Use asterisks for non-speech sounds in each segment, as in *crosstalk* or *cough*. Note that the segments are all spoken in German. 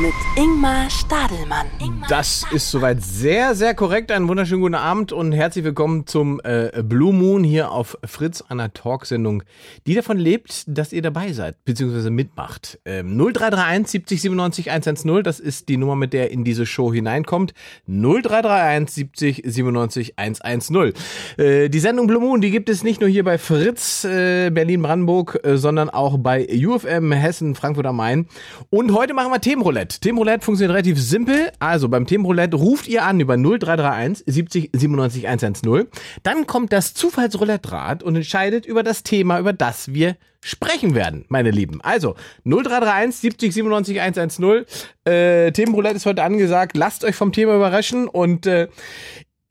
Mit Ingmar Stadelmann. Das ist soweit sehr, sehr korrekt. Einen wunderschönen guten Abend und herzlich willkommen zum äh, Blue Moon hier auf Fritz, einer Talksendung, die davon lebt, dass ihr dabei seid, beziehungsweise mitmacht. Ähm, 0331 70 97 110, das ist die Nummer, mit der in diese Show hineinkommt. 0331 70 97 110. Äh, die Sendung Blue Moon, die gibt es nicht nur hier bei Fritz, äh, Berlin-Brandenburg, äh, sondern auch bei UFM Hessen, Frankfurt am Main. Und heute machen wir Themenroulette. Themenroulette funktioniert relativ simpel. Also beim Themenroulette ruft ihr an über 0331 70 97 110. Dann kommt das Zufallsroulette-Rad und entscheidet über das Thema, über das wir sprechen werden, meine Lieben. Also 0331 70 97 110. Äh, Themenroulette ist heute angesagt. Lasst euch vom Thema überraschen und äh,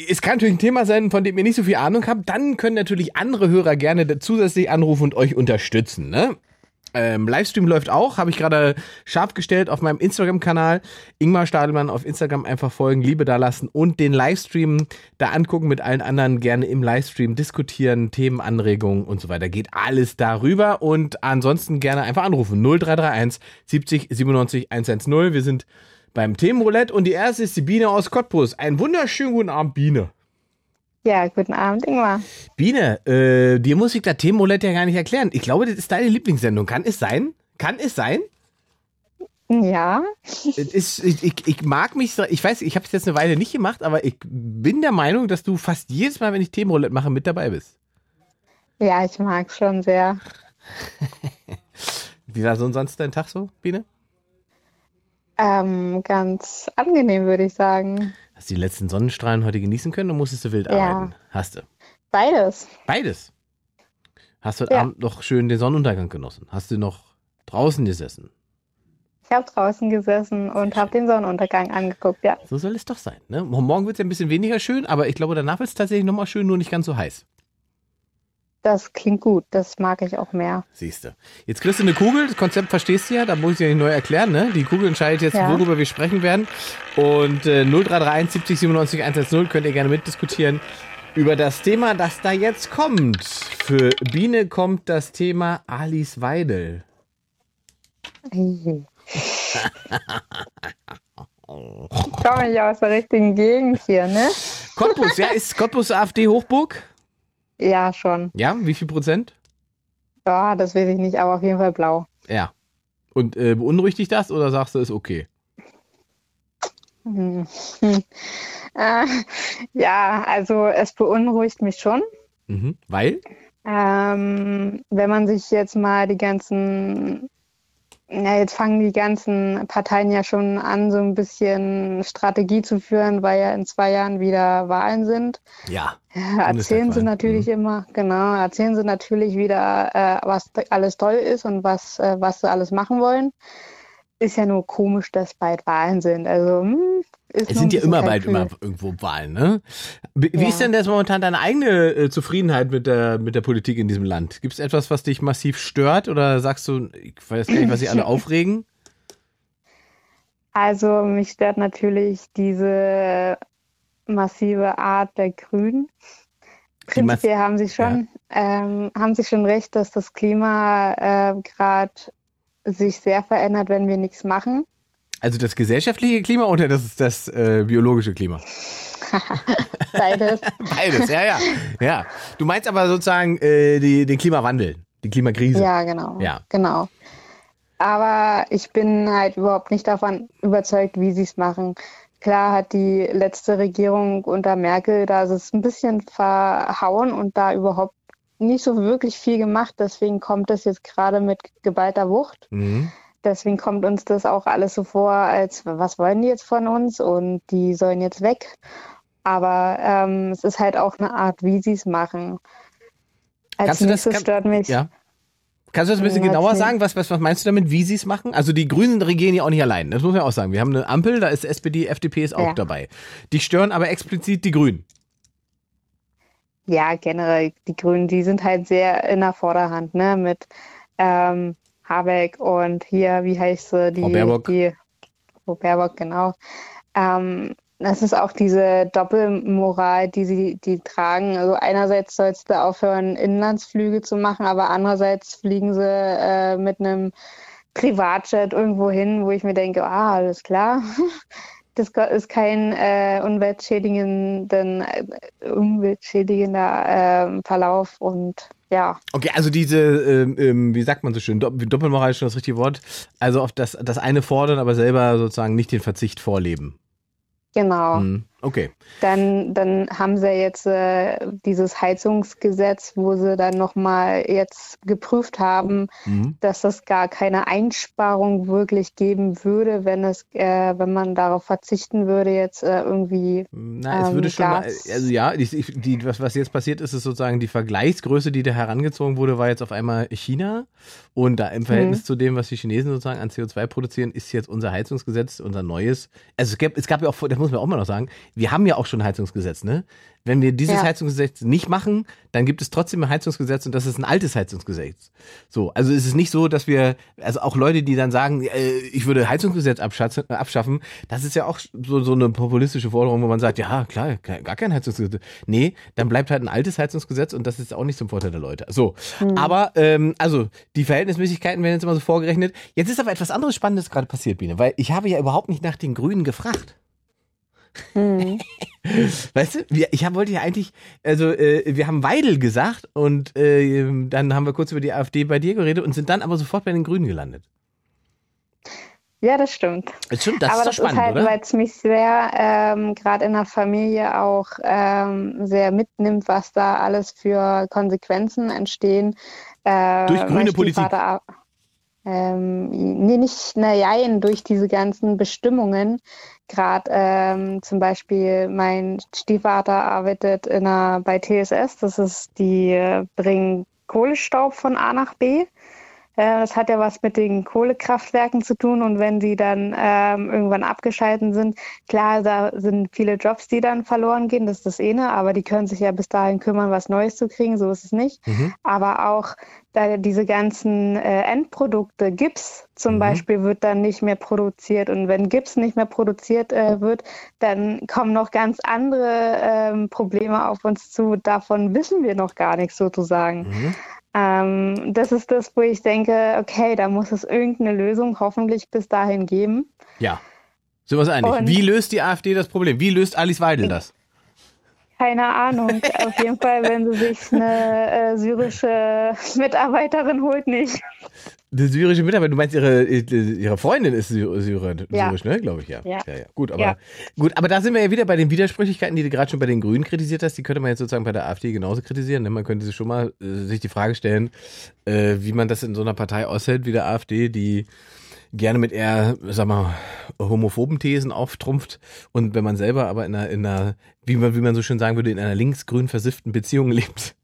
es kann natürlich ein Thema sein, von dem ihr nicht so viel Ahnung habt. Dann können natürlich andere Hörer gerne zusätzlich anrufen und euch unterstützen. Ne? Ähm, Livestream läuft auch, habe ich gerade scharf gestellt auf meinem Instagram-Kanal. Ingmar Stadelmann auf Instagram einfach folgen, Liebe da lassen und den Livestream da angucken, mit allen anderen gerne im Livestream diskutieren, Themenanregungen und so weiter. Geht alles darüber und ansonsten gerne einfach anrufen. 0331 70 97 110. Wir sind beim Themenroulette und die erste ist die Biene aus Cottbus. Einen wunderschönen guten Abend, Biene. Ja, guten Abend, Ingmar. Biene, äh, dir muss ich das Themenroulette ja gar nicht erklären. Ich glaube, das ist deine Lieblingssendung. Kann es sein? Kann es sein? Ja. Es Ist, ich, ich, ich mag mich, so- ich weiß, ich habe es jetzt eine Weile nicht gemacht, aber ich bin der Meinung, dass du fast jedes Mal, wenn ich Themenroulette mache, mit dabei bist. Ja, ich mag schon sehr. *laughs* Wie war so sonst dein Tag so, Biene? Ähm, ganz angenehm, würde ich sagen. Hast du die letzten Sonnenstrahlen heute genießen können oder musstest du wild Ja. arbeiten? Hast du. Beides. Beides. Hast du heute Ja. Abend noch schön den Sonnenuntergang genossen? Hast du noch draußen gesessen? Ich habe draußen gesessen und habe den Sonnenuntergang angeguckt, ja. So soll es doch sein. Ne? Morgen wird es ja ein bisschen weniger schön, aber ich glaube, danach wird es tatsächlich nochmal schön, nur nicht ganz so heiß. Das klingt gut, das mag ich auch mehr. Siehst du. Jetzt kriegst du eine Kugel, das Konzept verstehst du ja, da muss ich dir nicht neu erklären, ne? Die Kugel entscheidet jetzt, Ja. worüber wir sprechen werden. Und äh, 0331 70 97 110 könnt ihr gerne mitdiskutieren über das Thema, das da jetzt kommt. Für Biene kommt das Thema Alice Weidel. Ich komme nicht aus der richtigen Gegend hier, ne? Cottbus, ja, ist Cottbus AfD Hochburg? Ja, schon. Ja, wie viel Prozent? Ja, das weiß ich nicht, aber auf jeden Fall blau. Ja. Und äh, beunruhigt dich das oder sagst du, ist okay? Hm. Hm. *laughs* Äh, ja, also es beunruhigt mich schon. Mhm. Weil? Ähm, wenn man sich jetzt mal die ganzen, ja, jetzt fangen die ganzen Parteien ja schon an, so ein bisschen Strategie zu führen, weil ja in zwei Jahren wieder Wahlen sind. Ja. Erzählen sie natürlich immer, genau, erzählen sie natürlich wieder, äh, was alles toll ist und was, äh, was sie alles machen wollen. Ist ja nur komisch, dass bald Wahlen sind. Also, hm, ist Es sind ja immer bald immer irgendwo Wahlen, ne? Wie, Ja. ist denn das momentan deine eigene äh, Zufriedenheit mit der, mit der Politik in diesem Land? Gibt es etwas, was dich massiv stört oder sagst du, ich weiß gar nicht, was sie alle *laughs* aufregen? Also mich stört natürlich diese massive Art der Grünen. Prinzipiell haben sie schon, ähm, haben sie schon recht, dass das Klima äh, gerade sich sehr verändert, wenn wir nichts machen. Also das gesellschaftliche Klima oder das, das äh, biologische Klima? *laughs* Beides. *laughs* Beides, ja, ja. Ja. Du meinst aber sozusagen äh, die, den Klimawandel, die Klimakrise. ja, genau. Ja. Genau. Aber ich bin halt überhaupt nicht davon überzeugt, wie sie es machen. Klar hat die letzte Regierung unter Merkel da ist es ein bisschen verhauen und da überhaupt nicht so wirklich viel gemacht. Deswegen kommt das jetzt gerade mit geballter Wucht. Mhm. Deswegen kommt uns das auch alles so vor, als was wollen die jetzt von uns und die sollen jetzt weg. Aber ähm, es ist halt auch eine Art, wie sie es machen. Als Kannst du das- nächstes kann- stört mich. Ja. Kannst du das ein bisschen genauer sagen? Was, was, was meinst du damit, wie sie es machen? Also die Grünen regieren ja auch nicht allein. Das muss man auch sagen. Wir haben eine Ampel, da ist SPD, FDP ist auch Ja. dabei. Die stören aber explizit die Grünen. Ja, generell, die Grünen, die sind halt sehr in der Vorderhand, ne, mit ähm, Habeck und hier, wie heißt sie, die, Frau Baerbock. die, Frau Baerbock, genau. Ähm, das ist auch diese Doppelmoral, die sie die tragen. Also einerseits sollst du aufhören, Inlandsflüge zu machen, aber andererseits fliegen sie äh, mit einem Privatjet irgendwo hin, wo ich mir denke, ah, alles klar. *laughs* Das ist kein äh, umweltschädigenden, umweltschädigender äh, Verlauf und ja. Okay, also diese, ähm, ähm, wie sagt man so schön, Doppelmoral ist schon das richtige Wort. Also auf das, das eine fordern, aber selber sozusagen nicht den Verzicht vorleben. Genau. Hm, okay. Dann, dann haben sie jetzt äh, dieses Heizungsgesetz, wo sie dann nochmal jetzt geprüft haben, mhm. dass es gar keine Einsparung wirklich geben würde, wenn es, äh, wenn man darauf verzichten würde, jetzt äh, irgendwie. Na, es ähm, würde schon mal, also ja, die, die, was, was jetzt passiert ist, ist sozusagen die Vergleichsgröße, die da herangezogen wurde, war jetzt auf einmal China. Und da im Verhältnis mhm. zu dem, was die Chinesen sozusagen an CO2 produzieren, ist jetzt unser Heizungsgesetz, unser neues. Also es gab, es gab ja auch, das muss man auch mal noch sagen, wir haben ja auch schon ein Heizungsgesetz, ne? Wenn wir dieses ja. Heizungsgesetz nicht machen, dann gibt es trotzdem ein Heizungsgesetz und das ist ein altes Heizungsgesetz. So, also es ist nicht so, dass wir, also auch Leute, die dann sagen, äh, ich würde Heizungsgesetz abschaffen, das ist ja auch so, so eine populistische Forderung, wo man sagt, ja, klar, gar kein Heizungsgesetz. Nee, dann bleibt halt ein altes Heizungsgesetz und das ist auch nicht zum Vorteil der Leute. So, mhm. aber, ähm, also die Verhältnismäßigkeiten werden jetzt immer so vorgerechnet. Jetzt ist aber etwas anderes Spannendes gerade passiert, Biene, weil ich habe ja überhaupt nicht nach den Grünen gefragt. Mhm. *laughs* Weißt du, wir, ich hab, wollte ja eigentlich, also äh, wir haben Weidel gesagt und äh, dann haben wir kurz über die AfD bei dir geredet und sind dann aber sofort bei den Grünen gelandet. Ja, das stimmt. Das stimmt, das aber ist das spannend, ist halt, weil es mich sehr, ähm, gerade in der Familie auch ähm, sehr mitnimmt, was da alles für Konsequenzen entstehen. Äh, Durch grüne Politik. Ähm, nee, nicht, naja, durch diese ganzen Bestimmungen, Gerade ähm, zum Beispiel mein Stiefvater arbeitet in einer, bei TSS, das ist die äh, bringen Kohlestaub von A nach B. Äh, das hat ja was mit den Kohlekraftwerken zu tun und wenn die dann ähm, irgendwann abgeschalten sind, klar, da sind viele Jobs, die dann verloren gehen, das ist das eine, aber die können sich ja bis dahin kümmern, was Neues zu kriegen, so ist es nicht. Mhm. Aber auch da diese ganzen äh, Endprodukte, Gips zum mhm. Beispiel, wird dann nicht mehr produziert. Und wenn Gips nicht mehr produziert äh, wird, dann kommen noch ganz andere ähm, Probleme auf uns zu. Davon wissen wir noch gar nichts sozusagen. Mhm. Ähm, das ist das, wo ich denke, okay, da muss es irgendeine Lösung hoffentlich bis dahin geben. Ja. Sind wir uns einig? Und Wie löst die AfD das Problem? Wie löst Alice Weidel das? Keine Ahnung. Auf jeden Fall, wenn sie sich eine äh, syrische Mitarbeiterin holt, nicht. Die syrische Mitarbeiterin, du meinst ihre, ihre Freundin ist Syrer, ja. syrisch, ne? Glaube ich, ja. Ja. ja, ja. Gut, aber, gut, aber da sind wir ja wieder bei den Widersprüchlichkeiten, die du gerade schon bei den Grünen kritisiert hast. Die könnte man jetzt sozusagen bei der AfD genauso kritisieren. Ne? Man könnte sich schon mal äh, sich die Frage stellen, äh, wie man das in so einer Partei aushält wie der AfD, die gerne mit eher, sag mal, homophoben Thesen auftrumpft und wenn man selber aber in einer, in einer wie man, wie man so schön sagen würde, in einer linksgrün versifften Beziehung *laughs* lebt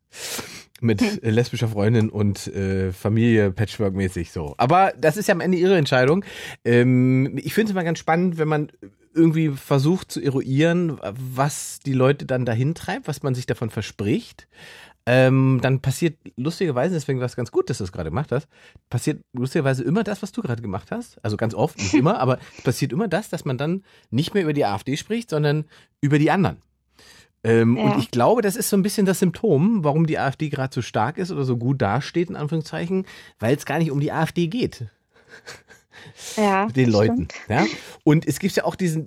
mit hm. lesbischer Freundin und äh, Familie Patchwork-mäßig so. Aber das ist ja am Ende ihre Entscheidung. Ähm, ich finde es immer ganz spannend, wenn man irgendwie versucht zu eruieren, was die Leute dann dahin treibt, was man sich davon verspricht ähm, dann passiert lustigerweise, deswegen war es ganz gut, dass du es gerade gemacht hast, passiert lustigerweise immer das, was du gerade gemacht hast. Also ganz oft, nicht *laughs* immer, aber es passiert immer das, dass man dann nicht mehr über die AfD spricht, sondern über die anderen. Ähm, ja. Und ich glaube, das ist so ein bisschen das Symptom, warum die AfD gerade so stark ist oder so gut dasteht, in Anführungszeichen, weil es gar nicht um die AfD geht. Ja. *laughs* Den Leuten. Ja? Und es gibt ja auch diesen,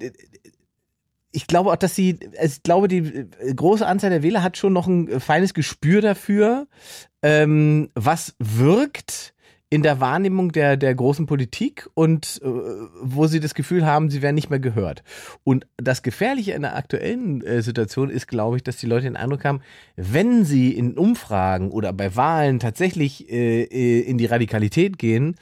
ich glaube auch, dass sie, ich glaube, die große Anzahl der Wähler hat schon noch ein feines Gespür dafür, ähm, was wirkt in der Wahrnehmung der, der großen Politik und äh, wo sie das Gefühl haben, sie werden nicht mehr gehört. Und das Gefährliche in der aktuellen äh, Situation ist, glaube ich, dass die Leute den Eindruck haben, wenn sie in Umfragen oder bei Wahlen tatsächlich äh, äh in die Radikalität gehen,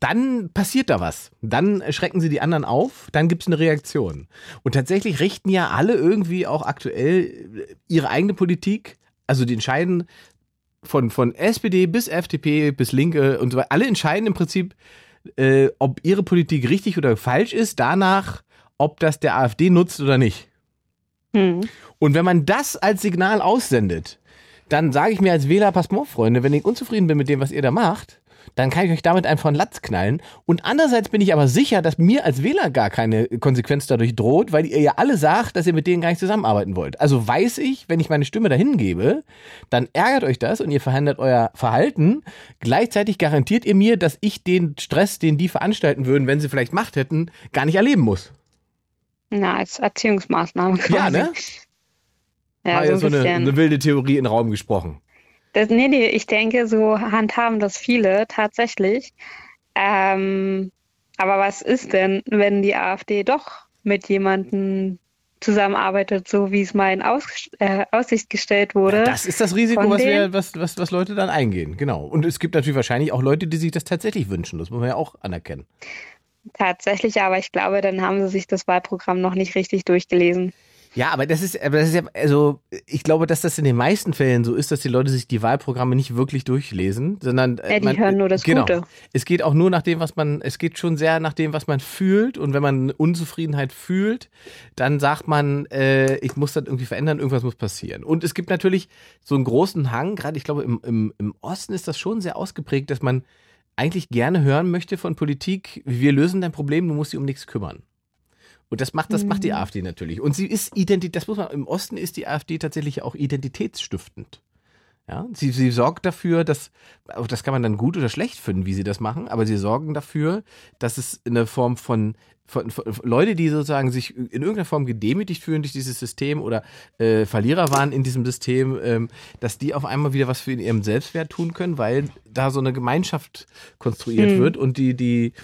dann passiert da was. Dann schrecken sie die anderen auf, dann gibt es eine Reaktion. Und tatsächlich richten ja alle irgendwie auch aktuell ihre eigene Politik, also die entscheiden von, von SPD bis FDP bis Linke und so weiter, alle entscheiden im Prinzip, äh, ob ihre Politik richtig oder falsch ist, danach, ob das der AfD nutzt oder nicht. Hm. Und wenn man das als Signal aussendet, dann sage ich mir als Wähler, passt mal auf, Freunde, wenn ich unzufrieden bin mit dem, was ihr da macht, dann kann ich euch damit einfach einen Latz knallen. Und andererseits bin ich aber sicher, dass mir als Wähler gar keine Konsequenz dadurch droht, weil ihr ja alle sagt, dass ihr mit denen gar nicht zusammenarbeiten wollt. Also weiß ich, wenn ich meine Stimme dahin gebe, dann ärgert euch das und ihr verhindert euer Verhalten. Gleichzeitig garantiert ihr mir, dass ich den Stress, den die veranstalten würden, wenn sie vielleicht Macht hätten, gar nicht erleben muss. Na, als Erziehungsmaßnahme quasi. Ja, ne? Ja, War so ja ein so eine, eine wilde Theorie in den Raum gesprochen. Das, nee, nee, ich denke, so handhaben das viele tatsächlich. Ähm, aber was ist denn, wenn die AfD doch mit jemandem zusammenarbeitet, so wie es mal in Aus, äh, Aussicht gestellt wurde? Das ist das Risiko, was, wir, was, was, was Leute dann eingehen. Genau. Und es gibt natürlich wahrscheinlich auch Leute, die sich das tatsächlich wünschen. Das muss man ja auch anerkennen. Tatsächlich, aber ich glaube, dann haben sie sich das Wahlprogramm noch nicht richtig durchgelesen. Ja, aber das ist, aber das ist ja, also ich glaube, dass das in den meisten Fällen so ist, dass die Leute sich die Wahlprogramme nicht wirklich durchlesen, sondern äh, Ja, die hören nur das genau. Gute. Es geht auch nur nach dem, was man, es geht schon sehr nach dem, was man fühlt. Und wenn man Unzufriedenheit fühlt, dann sagt man, äh, ich muss das irgendwie verändern, irgendwas muss passieren. Und es gibt natürlich so einen großen Hang, gerade ich glaube, im, im, im Osten ist das schon sehr ausgeprägt, dass man eigentlich gerne hören möchte von Politik, wir lösen dein Problem, du musst dich um nichts kümmern. Und das macht, das macht die AfD natürlich. Und sie ist Identität, das muss man, im Osten ist die AfD tatsächlich auch identitätsstiftend. Ja, sie, sie sorgt dafür, dass, auch das kann man dann gut oder schlecht finden, wie sie das machen, aber sie sorgen dafür, dass es eine Form von, von, von Leute, die sozusagen sich in irgendeiner Form gedemütigt fühlen durch dieses System oder äh, Verlierer waren in diesem System, ähm, dass die auf einmal wieder was für ihren Selbstwert tun können, weil da so eine Gemeinschaft konstruiert Hm. wird und die, die,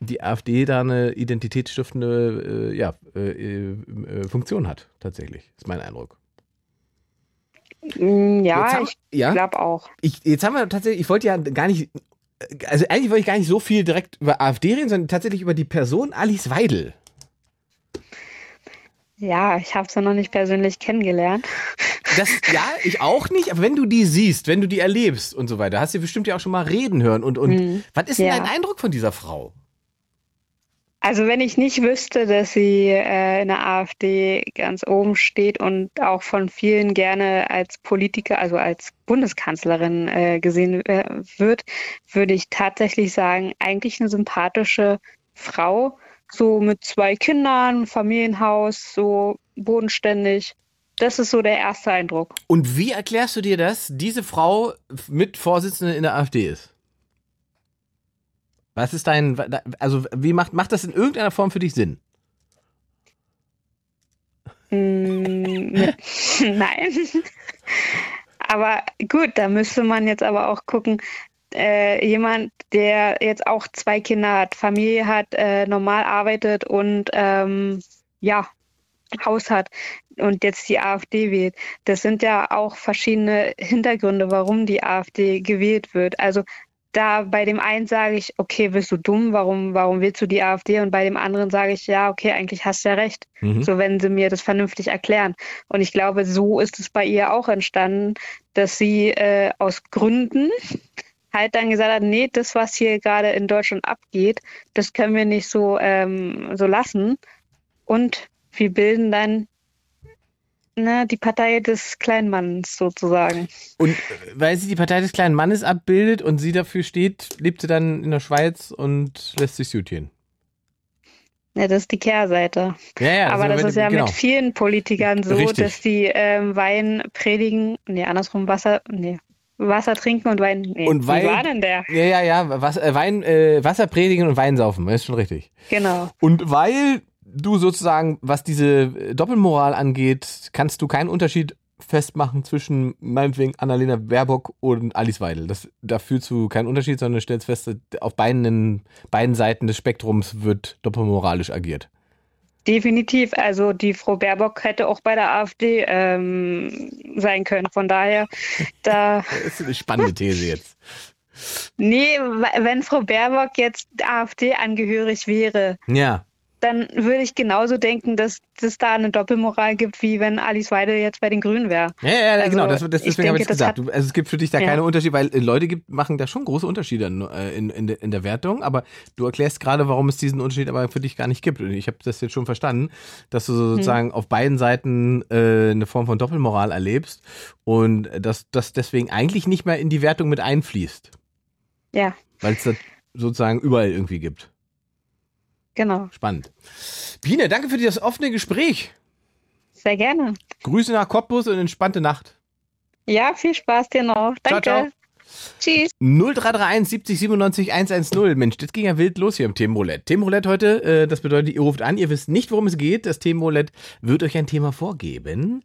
die AfD da eine identitätsstiftende äh, ja, äh, äh, Funktion hat, tatsächlich, ist mein Eindruck. Mm, Ja, haben- ich ja? glaube auch. Ich, jetzt haben wir tatsächlich, ich wollte ja gar nicht, also eigentlich wollte ich gar nicht so viel direkt über AfD reden, sondern tatsächlich über die Person Alice Weidel. Ja, ich habe sie noch nicht persönlich kennengelernt. Das, ja, ich auch nicht, aber wenn du die siehst, wenn du die erlebst und so weiter, hast du bestimmt ja auch schon mal reden hören und, und was ist denn Ja. dein Eindruck von dieser Frau? Also wenn ich nicht wüsste, dass sie äh, in der AfD ganz oben steht und auch von vielen gerne als Politiker, also als Bundeskanzlerin äh, gesehen äh, wird, würde ich tatsächlich sagen, eigentlich eine sympathische Frau, so mit zwei Kindern, Familienhaus, so bodenständig. Das ist so der erste Eindruck. Und wie erklärst du dir das, diese Frau mit Vorsitzende in der AfD ist? Was ist dein, also wie macht, macht das in irgendeiner Form für dich Sinn? Mm, *laughs* nein. Aber gut, da müsste man jetzt aber auch gucken, äh, jemand, der jetzt auch zwei Kinder hat, Familie hat, äh, normal arbeitet und ähm, ja, Haus hat und jetzt die AfD wählt. Das sind ja auch verschiedene Hintergründe, warum die AfD gewählt wird. Also da bei dem einen sage ich, okay, bist du dumm, warum, warum willst du die AfD? Und bei dem anderen sage ich, ja, okay, eigentlich hast du ja recht. Mhm. So, wenn sie mir das vernünftig erklären. Und ich glaube, so ist es bei ihr auch entstanden, dass sie äh, aus Gründen halt dann gesagt hat, nee, das, was hier gerade in Deutschland abgeht, das können wir nicht so, ähm, so lassen. Und wir bilden dann ne, die Partei des Kleinmanns sozusagen. Und äh, weil sie die Partei des kleinen Mannes abbildet und sie dafür steht, lebt sie dann in der Schweiz und lässt sich gut gehen. Ja, das ist die Kehrseite. Ja, ja, Aber das wenn- ist ja genau. mit vielen Politikern so, Richtig. dass die ähm, Wein predigen, nee, andersrum Wasser, nee, Wasser trinken und Wein, nee, Und Wein- wie war denn der? Ja, ja, ja, was, äh, Wein, äh, Wasser predigen und Wein saufen, ist schon richtig. Genau. Und weil du sozusagen, was diese äh, Doppelmoral angeht, kannst du keinen Unterschied festmachen zwischen meinetwegen Annalena Baerbock und Alice Weidel. Das, da fühlst du keinen Unterschied, sondern stellst fest, auf beiden, beiden Seiten des Spektrums wird doppelmoralisch agiert. Definitiv. Also die Frau Baerbock hätte auch bei der AfD ähm, sein können. Von daher, da, *laughs* Das ist eine spannende These jetzt. nee, wenn Frau Baerbock jetzt AfD-angehörig wäre, Ja. Dann würde ich genauso denken, dass es da eine Doppelmoral gibt, wie wenn Alice Weidel jetzt bei den Grünen wäre. Ja, ja, Also, genau, das, das, deswegen habe ich es gesagt. Du, also es gibt für dich da Ja. keine Unterschiede, weil äh, Leute gibt, machen da schon große Unterschiede in, äh, in, in, der- in der Wertung, aber du erklärst gerade, warum es diesen Unterschied aber für dich gar nicht gibt. Und ich habe das jetzt schon verstanden, dass du sozusagen auf beiden Seiten äh, eine Form von Doppelmoral erlebst und dass das deswegen eigentlich nicht mehr in die Wertung mit einfließt. Ja, weil es das sozusagen überall irgendwie gibt. Genau. Spannend. Biene, danke für das offene Gespräch. Sehr gerne. Grüße nach Cottbus und entspannte Nacht. Ja, viel Spaß dir noch. Danke. Ciao, ciao. Tschüss. 0331 70 97 110. Mensch, das ging ja wild los hier im Themenroulette. Themenroulette heute, äh, das bedeutet, ihr ruft an, ihr wisst nicht, worum es geht. Das Themenroulette wird euch ein Thema vorgeben.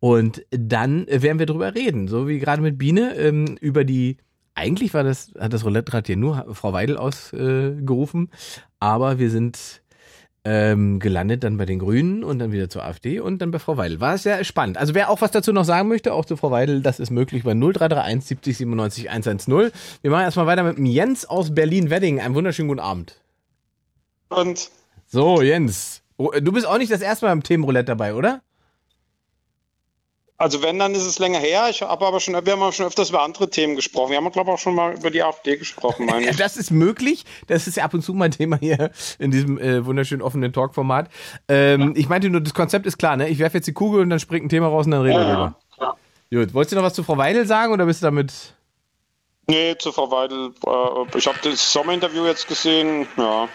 Und dann werden wir drüber reden. So wie gerade mit Biene ähm, über die. Eigentlich war das, hat das Roulette-Rad hier nur Frau Weidel ausgerufen. aber wir sind ähm, gelandet dann bei den Grünen und dann wieder zur AfD und dann bei Frau Weidel. War sehr spannend. Also wer auch was dazu noch sagen möchte, auch zu Frau Weidel, das ist möglich bei 0331 70 97 110. Wir machen erstmal weiter mit dem Jens aus Berlin-Wedding. Einen wunderschönen guten Abend. Und So, Jens. Oh, Du bist auch nicht das erste Mal im Themenroulette dabei, oder? Also wenn, dann ist es länger her. Ich habe aber schon, wir haben schon öfters über andere Themen gesprochen. Wir haben, glaube ich, auch schon mal über die AfD gesprochen, *laughs* meine Ja, ich. das ist möglich. Das ist ja ab und zu mein Thema hier in diesem äh, wunderschön offenen Talk-Format. Ähm, Ich meinte nur, das Konzept ist klar, ne? Ich werfe jetzt die Kugel und dann springt ein Thema raus und dann reden wir drüber. Gut, wolltest du noch was zu Frau Weidel sagen oder bist du damit... Nee, zu Frau Weidel. Äh, ich habe das Sommerinterview jetzt gesehen. Ja.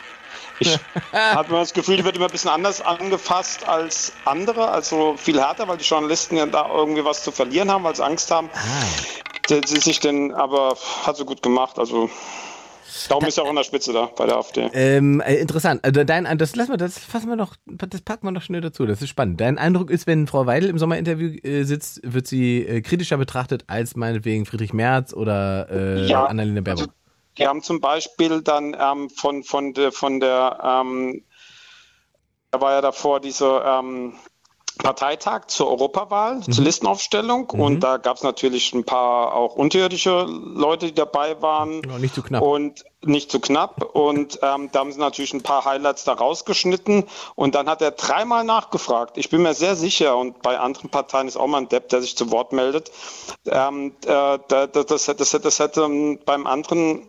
Ich *laughs* hatte mir das Gefühl, die wird immer ein bisschen anders angefasst als andere, also viel härter, weil die Journalisten ja da irgendwie was zu verlieren haben, weil sie Angst haben. dass Sie sich denn, aber hat sie gut gemacht. Also darum ist ja auch in der Spitze da bei der AfD. Ähm, äh, interessant. Also dein, das lassen wir, das fassen wir noch, das packen wir noch schnell dazu. Das ist spannend. Dein Eindruck ist, wenn Frau Weidel im Sommerinterview äh, sitzt, wird sie äh, kritischer betrachtet als meinetwegen Friedrich Merz oder äh, Ja, Annalena Baerbock. also Die haben zum Beispiel dann ähm, von, von der, von der ähm, da war ja davor dieser ähm, Parteitag zur Europawahl, zur Listenaufstellung und da gab es natürlich ein paar auch unterirdische Leute, die dabei waren. Ja, nicht zu knapp. Und nicht zu knapp. Und ähm, da haben sie natürlich ein paar Highlights da rausgeschnitten. Und dann hat er dreimal nachgefragt. Ich bin mir sehr sicher, und bei anderen Parteien ist auch mal ein Depp, der sich zu Wort meldet. Ähm, äh, da- da- das, das, das, das hätte ähm, beim anderen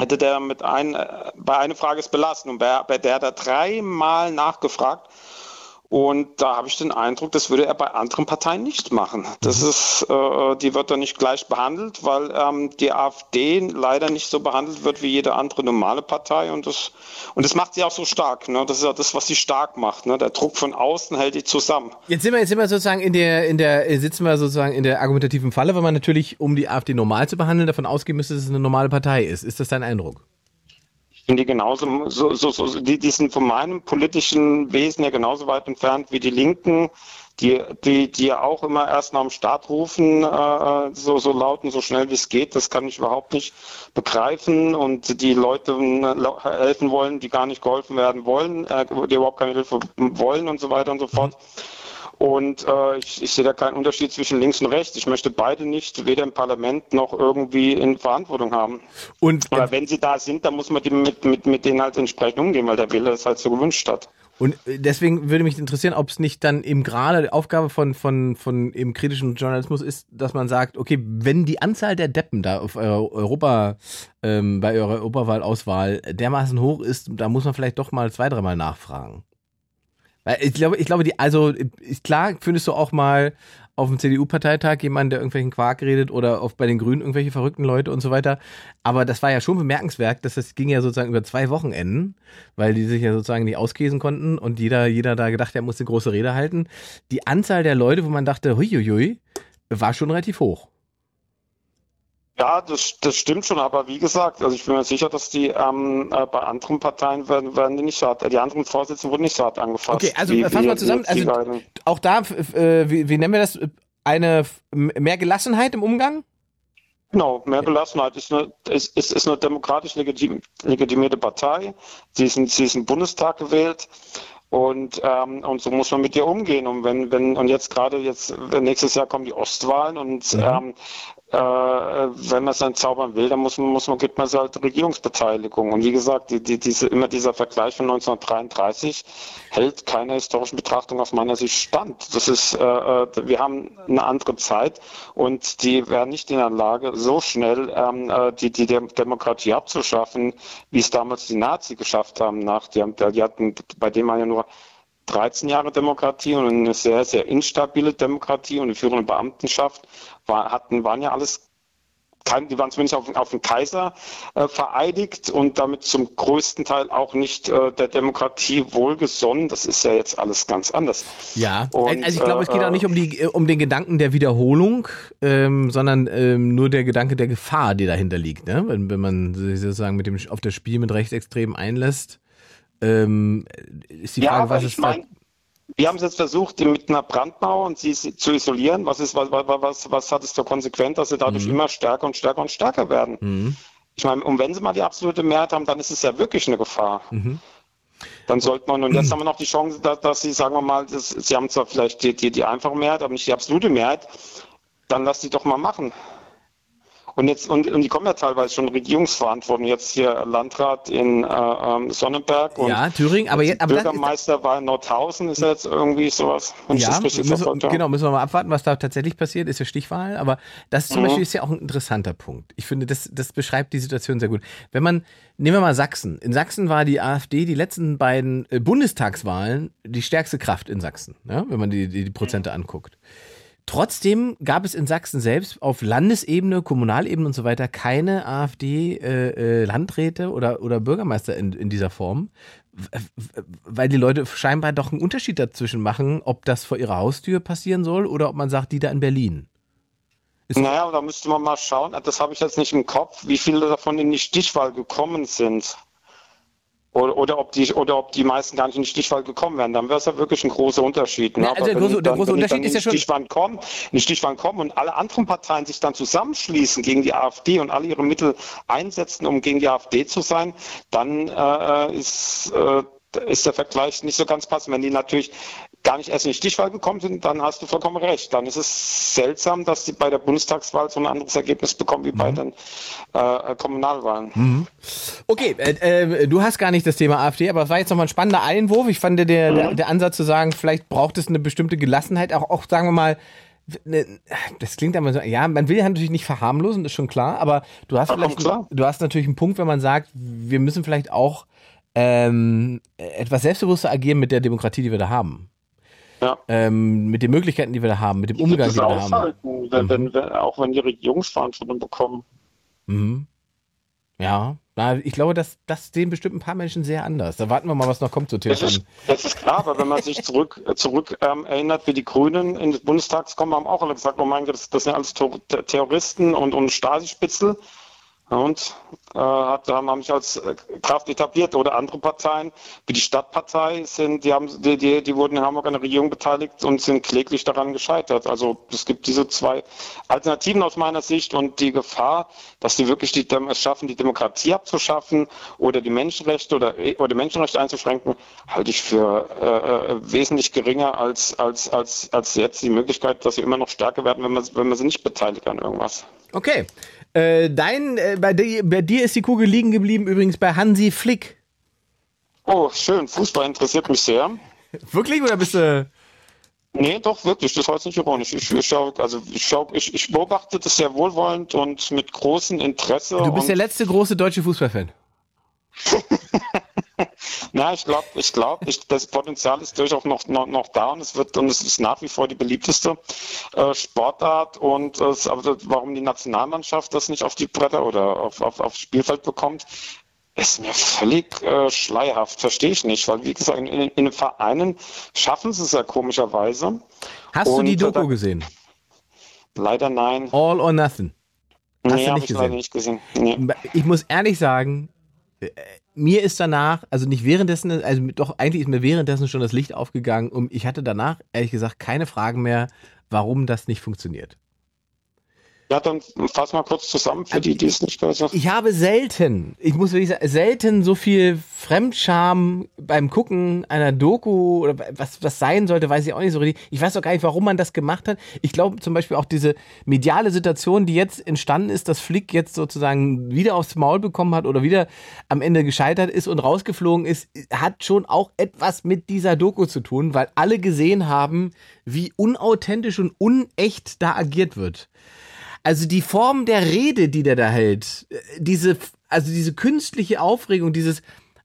hätte der mit ein, äh, bei einer Frage es belassen. Und bei, bei der hat er dreimal nachgefragt. Und da habe ich den Eindruck, das würde er bei anderen Parteien nicht machen. Das ist, äh, die wird dann nicht gleich behandelt, weil ähm, die AfD leider nicht so behandelt wird wie jede andere normale Partei. Und das, und das macht sie auch so stark. Ne? Das ist ja das, was sie stark macht. Ne? Der Druck von außen hält die zusammen. Jetzt sind wir, jetzt sind wir sozusagen in der, in der, sitzen wir sozusagen in der argumentativen Falle, weil man natürlich, um die AfD normal zu behandeln, davon ausgehen müsste, dass es eine normale Partei ist. Ist das dein Eindruck? Finde die genauso, so, so, so, die, die sind von meinem politischen Wesen ja genauso weit entfernt wie die Linken, die, die, die ja auch immer erst nach dem Start rufen, äh, so, so laut und so schnell wie es geht. Das kann ich überhaupt nicht begreifen und die Leute äh, helfen wollen, die gar nicht geholfen werden wollen, äh, die überhaupt keine Hilfe wollen und so weiter und so fort. Und äh, ich, ich sehe da keinen Unterschied zwischen links und rechts. Ich möchte beide nicht, weder im Parlament noch irgendwie in Verantwortung haben. Und, Aber wenn sie da sind, dann muss man die mit, mit, mit denen halt entsprechend umgehen, weil der Wille es halt so gewünscht hat. Und äh, deswegen würde mich interessieren, ob es nicht dann eben gerade die Aufgabe von, von, von eben kritischen Journalismus ist, dass man sagt, okay, wenn die Anzahl der Deppen da auf eurer Europa, ähm, bei eurer Europawahlauswahl dermaßen hoch ist, da muss man vielleicht doch mal zwei, dreimal nachfragen. Weil ich glaube, ich glaube, die, also klar, findest du auch mal auf dem CDU-Parteitag jemanden, der irgendwelchen Quark redet oder auf bei den Grünen irgendwelche verrückten Leute und so weiter. Aber das war ja schon bemerkenswert, dass das ging ja sozusagen über zwei Wochenenden, weil die sich ja sozusagen nicht auskäsen konnten und jeder, jeder da gedacht, er musste große Rede halten. Die Anzahl der Leute, wo man dachte, huiuiui, war schon relativ hoch. Ja, das, das stimmt schon, aber wie gesagt, also ich bin mir sicher, dass die ähm, äh, bei anderen Parteien werden, werden die nicht so hart, die anderen Vorsitzenden wurden nicht so hart angefasst. Okay, also wie- fassen wir zusammen. Also auch da, äh, wie, wie nennen wir das? Eine mehr Gelassenheit im Umgang? Genau, mehr Gelassenheit ist eine, ist, ist, ist eine demokratisch legitim, legitimierte Partei. Sie ist, in- sie ist im Bundestag gewählt. Und, ähm, und so muss man mit ihr umgehen. Und wenn, wenn, und jetzt gerade jetzt, nächstes Jahr kommen die Ostwahlen und ähm, äh, wenn man es dann zaubern will, dann muss man, muss man, gibt man halt Regierungsbeteiligung. Und wie gesagt, die, die, diese, immer dieser Vergleich von 1933 hält keiner historischen Betrachtung aus meiner Sicht stand. Das ist, äh, äh, wir haben eine andere Zeit und die wären nicht in der Lage, so schnell ähm, äh, die, die Dem- Demokratie abzuschaffen, wie es damals die Nazi geschafft haben. Nach, die, die hatten, bei dem man ja nur 13 Jahre Demokratie und eine sehr, sehr instabile Demokratie und eine führende Beamtenschaft war, hatten, waren ja alles die waren zumindest auf, auf den Kaiser äh, vereidigt und damit zum größten Teil auch nicht äh, der Demokratie wohlgesonnen. Das ist ja jetzt alles ganz anders. Ja, und, also ich glaube, es geht auch nicht um, die, um den Gedanken der Wiederholung, ähm, sondern ähm, nur der Gedanke der Gefahr, die dahinter liegt. Ne? Wenn, wenn man sich sozusagen mit dem, auf das Spiel mit Rechtsextremen einlässt, ähm, ist die Frage, ja, was ist mein, wir haben es jetzt versucht mit einer Brandmauer und sie zu isolieren. Was, ist, was, was, was hat es zur Konsequenz, dass sie dadurch mhm. immer stärker und stärker und stärker werden? Mhm. Ich meine, und wenn sie mal die absolute Mehrheit haben, dann ist es ja wirklich eine Gefahr. Mhm. Dann sollte man, und jetzt *clears throat* haben wir noch die Chance, dass, dass sie, sagen wir mal, das, sie haben zwar vielleicht die, die, die einfache Mehrheit, aber nicht die absolute Mehrheit, dann lass sie doch mal machen. Und jetzt und, und die kommen ja teilweise schon Regierungsverantwortung. Jetzt hier Landrat in äh, ähm, Sonnenberg und ja, Thüringen, aber jetzt aber Bürgermeister das, war in Nordhausen. Ist jetzt irgendwie sowas? Ja, müssen, genau, müssen wir mal abwarten, was da tatsächlich passiert. Ist ja Stichwahl, aber das zum mhm. Beispiel ist ja auch ein interessanter Punkt. Ich finde, das das beschreibt die Situation sehr gut. Wenn man nehmen wir mal Sachsen. In Sachsen war die AfD die letzten beiden äh, Bundestagswahlen die stärkste Kraft in Sachsen, ja, wenn man die, die, die Prozente anguckt. Trotzdem gab es in Sachsen selbst auf Landesebene, Kommunalebene und so weiter keine AfD-Landräte äh, äh oder, oder Bürgermeister in, in dieser Form, weil die Leute scheinbar doch einen Unterschied dazwischen machen, ob das vor ihrer Haustür passieren soll oder ob man sagt, die da in Berlin. Ist naja, da müsste man mal schauen, das habe ich jetzt nicht im Kopf, wie viele davon in die Stichwahl gekommen sind. Oder, oder, ob die, oder ob die meisten gar nicht in die Stichwahl gekommen wären. Dann wäre es ja wirklich ein großer Unterschied. Ne? Ja, also der große, dann, der große Unterschied ist ja schon. Stichwahl kommen, in die Stichwahl kommen und alle anderen Parteien sich dann zusammenschließen gegen die AfD und alle ihre Mittel einsetzen, um gegen die AfD zu sein, dann äh, ist, äh, ist der Vergleich nicht so ganz passend. Wenn die natürlich gar nicht erst in die Stichwahl gekommen sind, dann hast du vollkommen recht. Dann ist es seltsam, dass die bei der Bundestagswahl so ein anderes Ergebnis bekommen wie mhm. bei den äh, Kommunalwahlen. Mhm. Okay, äh, äh, du hast gar nicht das Thema AfD, aber es war jetzt nochmal ein spannender Einwurf. Ich fand der, mhm. der, der Ansatz zu sagen, vielleicht braucht es eine bestimmte Gelassenheit, auch, auch sagen wir mal, ne, das klingt aber so, ja, man will ja natürlich nicht verharmlosen, ist schon klar, aber du hast vielleicht, du hast natürlich einen Punkt, wenn man sagt, wir müssen vielleicht auch ähm, etwas selbstbewusster agieren mit der Demokratie, die wir da haben. Ja. Ähm, mit den Möglichkeiten, die wir da haben, mit dem Umgang, den wir da haben. Wenn, mhm. wenn, auch wenn die Regierungsverantwortung bekommen. Mhm. Ja, ich glaube, dass das sehen bestimmt ein paar Menschen sehr anders. Da warten wir mal, was noch kommt zu das ist, das ist klar, aber wenn man sich zurück, zurück ähm, erinnert, wie die Grünen in den Bundestag kommen, haben auch alle gesagt, oh mein Gott, das, das sind alles Terroristen und, und Stasi-Spitzel. Und äh, hat, haben, haben sich als äh, Kraft etabliert. Oder andere Parteien, wie die Stadtpartei, sind, die, haben, die, die, die wurden in Hamburg an der Regierung beteiligt und sind kläglich daran gescheitert. Also es gibt diese zwei Alternativen aus meiner Sicht und die Gefahr, dass die wirklich die, es schaffen, die Demokratie abzuschaffen oder die Menschenrechte oder, oder Menschenrechte einzuschränken, halte ich für äh, äh, wesentlich geringer als, als, als, als jetzt die Möglichkeit, dass sie immer noch stärker werden, wenn man, wenn man sie nicht beteiligt an irgendwas. Okay. Äh, dein, bei, dir, bei dir ist die Kugel liegen geblieben, übrigens bei Hansi Flick. Oh, schön. Fußball interessiert mich sehr. Wirklich oder bist du. Nee, doch, wirklich. Das war jetzt nicht ironisch. Ich, ich, schau, also ich, schau, ich, ich beobachte das sehr wohlwollend und mit großem Interesse. Du bist der letzte große deutsche Fußballfan. *laughs* Na, ich glaube, ich glaube, das Potenzial ist durchaus noch, noch, noch da und es wird und es ist nach wie vor die beliebteste äh, Sportart und es, aber warum die Nationalmannschaft das nicht auf die Bretter oder auf, auf, aufs Spielfeld bekommt, ist mir völlig äh, schleierhaft, verstehe ich nicht, weil wie gesagt, in, in, in den Vereinen schaffen sie es ja komischerweise. Hast und, du die Doku da, gesehen? Leider nein. All or nothing. Hast nee, habe ich leider nicht gesehen. Nee. Ich muss ehrlich sagen, äh, mir ist danach, also nicht währenddessen, also doch eigentlich ist mir währenddessen schon das Licht aufgegangen und ich hatte danach ehrlich gesagt keine Fragen mehr, warum das nicht funktioniert. Ja, dann fass mal kurz zusammen für die, die es nicht besser. Ich habe selten, ich muss wirklich sagen, selten so viel Fremdscham beim Gucken einer Doku oder was, was sein sollte, weiß ich auch nicht so richtig. Ich weiß auch gar nicht, warum man das gemacht hat. Ich glaube zum Beispiel auch diese mediale Situation, die jetzt entstanden ist, dass Flick jetzt sozusagen wieder aufs Maul bekommen hat oder wieder am Ende gescheitert ist und rausgeflogen ist, hat schon auch etwas mit dieser Doku zu tun, weil alle gesehen haben, wie unauthentisch und unecht da agiert wird. Also die Form der Rede, die der da hält, äh, diese, also diese künstliche Aufregung, dieses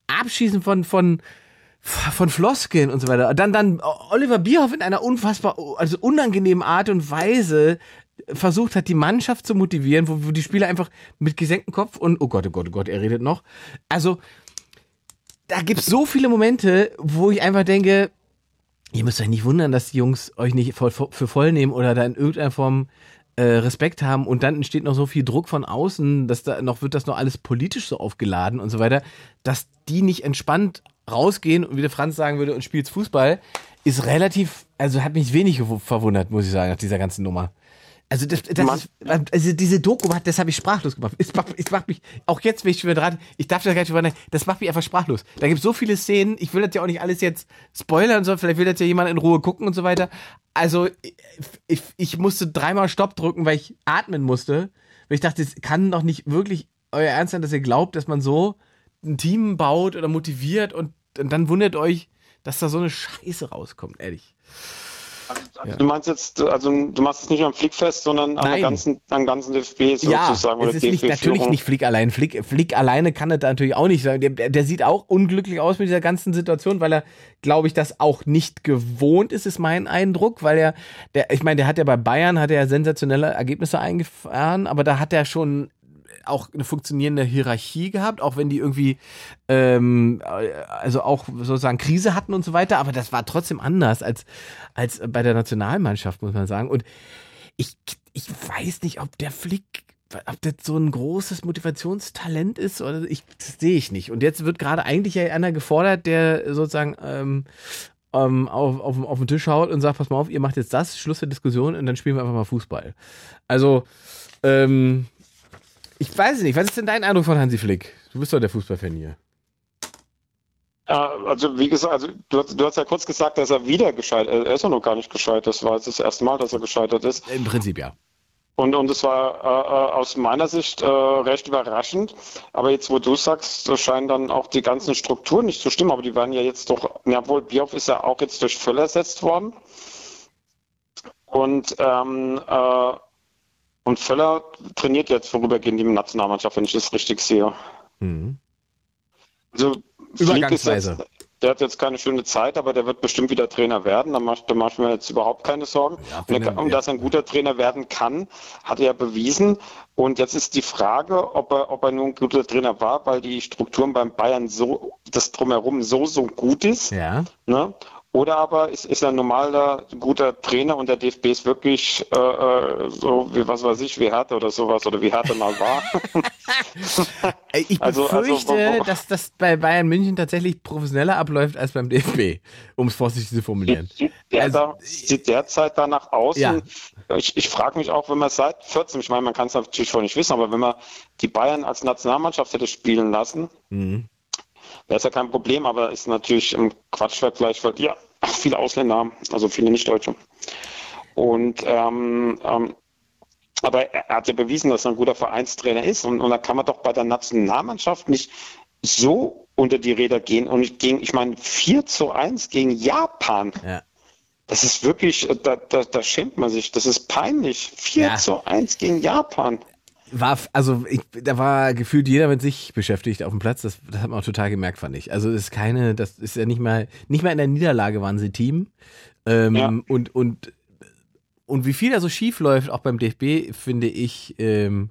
Abschießen von, von, von Floskeln und so weiter. Dann, dann Oliver Bierhoff in einer unfassbar, also unangenehmen Art und Weise versucht hat, die Mannschaft zu motivieren, wo, wo die Spieler einfach mit gesenktem Kopf und, oh Gott, oh Gott, oh Gott, er redet noch. Also, da gibt's so viele Momente, wo ich einfach denke, ihr müsst euch nicht wundern, dass die Jungs euch nicht voll, für voll nehmen oder da in irgendeiner Form äh, Respekt haben und dann entsteht noch so viel Druck von außen, dass da noch wird das noch alles politisch so aufgeladen und so weiter, dass die nicht entspannt rausgehen und wie der Franz sagen würde und spielt Fußball, ist relativ, also hat mich wenig verwundert, muss ich sagen, nach dieser ganzen Nummer. Also, das, das ist, also diese Doku, das habe ich sprachlos gemacht. Es macht, es macht mich, auch jetzt, wenn ich schon wieder dran, ich darf das gar nicht übernehmen, das macht mich einfach sprachlos. Da gibt es so viele Szenen, ich will das ja auch nicht alles jetzt spoilern, sondern vielleicht will das ja jemand in Ruhe gucken und so weiter. Also, ich, ich musste dreimal Stopp drücken, weil ich atmen musste, weil ich dachte, es kann doch nicht wirklich euer Ernst sein, dass ihr glaubt, dass man so ein Team baut oder motiviert und, und dann wundert euch, dass da so eine Scheiße rauskommt, ehrlich. Also, ja. Du meinst jetzt, also du machst es nicht am Flick fest, sondern am ganzen, am ganzen DFB sozusagen. Ja, es ist nicht, natürlich nicht Flick allein. Flick, Flick alleine kann das natürlich auch nicht sein. Der, der sieht auch unglücklich aus mit dieser ganzen Situation, weil er, glaube ich, das auch nicht gewohnt ist, ist mein Eindruck, weil er, der, ich meine, der hat ja bei Bayern, hat er sensationelle Ergebnisse eingefahren, aber da hat er schon auch eine funktionierende Hierarchie gehabt, auch wenn die irgendwie ähm, also auch sozusagen Krise hatten und so weiter, aber das war trotzdem anders als, als bei der Nationalmannschaft, muss man sagen. Und ich, ich weiß nicht, ob der Flick ob das so ein großes Motivationstalent ist oder ich sehe ich nicht. Und jetzt wird gerade eigentlich ja einer gefordert, der sozusagen ähm, ähm, auf, auf, auf den Tisch haut und sagt, pass mal auf, ihr macht jetzt das, Schluss der Diskussion und dann spielen wir einfach mal Fußball. Also ähm, ich weiß nicht, was ist denn dein Eindruck von Hansi Flick? Du bist doch der Fußballfan hier. Ja, also wie gesagt, also du, hast, du hast ja kurz gesagt, dass er wieder gescheitert Er ist ja noch gar nicht gescheitert. Das war jetzt das erste Mal, dass er gescheitert ist. Im Prinzip ja. Und, und es war äh, äh aus meiner Sicht äh, recht überraschend. Aber jetzt, wo du sagst, scheinen dann auch die ganzen Strukturen nicht zu stimmen. Aber die werden ja jetzt doch, ja wohl, Bioff ist ja auch jetzt durch Völler ersetzt worden. Und ähm, äh, und Völler trainiert jetzt vorübergehend die Nationalmannschaft, wenn ich das richtig sehe. Mhm. Also Übergangsweise. Jetzt, der hat jetzt keine schöne Zeit, aber der wird bestimmt wieder Trainer werden. Da mache mach ich mir jetzt überhaupt keine Sorgen. Ja, und, er, und dass er ein guter Trainer werden kann, hat er ja bewiesen. Und jetzt ist die Frage, ob er, ob er nun ein guter Trainer war, weil die Strukturen beim Bayern so, das drumherum so, so gut ist. Ja. Ne? Oder aber ist, ist er ein normaler, guter Trainer und der DFB ist wirklich äh, äh, so, wie was weiß ich, wie Härte oder sowas oder wie Härte mal war. *laughs* ich also, befürchte, also, dass das bei Bayern München tatsächlich professioneller abläuft als beim DFB, um es vorsichtig zu formulieren. Sieht, der also, da, sieht derzeit danach aus. Ja. Ich, ich frage mich auch, wenn man seit 14, ich meine, man kann es natürlich schon nicht wissen, aber wenn man die Bayern als Nationalmannschaft hätte spielen lassen, mhm Wäre es ja kein Problem, aber ist natürlich im Quatschvergleich, weil ja *laughs* viele Ausländer haben, also viele Nicht-Deutsche. Und ähm, ähm, aber er hat ja bewiesen, dass er ein guter Vereinstrainer ist. Und, und da kann man doch bei der Nationalmannschaft nicht so unter die Räder gehen. Und gegen, ich meine, 4 zu 1 gegen Japan. Ja. Das ist wirklich, da, da, da schämt man sich. Das ist peinlich. 4 ja. zu 1 gegen Japan war, also ich, da war gefühlt jeder mit sich beschäftigt auf dem Platz. Das, das hat man auch total gemerkt, fand ich. Also es ist keine, das ist ja nicht mal, nicht mal in der Niederlage waren sie Team. Ähm, ja. Und und und wie viel da so schief läuft, auch beim DFB, finde ich, ähm,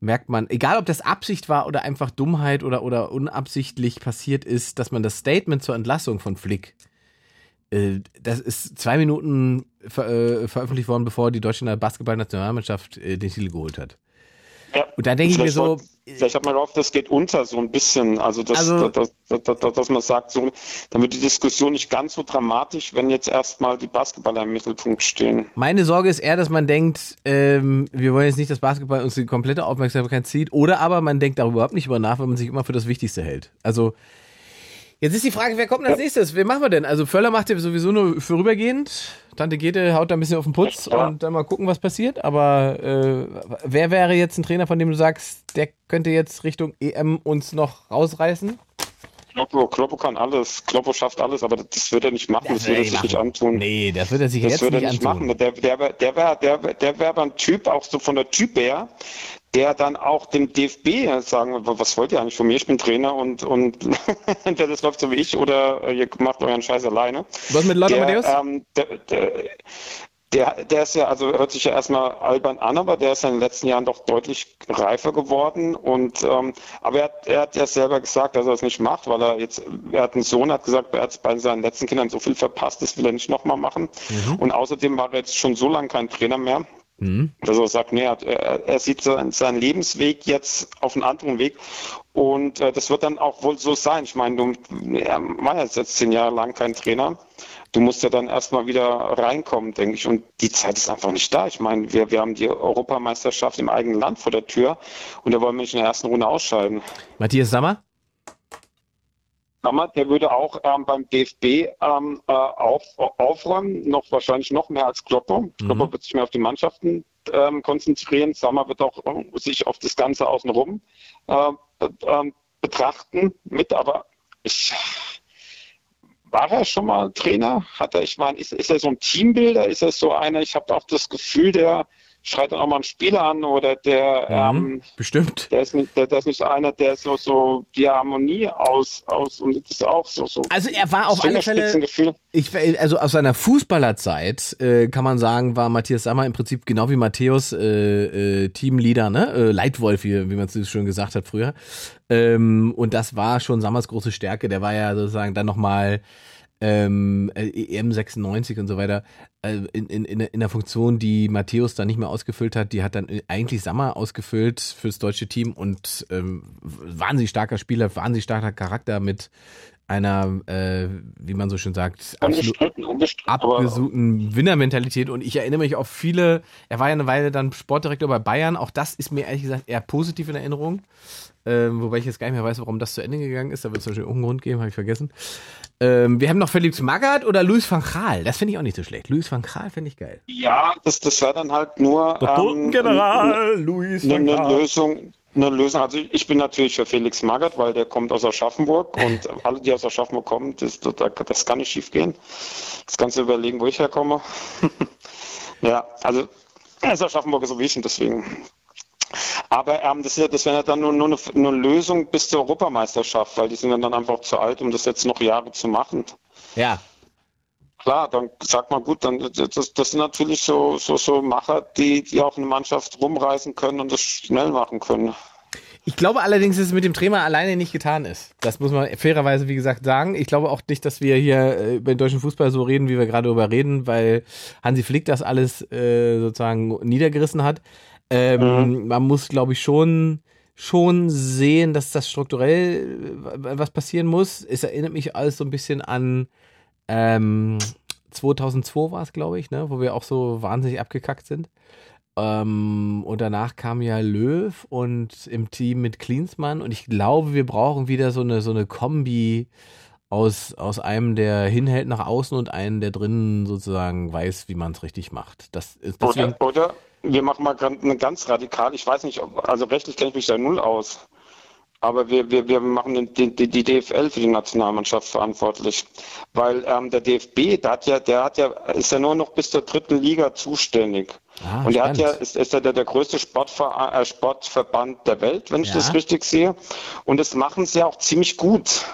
merkt man, egal ob das Absicht war oder einfach Dummheit oder oder unabsichtlich passiert ist, dass man das Statement zur Entlassung von Flick äh, das ist zwei Minuten ver äh, veröffentlicht worden, bevor die deutsche Basketballnationalmannschaft äh, den Titel geholt hat. Ja. Und da denke ich mir so. Vielleicht hat man gehofft, das geht unter so ein bisschen. Also, das, also dass, dass, dass, dass man sagt, so, dann wird die Diskussion nicht ganz so dramatisch, wenn jetzt erstmal die Basketballer im Mittelpunkt stehen. Meine Sorge ist eher, dass man denkt, ähm, wir wollen jetzt nicht, dass Basketball uns die komplette Aufmerksamkeit zieht. Oder aber man denkt darüber überhaupt nicht über nach, wenn man sich immer für das Wichtigste hält. Also, Jetzt ist die Frage, wer kommt als nächstes? Wen machen wir denn? Also Völler macht ja sowieso nur vorübergehend. Tante Gete haut da ein bisschen auf den Putz ja. und dann mal gucken, was passiert. Aber äh, wer wäre jetzt ein Trainer, von dem du sagst, der könnte jetzt Richtung EM uns noch rausreißen? Kloppo, Kloppo kann alles. Kloppo schafft alles, aber das wird er nicht machen. Das, das wird er sich machen. nicht antun. Nee, das wird er sich das jetzt nicht antun. Das wird er nicht machen. Der, der, der, wäre der, der wär ein Typ, auch so von der Typ her, der dann auch dem DFB sagen, was wollt ihr eigentlich von mir? Ich bin Trainer und, und *laughs* entweder das läuft so wie ich oder ihr macht euren Scheiß alleine. Was mit Lothar? Ähm, der, der, der, der ist ja, also hört sich ja erstmal albern an, aber der ist ja in den letzten Jahren doch deutlich reifer geworden. Und ähm, aber er hat, er hat ja selber gesagt, dass er es nicht macht, weil er jetzt, er hat einen Sohn, hat gesagt, er hat bei seinen letzten Kindern so viel verpasst, das will er nicht nochmal machen. Und außerdem war er jetzt schon so lange kein Trainer mehr. Dass er sagt, nee, er, er, sieht seinen, seinen Lebensweg jetzt auf einen anderen Weg. Und äh, das wird dann auch wohl so sein. Ich meine, du er war ja jetzt zehn Jahre lang kein Trainer. Du musst ja dann erstmal wieder reinkommen, denke ich. Und die Zeit ist einfach nicht da. Ich meine, wir, wir haben die Europameisterschaft im eigenen Land vor der Tür und da wollen wir nicht in der ersten Runde ausscheiden. Matthias Sammer? Aber der würde auch ähm, beim DFB ähm, äh, auf, aufräumen, noch wahrscheinlich noch mehr als Klopper. Klopper wird sich mehr auf die Mannschaften ähm, konzentrieren. Sammer wird auch äh, sich auf das Ganze außenrum äh, ähm, betrachten mit, aber ich war er schon mal Trainer? Hat er, ich meine, ist, ist er so ein Teambilder? Ist er so einer, ich habe auch das Gefühl, der schreit dann auch mal einen Spieler an oder der ähm, Bestimmt. der ist nicht, der, der ist nicht einer, der so, so die Harmonie aus, aus und das ist auch so, so Also er war auf alle Fälle, ich, also aus seiner Fußballerzeit äh, kann man sagen, war Matthias Sammer im Prinzip genau wie Matthäus äh, äh, Teamleader, ne? Äh, Leitwolf, wie, wie man es schon gesagt hat früher. Ähm, und das war schon Sammers große Stärke. Der war ja sozusagen dann nochmal ähm, äh, EM 96 und so weiter äh, in, in, in, der- Funktion, die Matthäus dann nicht mehr ausgefüllt hat, die hat dann eigentlich Sammer ausgefüllt fürs deutsche Team und ähm, wahnsinnig starker Spieler, wahnsinnig starker Charakter mit einer, äh, wie man so schön sagt, absolut Unbestritten, unbestritten. aber abgesuchten Winnermentalität und ich erinnere mich auf viele, er war ja eine Weile dann Sportdirektor bei Bayern, auch das ist mir ehrlich gesagt eher positiv in Erinnerung, ähm, wobei ich jetzt gar nicht mehr weiß, warum das zu Ende gegangen ist, da wird es wahrscheinlich irgendeinen Grund geben, habe ich vergessen. Ähm, wir haben noch Felix Magath oder Luis van Gaal, das finde ich auch nicht so schlecht. Luis van Gaal finde ich geil. ja, das, das wäre dann halt nur ähm, Luis eine, eine Lösung. Eine Lösung. Also ich bin natürlich für Felix Magath, weil der kommt aus Aschaffenburg *laughs* und alle, die aus Aschaffenburg kommen, das, das, das kann nicht schief gehen. Das kannst du überlegen, wo ich herkomme. *laughs* ja, also Aschaffenburg ist so wie ich und deswegen. Aber ähm, das, ist ja- das wäre ja dann nur, nur eine, eine Lösung bis zur Europameisterschaft, weil die sind dann einfach zu alt, um das jetzt noch Jahre zu machen. Ja, Klar, dann sagt man gut, dann das, das sind natürlich so, so, so Macher, die, die auch eine Mannschaft rumreißen können und das schnell machen können. Ich glaube allerdings, dass es mit dem Trainer alleine nicht getan ist. Das muss man fairerweise, wie gesagt, sagen. Ich glaube auch nicht, dass wir hier äh, über den deutschen Fußball so reden, wie wir gerade darüber reden, weil Hansi Flick das alles äh, sozusagen niedergerissen hat. Ähm, Man muss, glaube ich, schon schon sehen, dass das strukturell äh, was passieren muss. Es erinnert mich alles so ein bisschen an ähm, 2002 war es, glaube ich, ne, wo wir auch so wahnsinnig abgekackt sind. Ähm, und danach kam ja Löw und im Team mit Klinsmann. Und ich glaube, wir brauchen wieder so eine, so eine Kombi aus, aus einem, der hinhält nach außen und einen, der drinnen sozusagen weiß, wie man es richtig macht. Das ist deswegen. Oder, oder wir machen mal ganz- eine ganz radikal, ich weiß nicht, ob, also rechtlich kenne ich mich da null aus. Aber wir, wir, wir machen den- die, die, die DFL für die Nationalmannschaft verantwortlich. Weil ähm, der DFB, der hat ja, der hat ja, ist ja nur noch bis zur dritten Liga zuständig. Ah, und der hat ja, ist, ist ja der, der größte Sportver äh, Sportverband der Welt, wenn ich Ja. das richtig sehe. Und das machen sie ja auch ziemlich gut.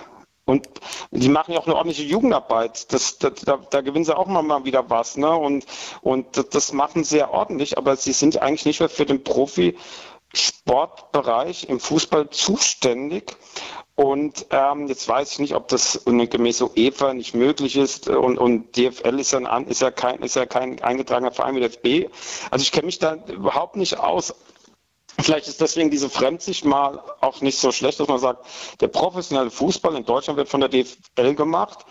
Und die machen ja auch eine ordentliche Jugendarbeit. Das, das, da, da gewinnen sie auch mal, wieder was. Ne? Und, und das, machen sie ja ordentlich, aber sie sind eigentlich nicht mehr für den Profisportbereich im Fußball zuständig. Und ähm, jetzt weiß ich nicht, ob das gemäß UEFA nicht möglich ist. Und, und DFL ist an- ist, ja kein, ist ja kein eingetragener Verein wie der FB. Also ich kenne mich da überhaupt nicht aus. Vielleicht ist deswegen diese Fremdsicht mal auch nicht so schlecht, dass man sagt, der professionelle Fußball in Deutschland wird von der DFL gemacht.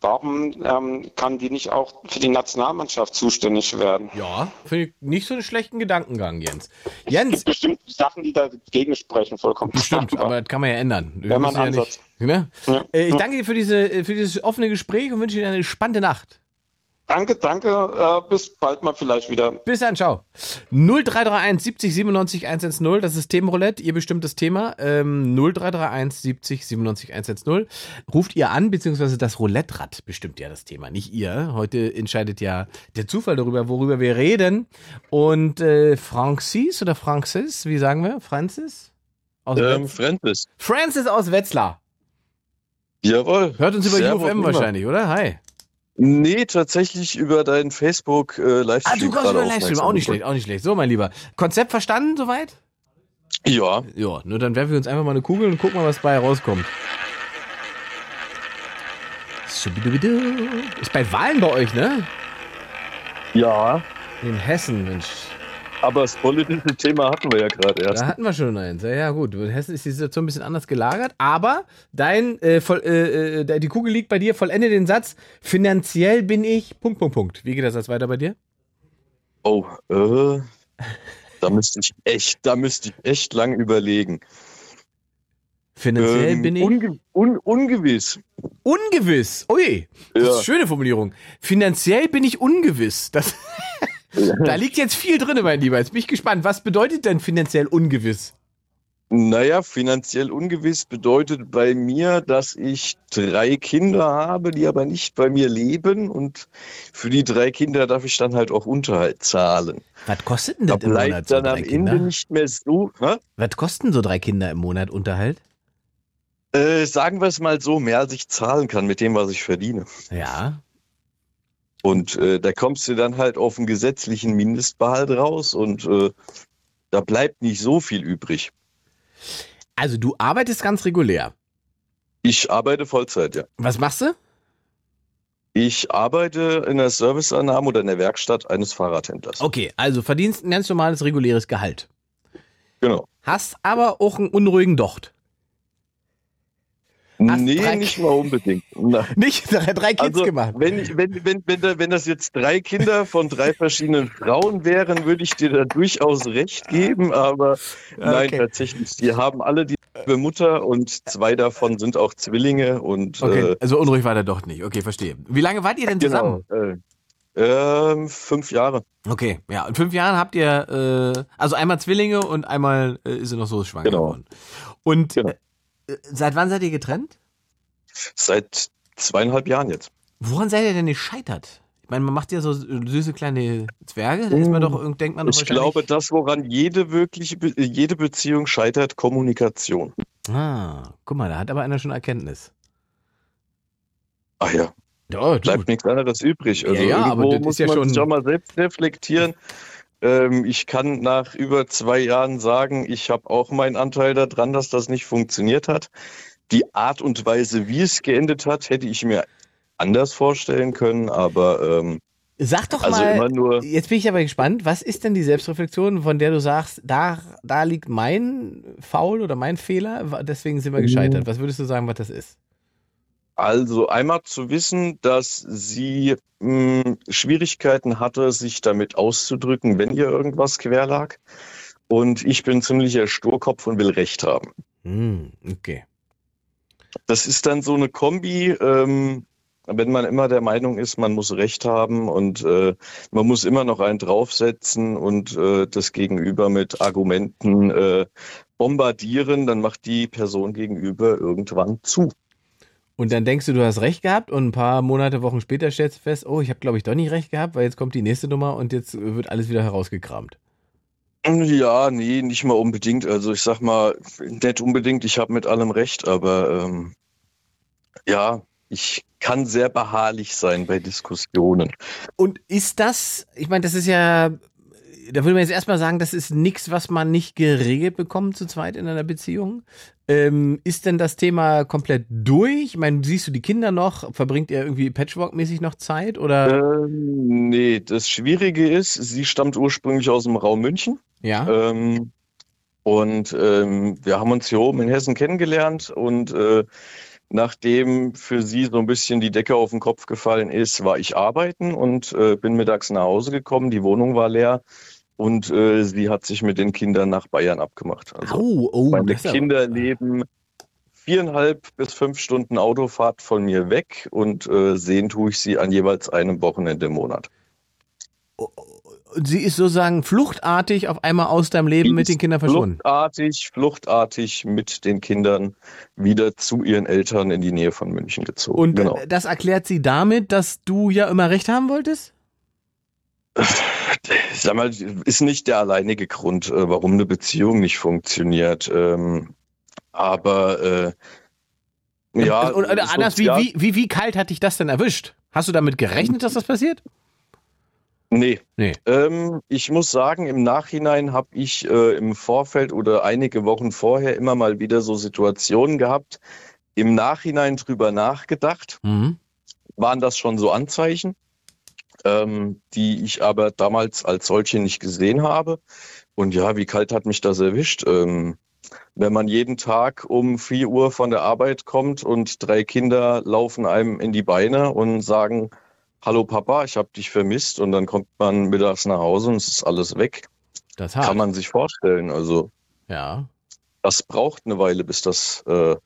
Warum ähm, kann die nicht auch für die Nationalmannschaft zuständig werden? Ja, finde ich nicht so einen schlechten Gedankengang, Jens. Es Jens, gibt *laughs* bestimmt Sachen, die dagegen sprechen, vollkommen. Bestimmt, aber das kann man ja ändern. Wir Wenn man ja Ansatz. nicht, ne? Ja. Äh, Ich danke dir für, diese, für dieses offene Gespräch und wünsche dir eine spannende Nacht. Danke, danke. Äh, bis bald mal vielleicht wieder. Bis dann, ciao. 0331 70 97 110, das ist Themenroulette, ihr bestimmtes Thema. Ähm, 0331 70 97 110. Ruft ihr an, beziehungsweise das Roulette-Rad bestimmt ja das Thema, nicht ihr. Heute entscheidet ja der Zufall darüber, worüber wir reden. Und äh, Francis oder Francis, wie sagen wir? Francis? Aus Ähm, Francis. Francis aus Wetzlar. Jawohl. Hört uns über Servus, UFM wahrscheinlich, oder? Hi. Nee, tatsächlich über deinen Facebook äh, Livestream. Ah, du kommst über Livestream, auch nicht schlecht, auch nicht schlecht. So, mein Lieber. Konzept verstanden soweit? geworden. Ja, nur dann werfen wir uns einfach mal eine Kugel und gucken mal, was bei rauskommt. Ist bei Wahlen bei euch, ne? Ja. Ja, In Hessen, Mensch. Aber das politische Thema hatten wir ja gerade erst. Da hatten wir schon eins. Ja, ja, gut. In Hessen ist die Situation ein bisschen anders gelagert, aber dein, äh, voll, äh, äh, die Kugel liegt bei dir, vollende den Satz. Finanziell bin ich. Punkt, Punkt, Punkt. Wie geht der Satz weiter bei dir? Oh, äh, da müsste ich echt, da müsste ich echt lang überlegen. Finanziell Ähm, bin ich. unge un ungewiss. Ungewiss. Ui, das ist Ja. eine schöne Formulierung. Finanziell bin ich ungewiss. Das, *laughs* *laughs* da liegt jetzt viel drin, mein Lieber. Jetzt bin ich gespannt. Was bedeutet denn finanziell ungewiss? Naja, finanziell ungewiss bedeutet bei mir, dass ich drei Kinder habe, die aber nicht bei mir leben und für die drei Kinder darf ich dann halt auch Unterhalt zahlen. Was kosten Da denn im Monat bleibt so dann am drei Ende Kinder? nicht mehr so. Hä? Was kosten so drei Kinder im Monat Unterhalt? Äh, sagen wir es mal so, mehr als ich zahlen kann mit dem, was ich verdiene. Ja. Und äh, da kommst du dann halt auf einen gesetzlichen Mindestbehalt raus und äh, da bleibt nicht so viel übrig. Also du arbeitest ganz regulär. Ich arbeite Vollzeit, ja. Was machst du? Ich arbeite in der Serviceannahme oder in der Werkstatt eines Fahrradhändlers. Okay, also verdienst ein ganz normales reguläres Gehalt. Genau. Hast aber auch einen unruhigen Docht. Hast nee, drei- nicht mal unbedingt. *laughs* Na, Nicht drei, drei Kids Also, gemacht. wenn, wenn, wenn, wenn, wenn das jetzt drei Kinder von drei verschiedenen Frauen wären, würde ich dir da durchaus recht geben, aber nein, Okay. tatsächlich, die haben alle dieselbe Mutter und zwei davon sind auch Zwillinge und Okay, äh, also unruhig war der Docht nicht. Okay, verstehe. Wie lange wart ihr denn genau, zusammen? äh, ähm, fünf Jahre. Okay, ja. In fünf Jahren habt ihr, äh, also einmal Zwillinge und einmal äh, ist sie noch so schwanger Genau. geworden. Und Genau. Seit wann seid ihr getrennt? Seit zweieinhalb Jahren jetzt. Woran seid ihr denn gescheitert? Ich meine, man macht ja so süße kleine Zwerge, da ist man doch, irgend- denkt man doch Ich glaube, das, woran jede wirkliche, jede Beziehung scheitert, Kommunikation. Ah, guck mal, da hat aber einer schon Erkenntnis. Ach ja, Ja, du. bleibt nichts anderes übrig. Also Ja, ja, aber das ist muss ja man schon- sich auch mal selbst reflektieren. Ähm, ich kann nach über zwei Jahren sagen, ich habe auch meinen Anteil daran, dass das nicht funktioniert hat. Die Art und Weise, wie es geendet hat, hätte ich mir anders vorstellen können, aber ähm, Sag doch also mal, immer nur. jetzt bin ich aber gespannt, was ist denn die Selbstreflexion, von der du sagst, da, da liegt mein Faul oder mein Fehler, deswegen sind wir Mhm. gescheitert. Was würdest du sagen, was das ist? Also einmal zu wissen, dass sie mh, Schwierigkeiten hatte, sich damit auszudrücken, wenn ihr irgendwas quer lag. Und ich bin ziemlicher Sturkopf und will Recht haben. Hm, okay. Das ist dann so eine Kombi, ähm, wenn man immer der Meinung ist, man muss Recht haben und äh, man muss immer noch einen draufsetzen und äh, das Gegenüber mit Argumenten äh, bombardieren, dann macht die Person gegenüber irgendwann zu. Und dann denkst du, du hast recht gehabt und ein paar Monate, Wochen später stellst du fest, oh, ich habe glaube ich doch nicht recht gehabt, weil jetzt kommt die nächste Nummer und jetzt wird alles wieder herausgekramt. Ja, nee, nicht mal unbedingt. Also ich sag mal, nicht unbedingt, ich habe mit allem recht, aber ähm, ja, ich kann sehr beharrlich sein bei Diskussionen. Und ist das, ich meine, das ist ja, da würde man jetzt erstmal sagen, das ist nichts, was man nicht geregelt bekommt zu zweit in einer Beziehung. Ähm, ist denn das Thema komplett durch? Ich meine, siehst du die Kinder noch? Verbringt ihr irgendwie Patchwork-mäßig noch Zeit? Oder? Ähm, nee, das Schwierige ist, sie stammt ursprünglich aus dem Raum München. ja. Ähm, und ähm, wir haben uns hier oben in Hessen kennengelernt und äh, nachdem für sie so ein bisschen die Decke auf den Kopf gefallen ist, war ich arbeiten und äh, bin mittags nach Hause gekommen. Die Wohnung war leer und äh, sie hat sich mit den Kindern nach Bayern abgemacht. Also Au, oh, meine Kinder leben viereinhalb bis fünf Stunden Autofahrt von mir weg und äh, sehen tue ich sie an jeweils einem Wochenende im Monat. Sie ist sozusagen fluchtartig auf einmal aus deinem Leben mit den Kindern verschwunden. Fluchtartig, fluchtartig mit den Kindern wieder zu ihren Eltern in die Nähe von München gezogen. Und genau. äh, das erklärt sie damit, dass du ja immer recht haben wolltest? Sag mal, ist nicht der alleinige Grund, äh, warum eine Beziehung nicht funktioniert. Ähm, aber äh, Ja, Und, oder anders, wie, wie, wie, wie kalt hat dich das denn erwischt? Hast du damit gerechnet, dass das passiert? Nee. Nee. Ähm, ich muss sagen, im Nachhinein habe ich äh, im Vorfeld oder einige Wochen vorher immer mal wieder so Situationen gehabt, im Nachhinein drüber nachgedacht. Mhm. Waren das schon so Anzeichen, ähm, die ich aber damals als solche nicht gesehen habe? Und ja, wie kalt hat mich das erwischt? Ähm, wenn man jeden Tag um 4 Uhr von der Arbeit kommt und drei Kinder laufen einem in die Beine und sagen, Hallo Papa, ich habe dich vermisst und dann kommt man mittags nach Hause und es ist alles weg. Das Kann hart. man sich vorstellen. Also Ja. das braucht eine Weile, bis das äh,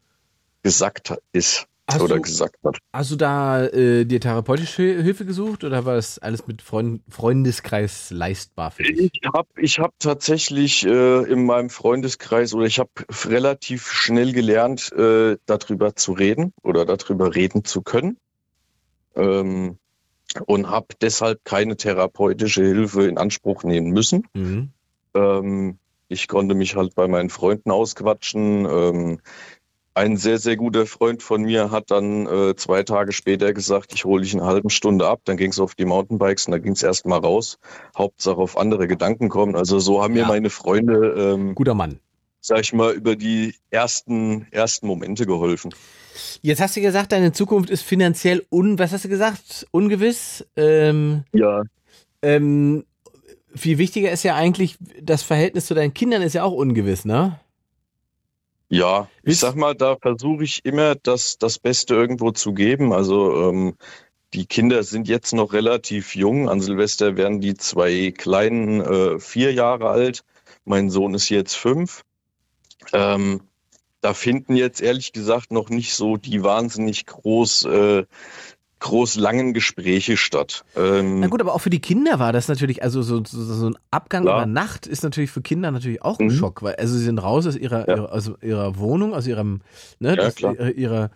gesagt ist Hast oder du- gesagt hat. Hast du da äh, dir therapeutische Hilfe gesucht oder war das alles mit Freund Freundeskreis leistbar für dich? Ich habe ich hab tatsächlich äh, in meinem Freundeskreis oder ich habe relativ schnell gelernt, äh, darüber zu reden oder darüber reden zu können. Ähm, und habe deshalb keine therapeutische Hilfe in Anspruch nehmen müssen. Mhm. Ähm, ich konnte mich halt bei meinen Freunden ausquatschen. Ähm, ein sehr, sehr guter Freund von mir hat dann äh, zwei Tage später gesagt, ich hole dich in einer halben Stunde ab. Dann ging es auf die Mountainbikes und dann ging es erstmal raus. Hauptsache auf andere Gedanken kommen. Also so haben mir Ja. meine Freunde, ähm, Guter Mann. sag ich mal, über die ersten, ersten Momente geholfen. Jetzt hast du gesagt, deine Zukunft ist finanziell un, was hast du gesagt? Ungewiss. Ähm, Ja, ähm, viel wichtiger ist ja eigentlich, das Verhältnis zu deinen Kindern ist ja auch ungewiss, ne? Ja, ich Willst- sag mal, da versuche ich immer das, das Beste irgendwo zu geben. Also ähm, die Kinder sind jetzt noch relativ jung. An Silvester werden die zwei Kleinen äh, vier Jahre alt. Mein Sohn ist jetzt fünf. Ähm, da finden jetzt ehrlich gesagt noch nicht so die wahnsinnig groß, äh, groß langen Gespräche statt. Ähm, Na gut, aber auch für die Kinder war das natürlich, also so, so, so ein Abgang Klar. über Nacht ist natürlich für Kinder natürlich auch ein Mhm. Schock, weil also sie sind raus aus ihrer, Ja. ihrer aus ihrer Wohnung, aus ihrem, ne, Ja, das, ihrer, ihrer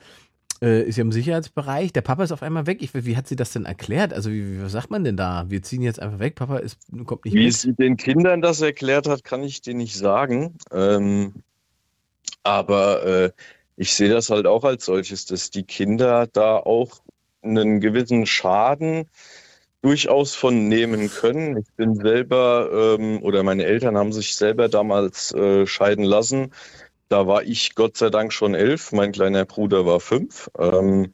äh, ist ja im Sicherheitsbereich. Der Papa ist auf einmal weg. Ich, wie hat sie das denn erklärt? Also wie, wie was sagt man denn da? Wir ziehen jetzt einfach weg. Papa ist kommt nicht Wie mit. sie den Kindern das erklärt hat, kann ich dir nicht sagen. Ähm, aber äh, ich sehe das halt auch als solches, dass die Kinder da auch einen gewissen Schaden durchaus von nehmen können. Ich bin selber ähm, oder meine Eltern haben sich selber damals äh, scheiden lassen. Da war ich Gott sei Dank schon elf, mein kleiner Bruder war fünf. Ähm,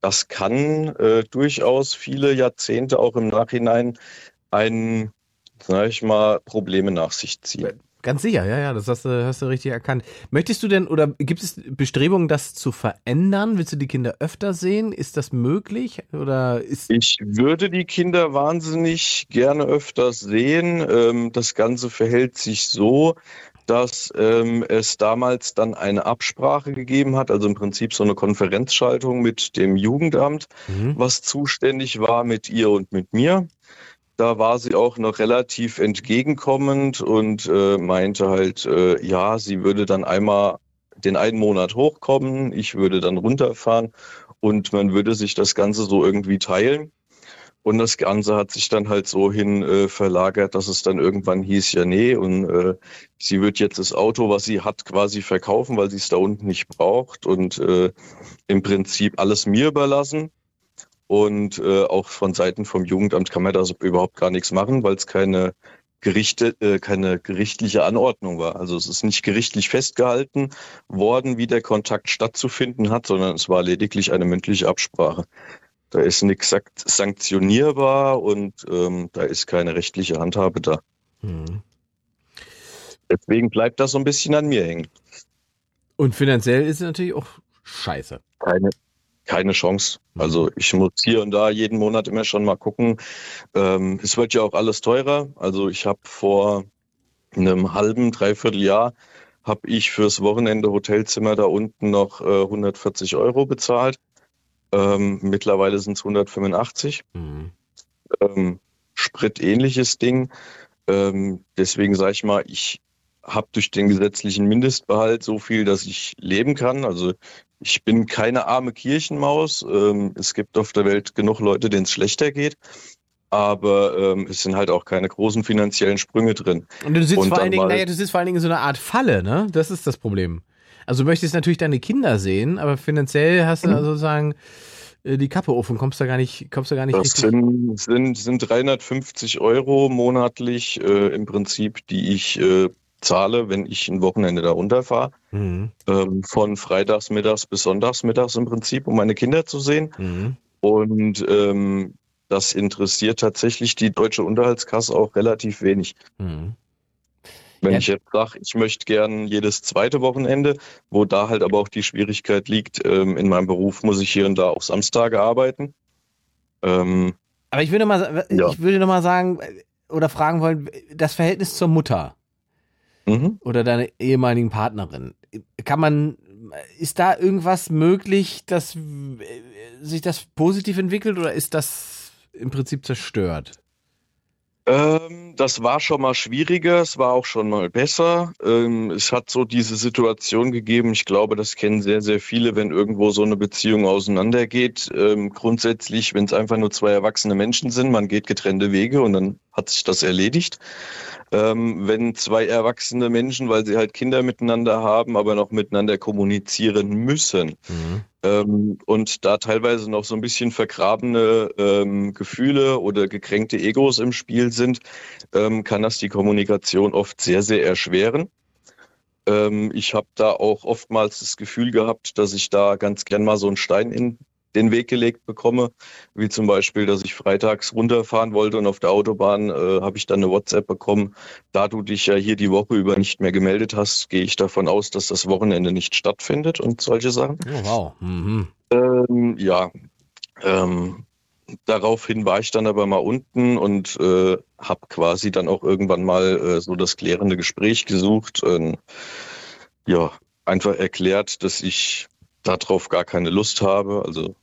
das kann äh, durchaus viele Jahrzehnte auch im Nachhinein ein, sag ich mal, Probleme nach sich ziehen. Ganz sicher, ja, ja, das hast du, hast du richtig erkannt. Möchtest du denn oder gibt es Bestrebungen, das zu verändern? Willst du die Kinder öfter sehen? Ist das möglich oder ist Ich würde die Kinder wahnsinnig gerne öfters sehen. Ähm, das Ganze verhält sich so, dass ähm, es damals dann eine Absprache gegeben hat, also im Prinzip so eine Konferenzschaltung mit dem Jugendamt, Mhm. was zuständig war mit ihr und mit mir. Da war sie auch noch relativ entgegenkommend und äh, meinte halt, äh, ja, sie würde dann einmal den einen Monat hochkommen, ich würde dann runterfahren und man würde sich das Ganze so irgendwie teilen. Und das Ganze hat sich dann halt so hin äh, verlagert, dass es dann irgendwann hieß, ja nee, und äh, sie wird jetzt das Auto, was sie hat, quasi verkaufen, weil sie es da unten nicht braucht und äh, im Prinzip alles mir überlassen. Und äh, auch von Seiten vom Jugendamt kann man da so überhaupt gar nichts machen, weil es keine Gerichte, äh, keine gerichtliche Anordnung war. Also es ist nicht gerichtlich festgehalten worden, wie der Kontakt stattzufinden hat, sondern es war lediglich eine mündliche Absprache. Da ist nichts sanktionierbar und ähm, da ist keine rechtliche Handhabe da. Mhm. Deswegen bleibt das so ein bisschen an mir hängen. Und finanziell ist es natürlich auch scheiße. Keine, keine Chance. Also ich muss hier und da jeden Monat immer schon mal gucken. Ähm, es wird ja auch alles teurer. Also ich habe vor einem halben, dreiviertel Jahr habe ich fürs Wochenende Hotelzimmer da unten noch äh, 140 Euro bezahlt. Ähm, mittlerweile sind es 185. Mhm. ähm, Sprit-ähnliches Ding. Ähm, deswegen sage ich mal, ich habe durch den gesetzlichen Mindestbehalt so viel, dass ich leben kann. Also ich bin keine arme Kirchenmaus. Ähm, es gibt auf der Welt genug Leute, denen es schlechter geht. Aber ähm, es sind halt auch keine großen finanziellen Sprünge drin. Und du sitzt Und vor allen Dingen, naja, du sitzt vor allen Dingen in so einer Art Falle, ne? Das ist das Problem. Also du möchtest natürlich deine Kinder sehen, aber finanziell hast du Mhm. da sozusagen äh, die Kappe auf und kommst da gar nicht, kommst da gar nicht Das richtig. sind, sind, sind 350 Euro monatlich äh, im Prinzip, die ich äh, zahle, wenn ich ein Wochenende da runterfahre. Mhm. Ähm, von freitags mittags bis sonntags mittags im Prinzip, um meine Kinder zu sehen. Mhm. Und ähm, das interessiert tatsächlich die deutsche Unterhaltskasse auch relativ wenig. Mhm. Wenn Ja. ich jetzt sage, ich möchte gern jedes zweite Wochenende, wo da halt aber auch die Schwierigkeit liegt, ähm, in meinem Beruf muss ich hier und da auch Samstage arbeiten. Ähm, Aber ich würde mal, Ja. ich würde noch mal sagen äh, oder fragen wollen, das Verhältnis zur Mutter mhm. oder deiner ehemaligen Partnerin, kann man, ist da irgendwas möglich, dass äh, sich das positiv entwickelt oder ist das im Prinzip zerstört? Ähm, das war schon mal schwieriger, es war auch schon mal besser. Ähm, es hat so diese Situation gegeben, ich glaube, das kennen sehr, sehr viele, wenn irgendwo so eine Beziehung auseinandergeht. Ähm, grundsätzlich, wenn es einfach nur zwei erwachsene Menschen sind, man geht getrennte Wege und dann hat sich das erledigt. Ähm, wenn zwei erwachsene Menschen, weil sie halt Kinder miteinander haben, aber noch miteinander kommunizieren müssen, Mhm. ähm, und da teilweise noch so ein bisschen vergrabene ähm, Gefühle oder gekränkte Egos im Spiel sind, ähm, kann das die Kommunikation oft sehr, sehr erschweren. Ähm, ich habe da auch oftmals das Gefühl gehabt, dass ich da ganz gern mal so einen Stein in den Weg gelegt bekomme, wie zum Beispiel, dass ich freitags runterfahren wollte und auf der Autobahn äh, habe ich dann eine WhatsApp bekommen, da du dich ja hier die Woche über nicht mehr gemeldet hast, gehe ich davon aus, dass das Wochenende nicht stattfindet und solche Sachen. Oh, wow. Mhm. Ähm, ja, ähm, daraufhin war ich dann aber mal unten und äh, habe quasi dann auch irgendwann mal äh, so das klärende Gespräch gesucht. Ähm, ja, einfach erklärt, dass ich darauf gar keine Lust habe. Also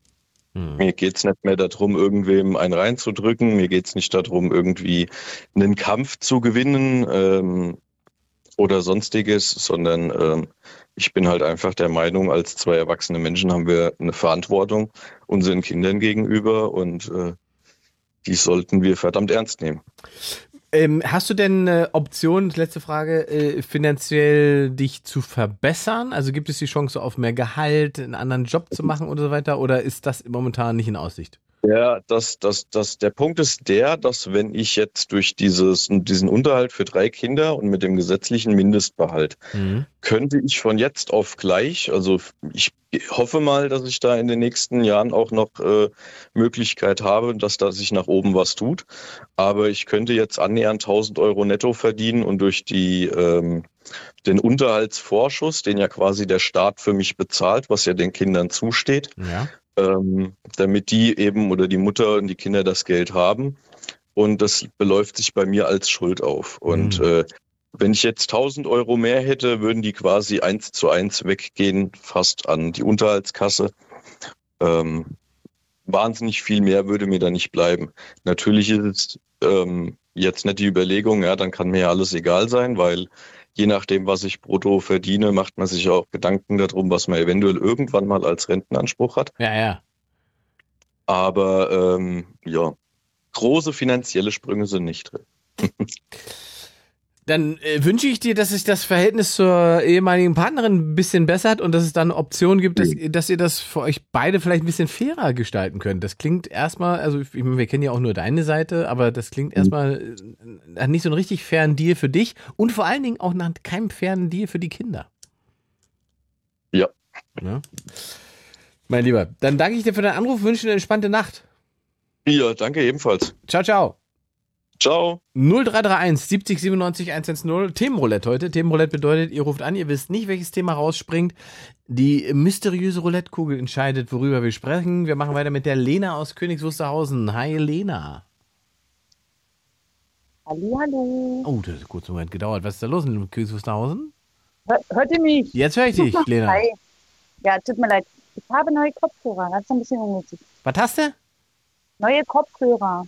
Mhm. mir geht's nicht mehr darum, irgendwem einen reinzudrücken. Mir geht's nicht darum, irgendwie einen Kampf zu gewinnen ähm, oder sonstiges, sondern ähm, ich bin halt einfach der Meinung, als zwei erwachsene Menschen haben wir eine Verantwortung unseren Kindern gegenüber und äh, die sollten wir verdammt ernst nehmen. Ähm, hast du denn äh, Optionen, letzte Frage, äh, finanziell dich zu verbessern? Also gibt es die Chance auf mehr Gehalt, einen anderen Job zu machen oder so weiter? Oder ist das momentan nicht in Aussicht? Ja, das, das, das, der Punkt ist der, dass wenn ich jetzt durch dieses, diesen Unterhalt für drei Kinder und mit dem gesetzlichen Mindestbehalt Mhm. könnte ich von jetzt auf gleich, also ich hoffe mal, dass ich da in den nächsten Jahren auch noch äh, Möglichkeit habe, dass da sich nach oben was tut. Aber ich könnte jetzt annähernd 1000 Euro netto verdienen und durch die, ähm, den Unterhaltsvorschuss, den ja quasi der Staat für mich bezahlt, was ja den Kindern zusteht, Ja. Ähm, damit die eben oder die Mutter und die Kinder das Geld haben. Und das beläuft sich bei mir als Schuld auf. Und Mhm. äh, wenn ich jetzt 1000 Euro mehr hätte, würden die quasi eins zu eins weggehen, fast an die Unterhaltskasse. Ähm, wahnsinnig viel mehr würde mir da nicht bleiben. Natürlich ist es ähm, jetzt nicht die Überlegung, ja, dann kann mir ja alles egal sein, weil je nachdem, was ich brutto verdiene, macht man sich auch Gedanken darum, was man eventuell irgendwann mal als Rentenanspruch hat. Ja, ja. Aber ähm, ja, große finanzielle Sprünge sind nicht drin. *laughs* Dann äh, wünsche ich dir, dass sich das Verhältnis zur ehemaligen Partnerin ein bisschen bessert und dass es dann Optionen gibt, dass, dass ihr das für euch beide vielleicht ein bisschen fairer gestalten könnt. Das klingt erstmal, also ich meine, wir kennen ja auch nur deine Seite, aber das klingt erstmal äh, nach nicht so einen richtig fairen Deal für dich und vor allen Dingen auch nach keinem fairen Deal für die Kinder. Ja. ja? Mein Lieber, dann danke ich dir für deinen Anruf, wünsche dir eine entspannte Nacht. Ja, danke ebenfalls. Ciao, ciao. Ciao. 0331 70 97 110. Themenroulette heute. Themenroulette bedeutet, ihr ruft an, ihr wisst nicht, welches Thema rausspringt. Die mysteriöse Roulettekugel entscheidet, worüber wir sprechen. Wir machen weiter mit der Lena aus Königs Hi, Lena. Hallihallo. Oh, das hat kurz einen Moment gedauert. Was ist da los in Königs Wusterhausen? Hör, hört ihr mich? Jetzt höre ich dich, Lena. Hi. Ja, tut mir leid. Ich habe neue Kopfhörer. Das ist ein bisschen ungünstig. Was hast du? Neue Kopfhörer.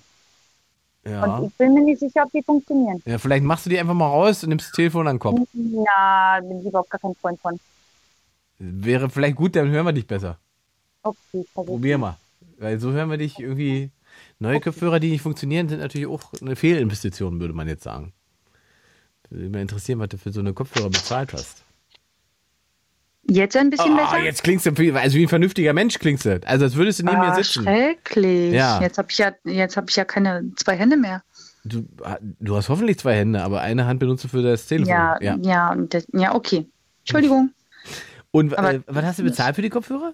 Ja. Und ich bin mir nicht sicher, ob die funktionieren. ja. Vielleicht machst du die einfach mal raus und nimmst das Telefon an den Kopf. Na, bin ich überhaupt gar kein Freund von. Wäre vielleicht gut, dann hören wir dich besser. Okay. Probier mal. Weil so hören wir dich irgendwie. Neue Kopfhörer, die nicht funktionieren, sind natürlich auch eine Fehlinvestition, würde man jetzt sagen. Würde mich interessieren, was du für so eine Kopfhörer bezahlt hast. Jetzt ein bisschen Oh, besser? jetzt klingst du wie, also wie ein vernünftiger Mensch klingst du. Also als würdest du neben mir Ah, sitzen. schrecklich. Ja. Jetzt habe ich ja, jetzt habe ich ja keine zwei Hände mehr. Du, du hast hoffentlich zwei Hände, aber eine Hand benutzt du für das Telefon. Ja, ja, und das, ja, okay. Entschuldigung. Und äh, was hast du bezahlt für die Kopfhörer?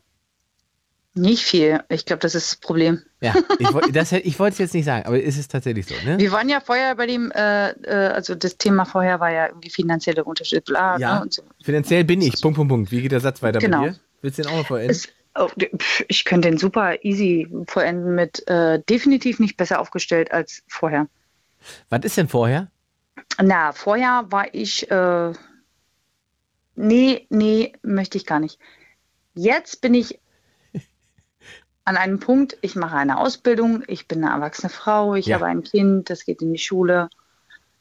Nicht viel. Ich glaube, das ist das Problem. Ja, ich, ich wollte es jetzt nicht sagen, aber ist es tatsächlich so, ne? Wir waren ja vorher bei dem, äh, äh, also das Thema vorher war ja irgendwie finanzielle Unterschied, bla, Ja, ne, und so. finanziell bin ich. Punkt, Punkt, Punkt. Wie geht der Satz weiter Genau. bei dir? Willst du den auch noch vollenden? Es, oh, ich könnte den super easy vollenden mit äh, definitiv nicht besser aufgestellt als vorher. Was ist denn vorher? Na, vorher war ich, äh, nee, nee, möchte ich gar nicht. Jetzt bin ich an einem Punkt, ich mache eine Ausbildung, ich bin eine erwachsene Frau, ich Ja. habe ein Kind, das geht in die Schule.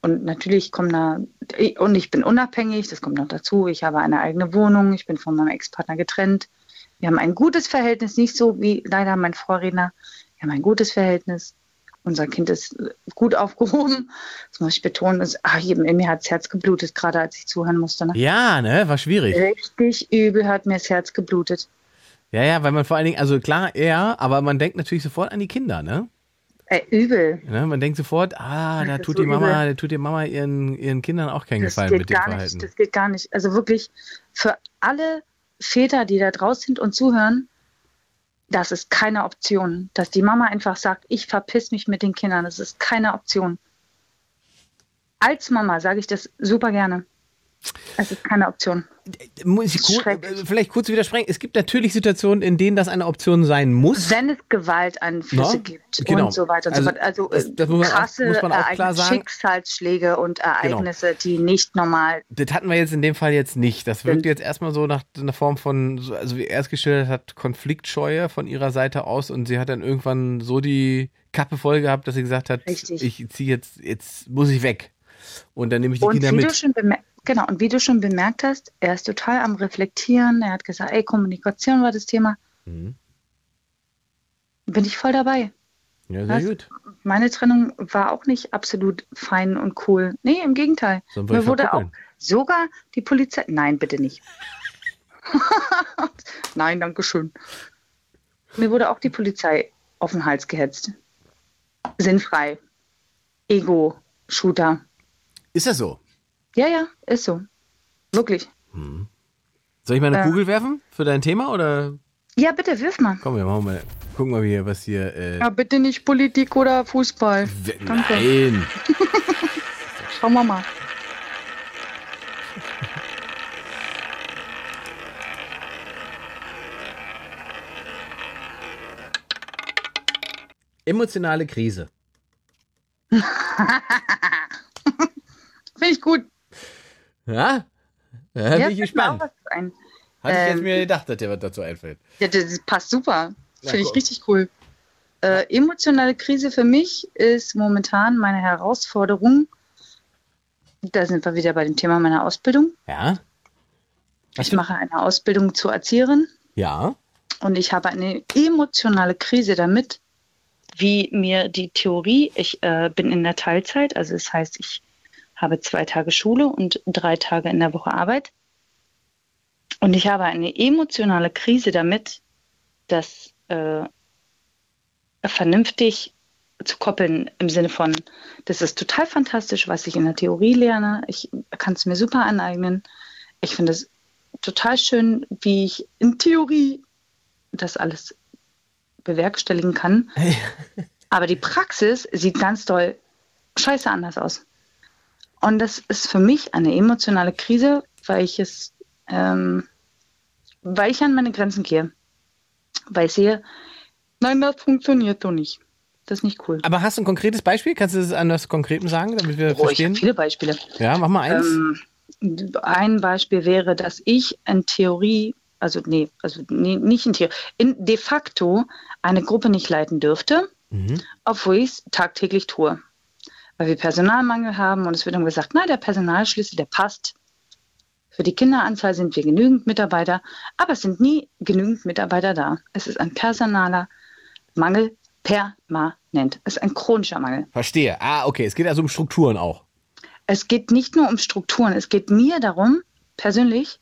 Und natürlich kommt da, und ich bin unabhängig, das kommt noch dazu. Ich habe eine eigene Wohnung, ich bin von meinem Ex-Partner getrennt. Wir haben ein gutes Verhältnis, nicht so wie leider mein Vorredner. Wir haben ein gutes Verhältnis. Unser Kind ist gut aufgehoben. Das muss ich betonen. Das, ach, in mir hat das Herz geblutet, gerade als ich zuhören musste. Ne? Ja, ne? War schwierig. Richtig übel hat mir das Herz geblutet. Ja, ja, weil man vor allen Dingen, also klar, er, aber man denkt natürlich sofort an die Kinder, ne? Äh, übel. ne? Man denkt sofort, ah, da tut so die Mama, übel. da tut die Mama ihren, ihren Kindern auch keinen Das Gefallen geht mit dem gar Verhalten. nicht. Das geht gar nicht. Also wirklich für alle Väter, die da draußen sind und zuhören, das ist keine Option. Dass die Mama einfach sagt, ich verpiss mich mit den Kindern, das ist keine Option. Als Mama sage ich das super gerne. Es ist keine Option. Muss ich Das ist kur schrecklich. äh, vielleicht kurz widersprechen. Es gibt natürlich Situationen, in denen das eine Option sein muss. Wenn es Gewalteinflüsse No? gibt Genau. und so weiter und Also, so fort. Also das- äh, das muss man auch- krasse auch. Genau. Schicksalsschläge und Ereignisse, die nicht normal Das hatten wir jetzt in dem Fall jetzt nicht. Das wirkt jetzt erstmal so nach einer Form von, so- also wie er es geschildert hat, Konfliktscheue von ihrer Seite aus und sie hat dann irgendwann so die Kappe voll gehabt, dass sie gesagt hat, Richtig. ich ziehe jetzt, jetzt muss ich weg. Und dann nehme ich die Und Kinder wie, du mit. Genau, und wie du schon bemerkt hast, er ist total am Reflektieren. Er hat gesagt, ey, Kommunikation war das Thema. Mhm. Bin ich voll dabei. Ja, sehr Was? gut. Meine Trennung war auch nicht absolut fein und cool. Nee, im Gegenteil. Mir wurde auch sogar die Polizei. Nein, bitte nicht. *laughs* Nein, danke schön. Mir wurde auch die Polizei auf den Hals gehetzt. Sinnfrei. Ego, Shooter. Ist das so? Ja, ja, ist so. Wirklich. Soll ich mal eine Ja. Kugel werfen für dein Thema oder? Ja, bitte, wirf mal. Komm, wir machen mal, gucken mal hier, was hier, äh, Ja, bitte nicht Politik oder Fußball. w- danke. nein. *laughs* Schauen wir mal. Emotionale Krise. *laughs* Finde ich gut. Ja? Ja, bin ich fällt mir gespannt. was. Hatte ich jetzt Ähm, mir gedacht, dass dir was dazu einfällt. Ja, das passt super. Ja, Finde ich richtig cool. Äh, emotionale Krise für mich ist momentan meine Herausforderung. Da sind wir wieder bei dem Thema meiner Ausbildung. Ja? Ich mache eine Ausbildung zur Erzieherin Ja? und ich habe eine emotionale Krise damit, wie mir die Theorie, ich äh, bin in der Teilzeit, also das heißt, ich habe zwei Tage Schule und drei Tage in der Woche Arbeit. Und ich habe eine emotionale Krise damit, das äh, vernünftig zu koppeln im Sinne von, das ist total fantastisch, was ich in der Theorie lerne. Ich kann es mir super aneignen. Ich finde es total schön, wie ich in Theorie das alles bewerkstelligen kann. Aber die Praxis sieht ganz doll scheiße anders aus. Und das ist für mich eine emotionale Krise, weil ich es, ähm, weil ich an meine Grenzen gehe. Weil ich sehe, nein, das funktioniert doch nicht. Das ist nicht cool. Aber hast du ein konkretes Beispiel? Kannst du das an das Konkreten sagen, damit wir Oh, ich verstehen? habe viele Beispiele. Ja, mach mal eins. Ähm, ein Beispiel wäre, dass ich in Theorie, also nee, also nee, nicht in Theorie, in de facto eine Gruppe nicht leiten dürfte, Mhm. obwohl ich es tagtäglich tue. Weil wir Personalmangel haben und es wird dann gesagt, na, der Personalschlüssel, der passt. Für die Kinderanzahl sind wir genügend Mitarbeiter, aber es sind nie genügend Mitarbeiter da. Es ist ein personaler Mangel permanent. Es ist ein chronischer Mangel. Verstehe. Ah, okay. Es geht also um Strukturen auch. Es geht nicht nur um Strukturen, es geht mir darum, persönlich,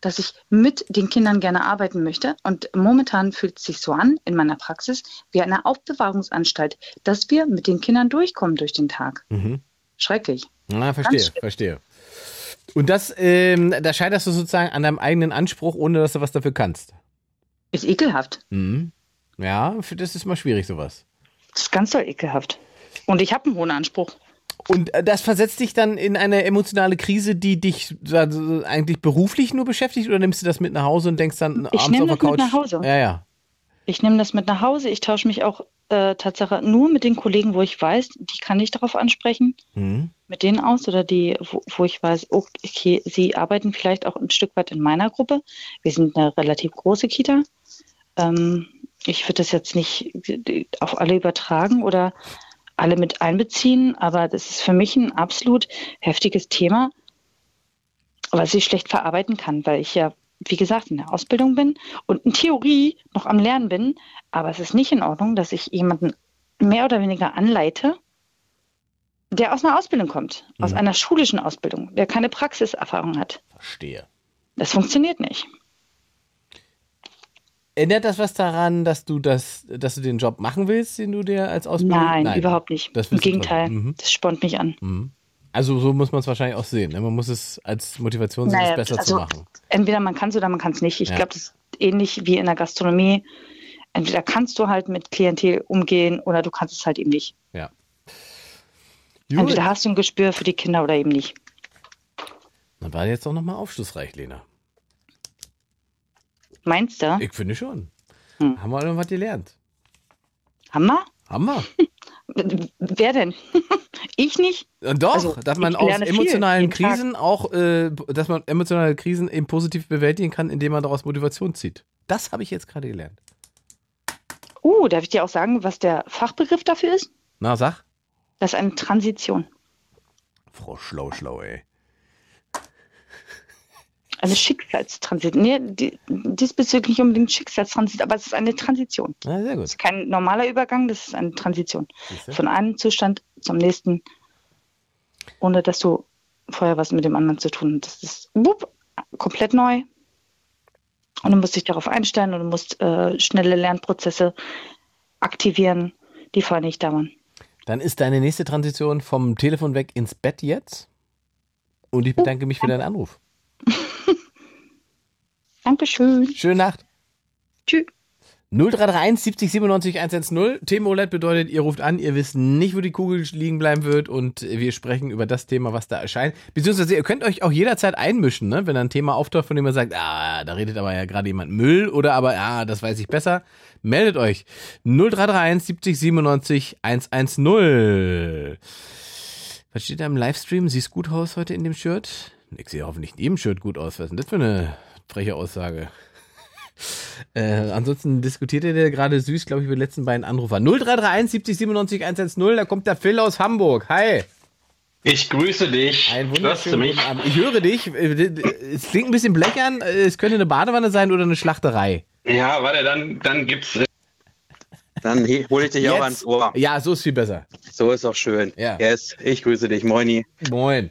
dass ich mit den Kindern gerne arbeiten möchte. Und momentan fühlt es sich so an in meiner Praxis wie eine Aufbewahrungsanstalt, dass wir mit den Kindern durchkommen durch den Tag. Schrecklich. Na, verstehe, schlimm. verstehe. Und das, ähm, da scheiterst du sozusagen an deinem eigenen Anspruch, ohne dass du was dafür kannst. Ist ekelhaft. Mhm. Ja, für das ist mal schwierig, sowas. Das ist ganz doll ekelhaft. Und ich habe einen hohen Anspruch. Und äh, das versetzt dich dann in eine emotionale Krise, die dich eigentlich beruflich nur beschäftigt oder nimmst du das mit nach Hause und denkst dann Ich abends auf der das mit Couch? nach Hause. Ja, ja. Ich nehme das mit nach Hause. Ich tausche mich auch äh, Tatsache nur mit den Kollegen, wo ich weiß, die kann ich darauf ansprechen, Mhm. mit denen aus oder die, wo, wo ich weiß, okay, sie arbeiten vielleicht auch ein Stück weit in meiner Gruppe. Wir sind eine relativ große Kita. Ähm, ich würde das jetzt nicht auf alle übertragen oder alle mit einbeziehen, aber das ist für mich ein absolut heftiges Thema, was ich schlecht verarbeiten kann, weil ich ja, wie gesagt, in der Ausbildung bin und in Theorie noch am Lernen bin, aber es ist nicht in Ordnung, dass ich jemanden mehr oder weniger anleite, der aus einer Ausbildung kommt, aus einer schulischen Ausbildung, der keine Praxiserfahrung hat. Verstehe. Das funktioniert nicht. Ändert das was daran, dass du das, dass du den Job machen willst, den du dir als Ausbildung? Nein, überhaupt nicht. Das Im Gegenteil. Mhm. das spornt mich an. Also so muss man es wahrscheinlich auch sehen. Ne? Man muss es als Motivation sehen, Naja, es besser also zu machen. entweder man kann es oder man kann es nicht. Ich Ja. glaube, das ist ähnlich wie in der Gastronomie. Entweder kannst du halt mit Klientel umgehen oder du kannst es halt eben nicht. Ja. Gut. Entweder hast du ein Gespür für die Kinder oder eben nicht. Dann war jetzt doch nochmal aufschlussreich, Lena. Meinst du? Ich finde schon. Hm. Haben wir noch was gelernt? Hammer? Haben wir. *laughs* Wer denn? *laughs* ich nicht? Und Doch, Also, dass man aus lerne viel emotionalen jeden Tag. Krisen auch, äh, dass man emotionale Krisen eben positiv bewältigen kann, indem man daraus Motivation zieht. Das habe ich jetzt gerade gelernt. Uh, darf ich dir auch sagen, was der Fachbegriff dafür ist? Na, sag. Das ist eine Transition. Frau Schlau, schlau, ey. Eine Schicksalstransition. Nee, die, diesbezüglich nicht unbedingt Schicksalstransition, aber es ist eine Transition. Na, sehr gut. Es ist kein normaler Übergang, das ist eine Transition. Siehste? Von einem Zustand zum nächsten, ohne dass du vorher was mit dem anderen zu tun hast. Das ist wupp, komplett neu. Und du musst dich darauf einstellen und du musst äh, schnelle Lernprozesse aktivieren, die vorher nicht da waren. Dann ist deine nächste Transition vom Telefon weg ins Bett jetzt. Und ich bedanke mich für deinen Anruf. Dankeschön. Schöne Nacht. Tschüss. 0331 70 97 110. Thema OLED bedeutet, ihr ruft an, ihr wisst nicht, wo die Kugel liegen bleiben wird und wir sprechen über das Thema, was da erscheint. Beziehungsweise ihr könnt euch auch jederzeit einmischen, ne? wenn ein Thema auftaucht, von dem ihr sagt, ah, da redet aber ja gerade jemand Müll oder aber, ah, das weiß ich besser. Meldet euch. 0331 70 97 110. Was steht da im Livestream? Siehst gut aus heute in dem Shirt? Ich sehe hoffentlich in jedem Shirt gut aus. Was ist denn das für eine freche Aussage? *laughs* Äh, ansonsten diskutiert ihr der gerade süß, glaube ich, über die letzten beiden Anrufer. 0331 70 97 110, da kommt der Phil aus Hamburg. Hi. Ich grüße dich. Ein Hörst du wunderschönen mich? guten Abend. Ich höre dich. Äh, Es klingt ein bisschen blechern. Äh, Es könnte eine Badewanne sein oder eine Schlachterei. Ja, warte, dann, dann gibt's. äh, Dann hole ich dich auch Jetzt? ans Ohr. Ja, so ist viel besser. So ist auch schön. Ja. Yes, ich grüße dich. Moini. Moin.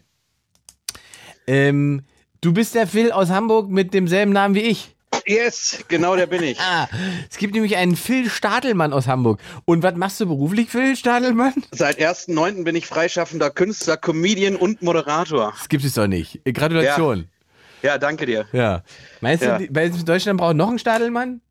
Ähm, du bist der Phil aus Hamburg mit demselben Namen wie ich. Yes, genau der bin ich. Ah, es gibt nämlich einen Phil Stadelmann aus Hamburg. Und was machst du beruflich, Phil Stadelmann? Seit 1.9. bin ich freischaffender Künstler, Comedian und Moderator. Das gibt es doch nicht. Gratulation. Ja, danke dir. Ja. Meinst Ja. du, Deutschland braucht noch einen Stadelmann?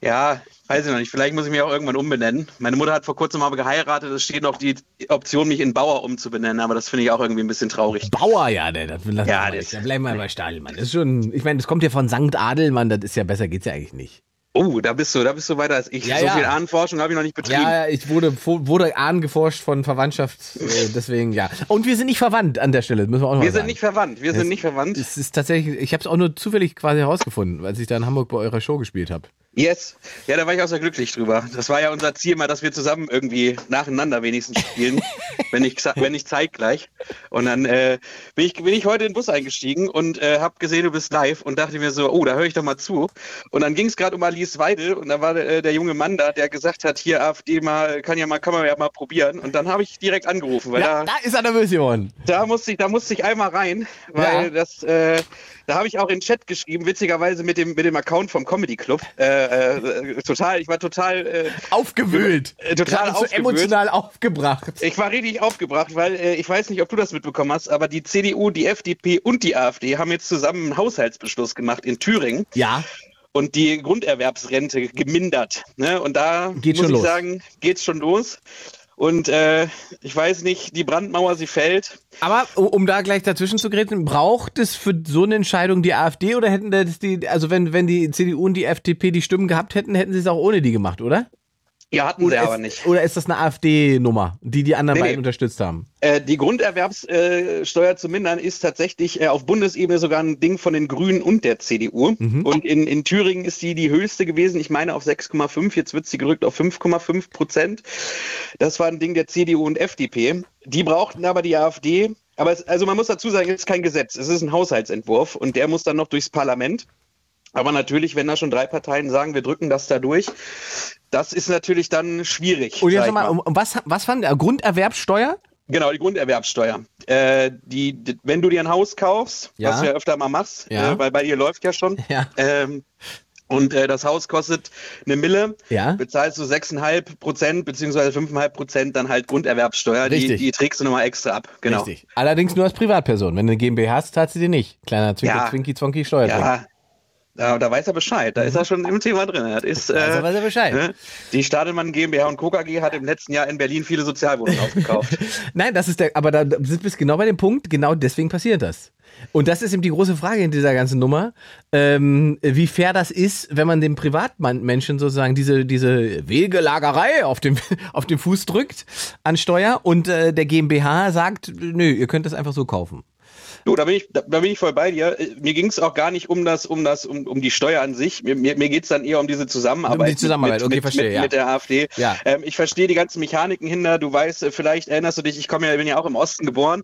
Ja, weiß ich noch nicht. Vielleicht muss ich mich auch irgendwann umbenennen. Meine Mutter hat vor kurzem mal geheiratet. Es steht noch die Option, mich in Bauer umzubenennen, aber das finde ich auch irgendwie ein bisschen traurig. Bauer, ja, ne, das lassen Ja, das- nicht. Dann bleiben wir bei Stadelmann. Das ist schon, ich meine, das kommt ja von Sankt Adelmann, das ist ja besser, geht's ja eigentlich nicht. Oh, da bist du, da bist du weiter als ich. Ja, so ja. viel Ahnenforschung habe ich noch nicht betrieben. Ja, ich wurde, wurde angeforscht von Verwandtschaft, äh, *laughs* deswegen ja. Und wir sind nicht verwandt an der Stelle, müssen wir auch noch Wir sind sagen. nicht verwandt. Wir sind nicht verwandt. Es ist tatsächlich, ich habe es auch nur zufällig quasi herausgefunden, als ich da in Hamburg bei eurer Show gespielt habe. Yes. Ja, da war ich auch sehr glücklich drüber. Das war ja unser Ziel mal, dass wir zusammen irgendwie nacheinander wenigstens spielen, *laughs* wenn nicht, wenn nicht zeitgleich. Und dann äh, bin, ich, bin ich heute in den Bus eingestiegen und äh, habe gesehen, du bist live und dachte mir so, oh, da höre ich doch mal zu. Und dann ging es gerade um Alice Weidel und da war äh, der junge Mann da, der gesagt hat, hier AfD mal, kann ja mal, kann man ja mal probieren. Und dann habe ich direkt angerufen, weil Ja, da, da ist er nervös geworden. da musste ich, da musste ich einmal rein, weil Ja. das, äh, da habe ich auch in den Chat geschrieben, witzigerweise mit dem, mit dem Account vom Comedy Club. Äh, äh, total, ich war total äh, Aufgewühlt. Äh, total aufgewühlt. emotional aufgebracht. Ich war richtig aufgebracht, weil äh, ich weiß nicht, ob du das mitbekommen hast, aber die CDU, die FDP und die AfD haben jetzt zusammen einen Haushaltsbeschluss gemacht in Thüringen Ja, und die Grunderwerbsrente gemindert. Ne? Und da Geht muss ich los. sagen, geht's schon los. Und äh, ich weiß nicht, die Brandmauer, sie fällt. aber um- um da gleich dazwischen zu grätschen, braucht es für so eine Entscheidung die AfD oder hätten das die, also wenn, wenn die CDU und die FDP die Stimmen gehabt hätten, hätten sie es auch ohne die gemacht, oder? Ja, hatten sie Oder aber ist, nicht. Oder ist das eine AfD-Nummer, die die anderen Nee, beiden nee. unterstützt haben? Äh, die Grunderwerbssteuer zu mindern ist tatsächlich äh, auf Bundesebene sogar ein Ding von den Grünen und der CDU. Mhm. Und in, in Thüringen ist die die höchste gewesen. Ich meine auf 6,5. Jetzt wird sie gerückt auf 5,5 Prozent. Das war ein Ding der CDU und FDP. Die brauchten aber die AfD. Aber es, also man muss dazu sagen, es ist kein Gesetz. Es ist ein Haushaltsentwurf und der muss dann noch durchs Parlament. Aber natürlich, wenn da schon drei Parteien sagen, wir drücken das da durch, das ist natürlich dann schwierig. Und jetzt nochmal, um, um was, was fand der Grunderwerbssteuer? Genau, die Grunderwerbsteuer. Äh, die, die, wenn du dir ein Haus kaufst, Ja. was du ja öfter mal machst, Ja. äh, weil bei dir läuft ja schon, Ja. ähm, und äh, das Haus kostet eine Mille, Ja. bezahlst du 6,5 Prozent beziehungsweise 5,5 Prozent dann halt Grunderwerbsteuer, die, die trägst du nochmal extra ab. Genau. Richtig. Allerdings nur als Privatperson. Wenn du eine GmbH hast, zahlst du dir nicht. Kleiner Zwinker, Ja. Zwinki, Zwonki, Steuer. Ja, da, da weiß er Bescheid. Da ist er schon im Thema drin. Das ist, äh, Also weiß er Bescheid. ne? Die Stadelmann GmbH und Co. KG hat im letzten Jahr in Berlin viele Sozialwohnungen aufgekauft. *laughs* Nein, das ist der, aber da sind wir genau bei dem Punkt, genau deswegen passiert das. Und das ist eben die große Frage in dieser ganzen Nummer, ähm, wie fair das ist, wenn man dem Privatmenschen sozusagen diese, diese Wegelagerei auf dem, *laughs* auf dem Fuß drückt an Steuer und äh, der GmbH sagt, nö, ihr könnt das einfach so kaufen. Du, da bin ich, da, da bin ich voll bei dir. Äh, Mir ging es auch gar nicht um das, um das, um, um die Steuer an sich. Mir, mir, mir geht es dann eher um diese Zusammenarbeit. Um die Zusammenarbeit, mit, okay, mit, verstehe, mit, ja. mit der AfD. Ja. Ähm, ich verstehe die ganzen Mechaniken hinter. Du weißt, äh, vielleicht erinnerst du dich, ich komme ja, bin ja auch im Osten geboren.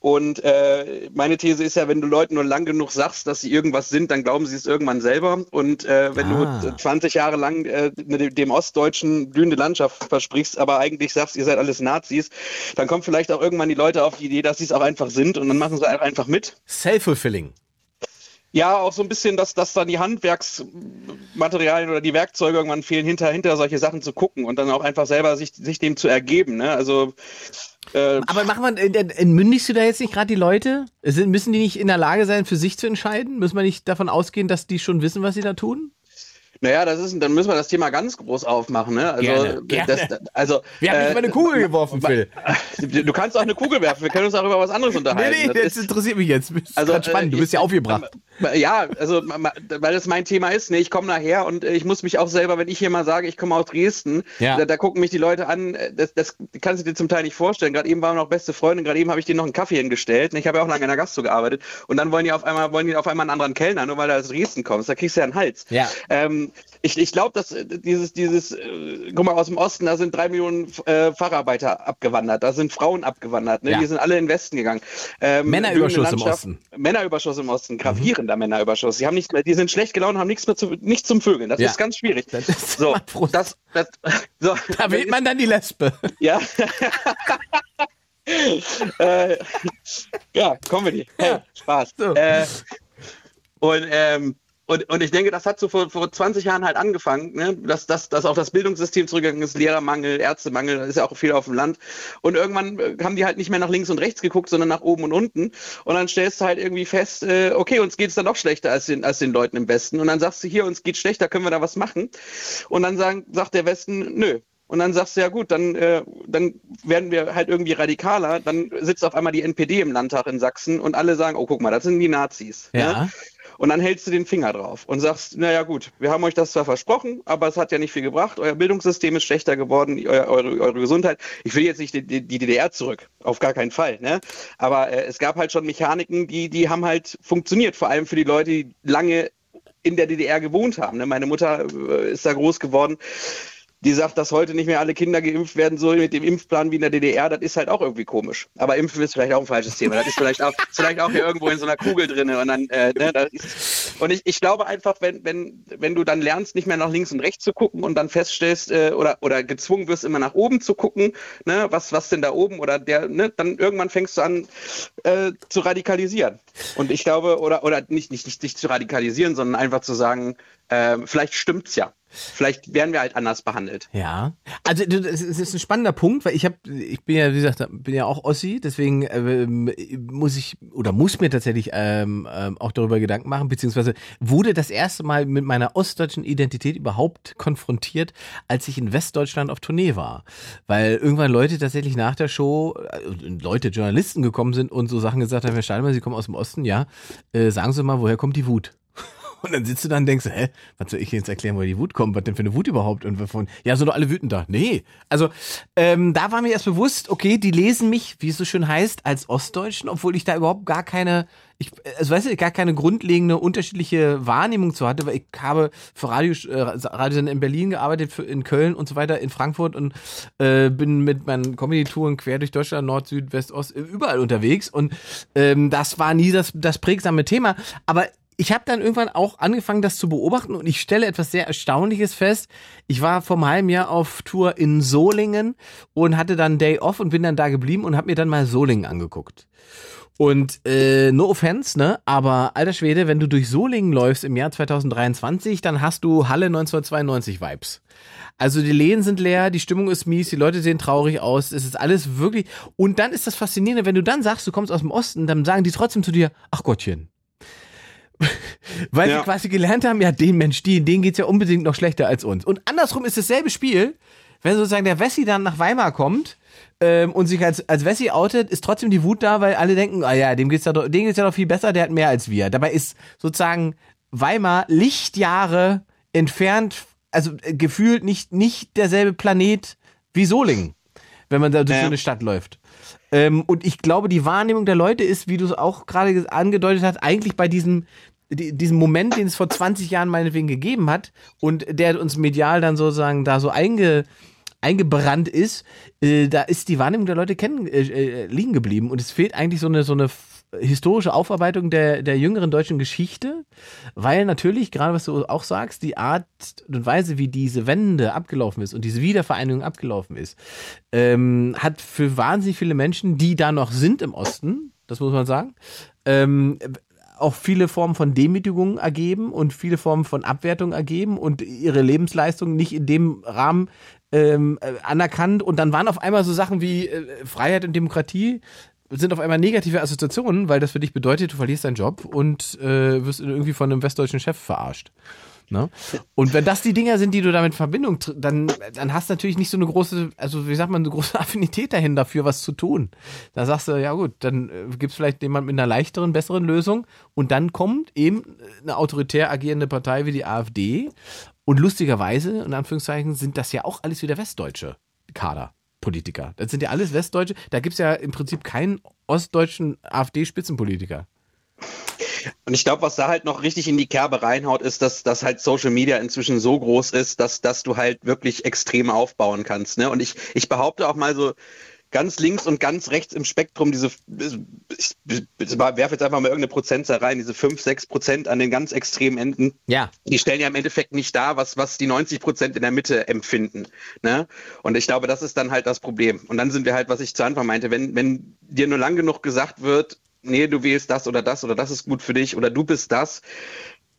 Und äh, meine These ist ja, wenn du Leuten nur lang genug sagst, dass sie irgendwas sind, dann glauben sie es irgendwann selber. Und äh, wenn Ah. du 20 Jahre lang äh, dem dem Ostdeutschen blühende Landschaft versprichst, aber eigentlich sagst, ihr seid alles Nazis, dann kommen vielleicht auch irgendwann die Leute auf die Idee, dass sie es auch einfach sind und dann machen sie einfach mit. Self-fulfilling. Ja, auch so ein bisschen, dass, dass dann die Handwerksmaterialien oder die Werkzeuge irgendwann fehlen, hinter, hinter solche Sachen zu gucken und dann auch einfach selber sich, sich dem zu ergeben. Ne? Also äh, Aber machen wir, äh, entmündigst du da jetzt nicht gerade die Leute? Sind, müssen die nicht in der Lage sein, für sich zu entscheiden? Müssen wir nicht davon ausgehen, dass die schon wissen, was sie da tun? Naja, das ist, dann müssen wir das Thema ganz groß aufmachen. Ne? Also, Gerne, gerne. Das, also, Wir haben nicht mal eine Kugel geworfen, Phil. *laughs* Du kannst auch eine Kugel werfen. Wir können uns auch über was anderes Nee, unterhalten. nee, Das das ist- interessiert mich jetzt. Das ist Also, spannend. Du äh, bist ja aufgebracht. Ja, also ma- ma- weil das mein Thema ist, ne, ich komme nachher und äh, ich muss mich auch selber, wenn ich hier mal sage, ich komme aus Dresden, Ja. da, da gucken mich die Leute an, äh, das, das kannst du dir zum Teil nicht vorstellen. Gerade eben waren wir noch beste Freunde, gerade eben habe ich denen noch einen Kaffee hingestellt. ne, Ich habe ja auch lange in der Gastro gearbeitet und dann wollen die auf einmal wollen die auf einmal einen anderen Kellner, nur weil du aus Dresden kommst, da kriegst du ja einen Hals. Ja. Ähm, ich ich glaube, dass äh, dieses, dieses, äh, guck mal, aus dem Osten, da sind drei Millionen äh, Facharbeiter abgewandert, da sind Frauen abgewandert, ne? Ja. die sind alle in den Westen gegangen. Ähm, Männerüberschuss im Osten. Männerüberschuss im Osten, gravierender Männerüberschuss. Die haben nichts mehr, die sind schlecht gelaunt, haben nichts mehr zu, nichts zum Vögeln. Das Ja. ist ganz schwierig. Das ist so, das, das, *laughs* so, Da wählt man dann die Lesbe. ja. *laughs* äh, ja, Comedy. Hey, Spaß. So. Äh, und, ähm, und, und ich denke, das hat so vor, vor 20 Jahren halt angefangen, ne? dass, dass, dass auch das Bildungssystem zurückgegangen ist, Lehrermangel, Ärztemangel, ist ja auch viel auf dem Land. Und irgendwann äh, haben die halt nicht mehr nach links und rechts geguckt, sondern nach oben und unten. Und dann stellst du halt irgendwie fest, äh, okay, uns geht's dann noch schlechter als den, als den Leuten im Westen. Und dann sagst du hier, uns geht's schlechter, können wir da was machen? Und dann sagen, sagt der Westen, nö. Und dann sagst du, ja gut, dann, äh, dann werden wir halt irgendwie radikaler. Dann sitzt auf einmal die NPD im Landtag in Sachsen und alle sagen, oh, guck mal, das sind die Nazis. Ja. Ne? Und dann hältst du den Finger drauf und sagst, naja gut, wir haben euch das zwar versprochen, aber es hat ja nicht viel gebracht. Euer Bildungssystem ist schlechter geworden, euer, eure, eure Gesundheit. Ich will jetzt nicht die, die, die DDR zurück, auf gar keinen Fall. Ne? Aber äh, es gab halt schon Mechaniken, die, die haben halt funktioniert, vor allem für die Leute, die lange in der DDR gewohnt haben. Ne? Meine Mutter äh, ist da groß geworden die sagt, dass heute nicht mehr alle Kinder geimpft werden sollen mit dem Impfplan wie in der DDR, das ist halt auch irgendwie komisch. Aber Impfen ist vielleicht auch ein falsches Thema. Das ist vielleicht auch, *laughs* vielleicht auch hier irgendwo in so einer Kugel drin. Und dann, äh, ne, ist, und ich, ich glaube einfach, wenn, wenn, wenn du dann lernst, nicht mehr nach links und rechts zu gucken und dann feststellst, äh, oder, oder gezwungen wirst, immer nach oben zu gucken, ne, was, was denn da oben oder der, ne, dann irgendwann fängst du an äh, zu radikalisieren. Und ich glaube, oder, oder nicht, nicht, nicht, nicht zu radikalisieren, sondern einfach zu sagen, äh, vielleicht stimmt's ja. Vielleicht werden wir halt anders behandelt. Ja, also es ist ein spannender Punkt, weil ich habe, ich bin ja wie gesagt, bin ja auch Ossi, deswegen ähm, muss ich oder muss mir tatsächlich ähm, ähm, auch darüber Gedanken machen, beziehungsweise wurde das erste Mal mit meiner ostdeutschen Identität überhaupt konfrontiert, als ich in Westdeutschland auf Tournee war, weil irgendwann Leute tatsächlich nach der Show, äh, Leute, Journalisten gekommen sind und so Sachen gesagt haben, Herr Stahlmann, Sie kommen aus dem Osten, ja, äh, sagen Sie mal, woher kommt die Wut? Und dann sitzt du da und denkst, hä, was soll ich jetzt erklären, woher die Wut kommt? Was denn für eine Wut überhaupt? Und wovon? Ja, sind doch alle wütend da. Nee. Also, ähm, da war mir erst bewusst, okay, die lesen mich, wie es so schön heißt, als Ostdeutschen, obwohl ich da überhaupt gar keine, ich, also weißt du, gar keine grundlegende unterschiedliche Wahrnehmung zu hatte, weil ich habe für Radio, äh, Radiosender in Berlin gearbeitet, für, in Köln und so weiter, in Frankfurt und äh, bin mit meinen Comedy-Touren quer durch Deutschland, Nord, Süd, West, Ost, überall unterwegs und ähm, das war nie das, das prägsame Thema. Aber ich habe dann irgendwann auch angefangen, das zu beobachten und ich stelle etwas sehr Erstaunliches fest. Ich war vor einem halben Jahr auf Tour in Solingen und hatte dann Day Off und bin dann da geblieben und habe mir dann mal Solingen angeguckt. Und äh, no offense, ne? Aber alter Schwede, wenn du durch Solingen läufst im Jahr 2023, dann hast du Halle 1992 Vibes. Also die Läden sind leer, die Stimmung ist mies, die Leute sehen traurig aus, es ist alles wirklich. Und dann ist das Faszinierende, wenn du dann sagst, du kommst aus dem Osten, dann sagen die trotzdem zu dir, ach Gottchen, *laughs* weil ja. sie quasi gelernt haben, ja, den Mensch, die, denen geht's ja unbedingt noch schlechter als uns. Und andersrum ist dasselbe Spiel, wenn sozusagen der Wessi dann nach Weimar kommt ähm, und sich als, als Wessi outet, ist trotzdem die Wut da, weil alle denken, ah ja, dem geht's ja doch, dem geht's ja doch viel besser, der hat mehr als wir. Dabei ist sozusagen Weimar Lichtjahre entfernt, also äh, gefühlt nicht, nicht derselbe Planet wie Solingen, wenn man da durch ja. so eine Stadt läuft. Ähm, und ich glaube, die Wahrnehmung der Leute ist, wie du es auch gerade angedeutet hast, eigentlich bei diesem diesem Moment, den es vor 20 Jahren meinetwegen gegeben hat und der uns medial dann sozusagen da so einge, eingebrannt ist, äh, da ist die Wahrnehmung der Leute kennen, äh, äh liegen geblieben. Und es fehlt eigentlich so eine, so eine historische Aufarbeitung der, der jüngeren deutschen Geschichte, weil natürlich, gerade was du auch sagst, die Art und Weise, wie diese Wende abgelaufen ist und diese Wiedervereinigung abgelaufen ist, ähm, hat für wahnsinnig viele Menschen, die da noch sind im Osten, das muss man sagen, ähm, auch viele Formen von Demütigung ergeben und viele Formen von Abwertung ergeben und ihre Lebensleistung nicht in dem Rahmen ähm, äh, anerkannt. Und dann waren auf einmal so Sachen wie äh, Freiheit und Demokratie sind auf einmal negative Assoziationen, weil das für dich bedeutet, du verlierst deinen Job und äh, wirst irgendwie von einem westdeutschen Chef verarscht. Ne? Und wenn das die Dinger sind, die du damit in Verbindung, dann, dann hast du natürlich nicht so eine große, also wie sagt man, eine große *laughs* Affinität dahin dafür, was zu tun. Da sagst du, ja gut, dann äh, gibt es vielleicht jemand mit einer leichteren, besseren Lösung und dann kommt eben eine autoritär agierende Partei wie die AfD und lustigerweise, in Anführungszeichen, sind das ja auch alles wieder westdeutsche Kader. Politiker. Das sind ja alles Westdeutsche. Da gibt es ja im Prinzip keinen ostdeutschen AfD-Spitzenpolitiker. Und ich glaube, was da halt noch richtig in die Kerbe reinhaut, ist, dass, dass halt Social Media inzwischen so groß ist, dass, dass du halt wirklich extrem aufbauen kannst. Ne? Und ich, ich behaupte auch mal so, ganz links und ganz rechts im Spektrum diese, ich werfe jetzt einfach mal irgendeine Prozentzahl rein, diese 5, 6 Prozent an den ganz extremen Enden, ja. die stellen ja im Endeffekt nicht dar, was, was die 90 Prozent in der Mitte empfinden. Ne? Und ich glaube, das ist dann halt das Problem. Und dann sind wir halt, was ich zu Anfang meinte, wenn, wenn dir nur lang genug gesagt wird, nee, du wählst das oder das oder das ist gut für dich oder du bist das,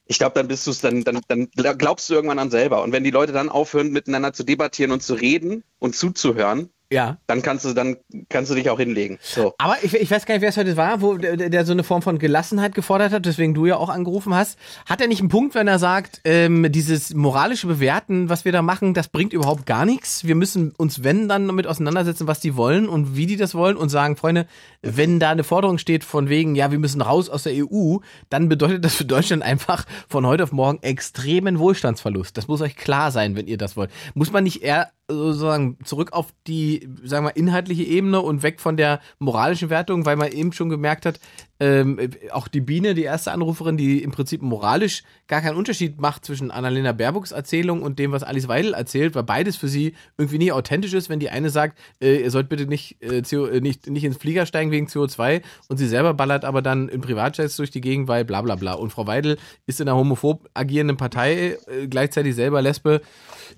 ich glaube, dann bist du es, dann, dann, dann glaubst du irgendwann an selber. Und wenn die Leute dann aufhören, miteinander zu debattieren und zu reden und zuzuhören, ja. Dann kannst du, dann kannst du dich auch hinlegen. So. Aber ich, ich weiß gar nicht, wer es heute war, wo der, der so eine Form von Gelassenheit gefordert hat, deswegen du ja auch angerufen hast. Hat er nicht einen Punkt, wenn er sagt, ähm, dieses moralische Bewerten, was wir da machen, das bringt überhaupt gar nichts. Wir müssen uns, wenn, dann damit auseinandersetzen, was die wollen und wie die das wollen und sagen, Freunde, wenn da eine Forderung steht von wegen, ja, wir müssen raus aus der EU, dann bedeutet das für Deutschland einfach von heute auf morgen extremen Wohlstandsverlust. Das muss euch klar sein, wenn ihr das wollt. Muss man nicht eher sozusagen zurück auf die, sagen wir, inhaltliche Ebene und weg von der moralischen Wertung, weil man eben schon gemerkt hat, ähm, auch die Biene, die erste Anruferin, die im Prinzip moralisch gar keinen Unterschied macht zwischen Annalena Baerbocks Erzählung und dem, was Alice Weidel erzählt, weil beides für sie irgendwie nie authentisch ist, wenn die eine sagt, äh, ihr sollt bitte nicht, äh, CO, äh, nicht, nicht ins Flieger steigen wegen CO2 und sie selber ballert aber dann in Privatjets durch die Gegend, weil bla bla bla. Und Frau Weidel ist in einer homophob agierenden Partei, äh, gleichzeitig selber Lesbe.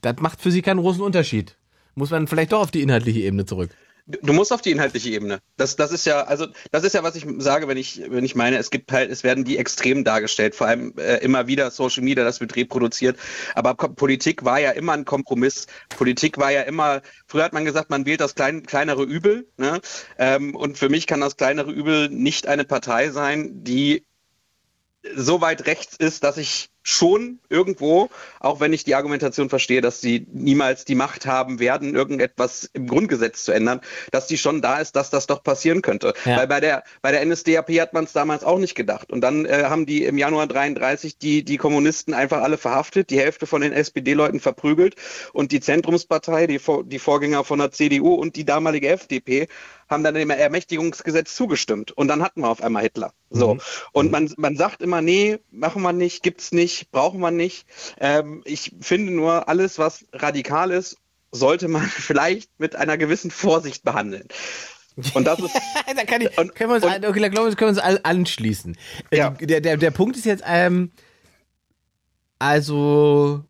Das macht für sie keinen großen Unterschied. Muss man vielleicht doch auf die inhaltliche Ebene zurück. Du musst auf die inhaltliche Ebene. Das, das ist ja, also das ist ja, was ich sage, wenn ich, wenn ich meine, es gibt halt, es werden die Extremen dargestellt, vor allem äh, immer wieder Social Media, das wird reproduziert. Aber Politik war ja immer ein Kompromiss. Politik war ja immer, früher hat man gesagt, man wählt das klein, kleinere Übel. Ne? Ähm, und für mich kann das kleinere Übel nicht eine Partei sein, die so weit rechts ist, dass ich schon irgendwo, auch wenn ich die Argumentation verstehe, dass sie niemals die Macht haben werden, irgendetwas im Grundgesetz zu ändern, dass die schon da ist, dass das doch passieren könnte. Ja. Weil bei der, bei der NSDAP hat man es damals auch nicht gedacht. Und dann äh, haben die im Januar 33 die, die Kommunisten einfach alle verhaftet, die Hälfte von den SPD-Leuten verprügelt und die Zentrumspartei, die, die Vorgänger von der CDU und die damalige FDP haben dann dem Ermächtigungsgesetz zugestimmt. Und dann hatten wir auf einmal Hitler. So. Mhm. Und man, man sagt immer, nee, machen wir nicht, gibt's nicht, brauchen wir nicht. Ähm, ich finde nur, alles, was radikal ist, sollte man *laughs* vielleicht mit einer gewissen Vorsicht behandeln. Und das ist. *laughs* da kann ich, und, können wir uns, und, okay, da können wir uns anschließen. Ja. Der, der, der Punkt ist jetzt, ähm, also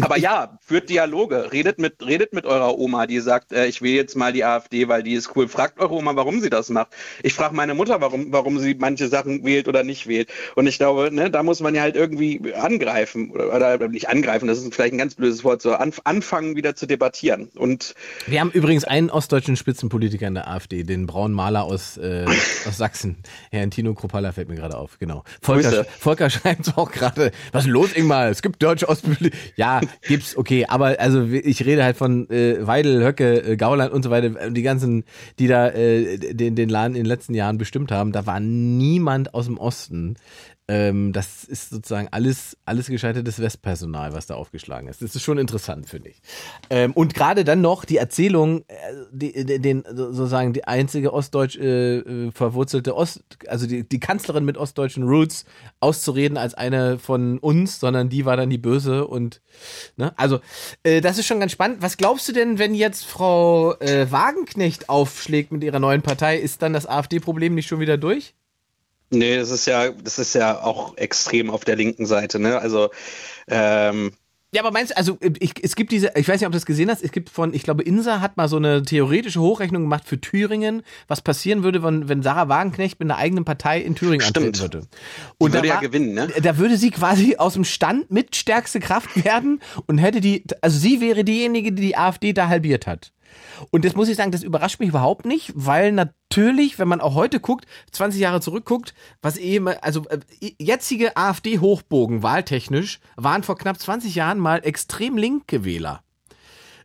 aber ja, führt Dialoge, redet mit, redet mit eurer Oma, die sagt, äh, ich will jetzt mal die AfD, weil die ist cool. Fragt eure Oma, warum sie das macht. Ich frage meine Mutter, warum, warum sie manche Sachen wählt oder nicht wählt. Und ich glaube, ne, da muss man ja halt irgendwie angreifen oder, oder nicht angreifen, das ist vielleicht ein ganz blödes Wort, so anf anfangen wieder zu debattieren. Und wir haben übrigens einen ostdeutschen Spitzenpolitiker in der AfD, den braunen Maler aus, äh, aus Sachsen, *laughs* Herrn Tino Kropala fällt mir gerade auf, genau. Volker, Volker *laughs* schreibt auch gerade, was ist los, Ingmar? Es gibt deutsche Ostpolitiker. Ja, gibt's, okay, aber also ich rede halt von äh, Weidel, Höcke, äh, Gauland und so weiter, die ganzen, die da äh, den, den Laden in den letzten Jahren bestimmt haben, da war niemand aus dem Osten, ähm, das ist sozusagen alles, alles gescheitertes Westpersonal, was da aufgeschlagen ist. Das ist schon interessant, finde ich. Ähm, und gerade dann noch die Erzählung, äh, die, den sozusagen die einzige ostdeutsch äh, äh, verwurzelte Ost, also die, die Kanzlerin mit ostdeutschen Roots auszureden als eine von uns, sondern die war dann die Böse und ne, also äh, das ist schon ganz spannend. Was glaubst du denn, wenn jetzt Frau äh, Wagenknecht aufschlägt mit ihrer neuen Partei, ist dann das AfD-Problem nicht schon wieder durch? Nee, das ist ja, das ist ja auch extrem auf der linken Seite, ne? Also ähm, ja, aber meinst du, also ich, es gibt diese, ich weiß nicht, ob du das gesehen hast, es gibt von, ich glaube, Insa hat mal so eine theoretische Hochrechnung gemacht für Thüringen, was passieren würde, wenn, wenn Sarah Wagenknecht mit einer eigenen Partei in Thüringen Stimmt. antreten würde. Und die würde ja war, gewinnen, ne? Da würde sie quasi aus dem Stand mit stärkste Kraft *laughs* werden und hätte die, also sie wäre diejenige, die die AfD da halbiert hat. Und das muss ich sagen, das überrascht mich überhaupt nicht, weil natürlich, wenn man auch heute guckt, 20 Jahre zurückguckt, was eben, also äh, jetzige AfD-Hochbogen wahltechnisch waren vor knapp 20 Jahren mal extrem linke Wähler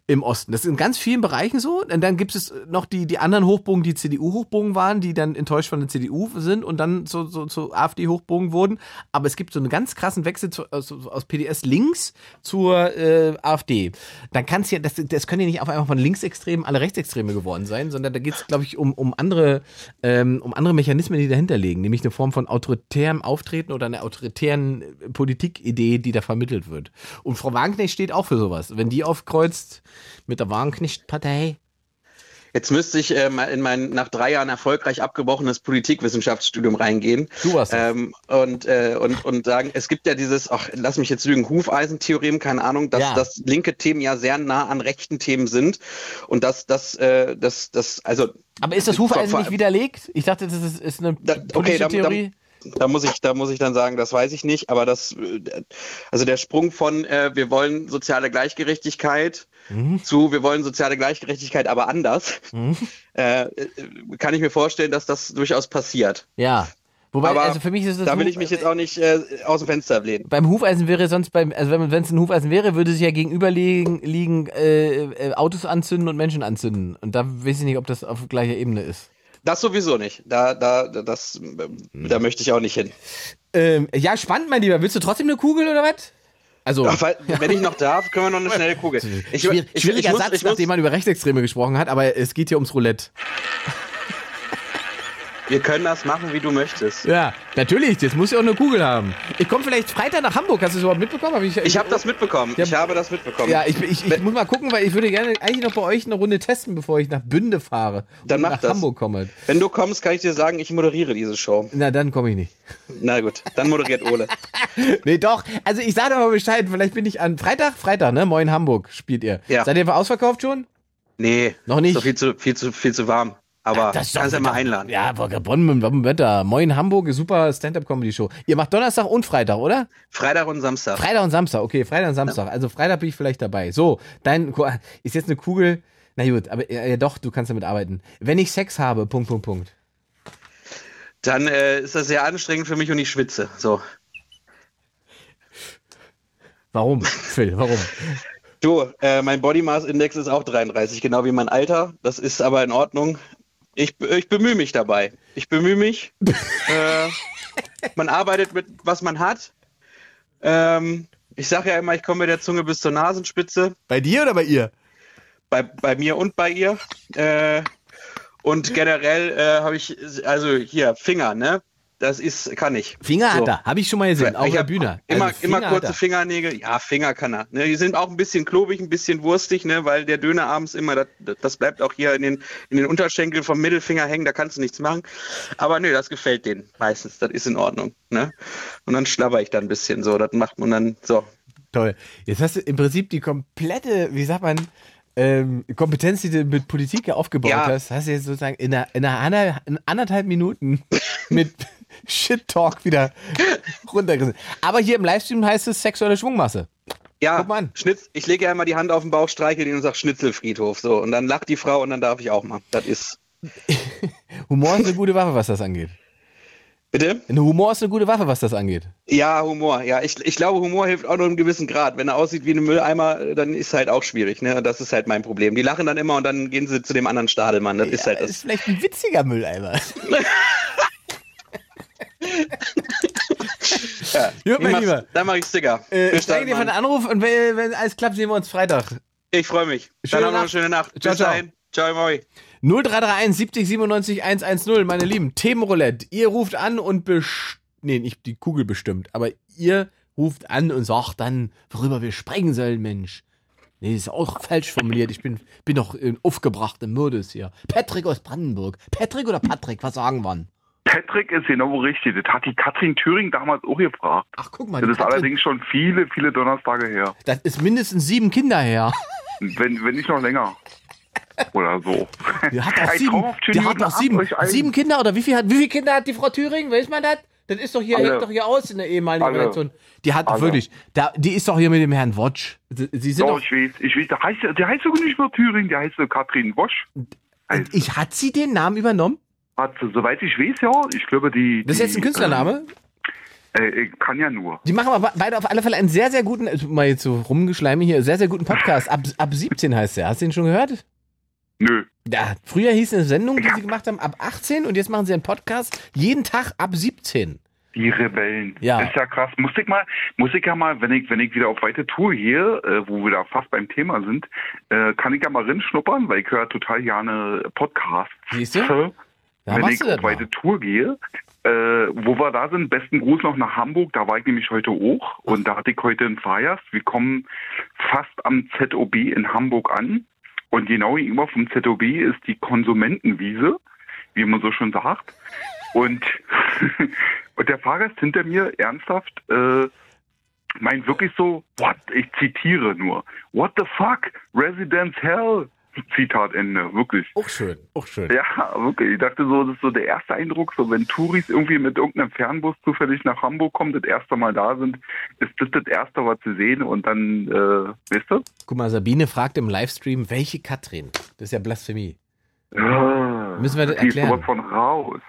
im Osten. Das ist in ganz vielen Bereichen so. Und dann gibt es noch die, die anderen Hochbogen, die CDU-Hochbogen waren, die dann enttäuscht von der CDU sind und dann zu, zu, zu AfD-Hochbogen wurden. Aber es gibt so einen ganz krassen Wechsel zu, aus, aus PDS links zur äh, AfD. Dann kann es ja, das, das können ja nicht auf einmal von Linksextremen alle Rechtsextreme geworden sein, sondern da geht es, glaube ich, um, um andere, ähm, um andere Mechanismen, die dahinter liegen, nämlich eine Form von autoritärem Auftreten oder einer autoritären Politikidee, die da vermittelt wird. Und Frau Wagenknecht steht auch für sowas. Wenn die aufkreuzt, mit der Wagenknecht-Partei. Jetzt müsste ich äh, in mein nach drei Jahren erfolgreich abgebrochenes Politikwissenschaftsstudium reingehen du warst ähm, und, äh, und, und sagen, es gibt ja dieses, ach, lass mich jetzt lügen, Hufeisentheorem, keine Ahnung, dass, ja. dass linke Themen ja sehr nah an rechten Themen sind und dass das, äh, das, das, also. Aber ist das Hufeisen nicht widerlegt? Ich dachte, das ist, ist eine da, okay, da, Theorie. Da, da muss ich, da muss ich dann sagen, das weiß ich nicht. Aber das, also der Sprung von äh, wir wollen soziale Gleichgerechtigkeit mhm. zu wir wollen soziale Gleichgerechtigkeit, aber anders, mhm. *laughs* äh, kann ich mir vorstellen, dass das durchaus passiert. Ja. Wobei, aber also für mich ist das. Da will ich mich jetzt auch nicht äh, aus dem Fenster lehnen. Beim Hufeisen wäre sonst beim, also wenn es ein Hufeisen wäre, würde sich ja gegenüber liegen, liegen äh, äh, Autos anzünden und Menschen anzünden. Und da weiß ich nicht, ob das auf gleicher Ebene ist. Das sowieso nicht. Da, da, das, da möchte ich auch nicht hin. Ähm, ja, spannend, mein Lieber. Willst du trotzdem eine Kugel oder was? Also, weil, wenn ich noch darf, können wir noch eine *laughs* schnelle Kugel. Ich, schwierig, ich, schwieriger ich muss, Satz, ich muss, nachdem man über Rechtsextreme gesprochen hat, aber es geht hier ums Roulette. Wir können das machen, wie du möchtest. Ja, natürlich, jetzt muss ich auch eine Kugel haben. Ich komme vielleicht Freitag nach Hamburg, hast du es überhaupt mitbekommen? Hab ich Ich habe das mitbekommen. Ja. Ich habe das mitbekommen. Ja, ich, ich, ich muss mal gucken, weil ich würde gerne eigentlich noch bei euch eine Runde testen, bevor ich nach Bünde fahre Dann mach nach das. Hamburg komme. Wenn du kommst, kann ich dir sagen, ich moderiere diese Show. Na, dann komme ich nicht. Na gut, dann moderiert Ole. *laughs* Nee, doch. Also ich sage doch mal Bescheid, vielleicht bin ich an Freitag, Freitag, ne? Moin Hamburg spielt ihr. Ja. Seid ihr ausverkauft schon? Nee, Noch nicht? Ist doch viel zu, viel zu, viel zu warm. Aber Das kannst ja mal einladen. Ja, Bonn mit dem Wetter. Moin Hamburg, super Stand-Up-Comedy-Show. Ihr macht Donnerstag und Freitag, oder? Freitag und Samstag. Freitag und Samstag, okay, Freitag und Samstag. Also Freitag bin ich vielleicht dabei. So, dein ist jetzt eine Kugel. Na gut, aber ja, ja doch, du kannst damit arbeiten. Wenn ich Sex habe, Punkt, Punkt, Punkt. Dann äh, ist das sehr anstrengend für mich und ich schwitze. So. Warum? Phil, warum? Du, äh, mein Body Mass Index ist auch 33, genau wie mein Alter. Das ist aber in Ordnung. Ich, ich bemühe mich dabei. Ich bemühe mich. *laughs* äh, man arbeitet mit, was man hat. Ähm, ich sage ja immer, ich komme mit der Zunge bis zur Nasenspitze. Bei dir oder bei ihr? Bei, bei mir und bei ihr. Äh, und generell äh, habe ich, also hier, Finger, ne? Das ist, kann ich. Finger So. hat er, habe ich schon mal gesehen, auf der Bühne. Immer, Also immer kurze er. Fingernägel. Ja, Finger kann er. Ne, die sind auch ein bisschen klobig, ein bisschen wurstig, ne, weil der Döner abends immer, das, das bleibt auch hier in den, in den Unterschenkel vom Mittelfinger hängen, da kannst du nichts machen. Aber nö, das gefällt denen meistens. Das ist in Ordnung. Ne? Und dann schlabber ich da ein bisschen so. Das macht man dann so. Toll. Jetzt hast du im Prinzip die komplette, wie sagt man, ähm, Kompetenz, die du mit Politik aufgebaut Ja. hast, hast du jetzt sozusagen in, einer, in, einer in anderthalb Minuten *laughs* mit Shit-Talk wieder runtergerissen. Aber hier im Livestream heißt es sexuelle Schwungmasse. Ja, Guck mal an. Schnitz, ich lege ja immer die Hand auf den Bauch, streichel ihn und sag Schnitzelfriedhof. So. Und dann lacht die Frau und dann darf ich auch mal. Das ist. *laughs* Humor ist eine gute Waffe, was das angeht. Bitte? Ein Humor ist eine gute Waffe, was das angeht. Ja, Humor. Ja, ich, ich glaube, Humor hilft auch nur einem gewissen Grad. Wenn er aussieht wie ein Mülleimer, dann ist halt auch schwierig. Ne? Das ist halt mein Problem. Die lachen dann immer und dann gehen sie zu dem anderen Stadelmann. Das ist halt ist das. vielleicht ein witziger Mülleimer. *laughs* *laughs* Ja. Gut, mein Lieber. Dann mach ich Sticker. Äh, ich danke dir für den. Anruf und wenn, wenn alles klappt, sehen wir uns Freitag. Ich freue mich. Schöne dann noch eine Nacht. schöne Nacht. Ciao, Bis ciao. dahin. Ciao, moi. 0331 70 97 110, meine Lieben, Themenroulette. Ihr ruft an und best nee, nicht die Kugel bestimmt, aber ihr ruft an und sagt dann, worüber wir sprechen sollen, Mensch. Nee, ist auch falsch formuliert. Ich bin, bin doch in aufgebrachte Modus hier. Patrick aus Brandenburg. Patrick oder Patrick, was sagen wir? Patrick ist genau richtig. Das hat die Katrin Thüring damals auch gefragt. Ach, guck mal, Das ist Katrin, allerdings schon viele, viele Donnerstage her. das ist mindestens sieben Kinder her. Wenn, wenn nicht noch länger. Oder so. Die hat doch Ey, sieben, die hat ab sieben, sieben Kinder oder wie viel hat, wie viele Kinder hat die Frau Thüring? Weiß man das? Das ist doch hier, Alle. hängt doch hier aus in der ehemaligen Alle. Redaktion. Die hat Alle. wirklich, da, die ist doch hier mit dem Herrn Wotsch. Sie sind Doch, doch, ich weiß, ich weiß, der heißt, der heißt sogar nicht mehr Thüring, der heißt so Katrin Wosch. Ich, hat sie den Namen übernommen? Hat, soweit ich weiß, ja, ich glaube, die. Das ist jetzt ein die, Künstlername? Äh, äh, kann ja nur. Die machen aber beide auf alle Fälle einen sehr, sehr guten, also mal jetzt so rumgeschleime hier, sehr, sehr guten Podcast. Ab, ab 17 heißt der. Hast du den schon gehört? Nö. Ja, früher hieß eine Sendung, die sie gemacht haben, ab 18 und jetzt machen sie einen Podcast jeden Tag ab 17. Die Rebellen. Ja. Ist ja krass. Muss ich mal, muss ich ja mal, wenn ich, wenn ich wieder auf weite Tour gehe, äh, wo wir da fast beim Thema sind, äh, kann ich ja mal rinschnuppern, weil ich höre total gerne Podcasts. Siehst du? Da wenn ich auf mal. weite Tour gehe, äh, wo wir da sind, besten Gruß noch nach Hamburg, da war ich nämlich heute hoch und da hatte ich heute einen Fahrgast. Wir kommen fast am ZOB in Hamburg an und genau gegenüber vom ZOB ist die Konsumentenwiese, wie man so schon sagt. Und, *laughs* und der Fahrgast hinter mir ernsthaft äh, meint wirklich so, what, ich zitiere nur, what the fuck, Residence Hell, Zitat Ende, wirklich. Auch schön, auch schön. Ja, wirklich. Ich dachte so, das ist so der erste Eindruck, so wenn Touris irgendwie mit irgendeinem Fernbus zufällig nach Hamburg kommen, das erste Mal da sind, ist das das erste, was sie sehen und dann, äh, weißt du? Guck mal, Sabine fragt im Livestream, welche Katrin? Das ist ja Blasphemie. Ja, Müssen wir das die ist erklären? sowas von raus.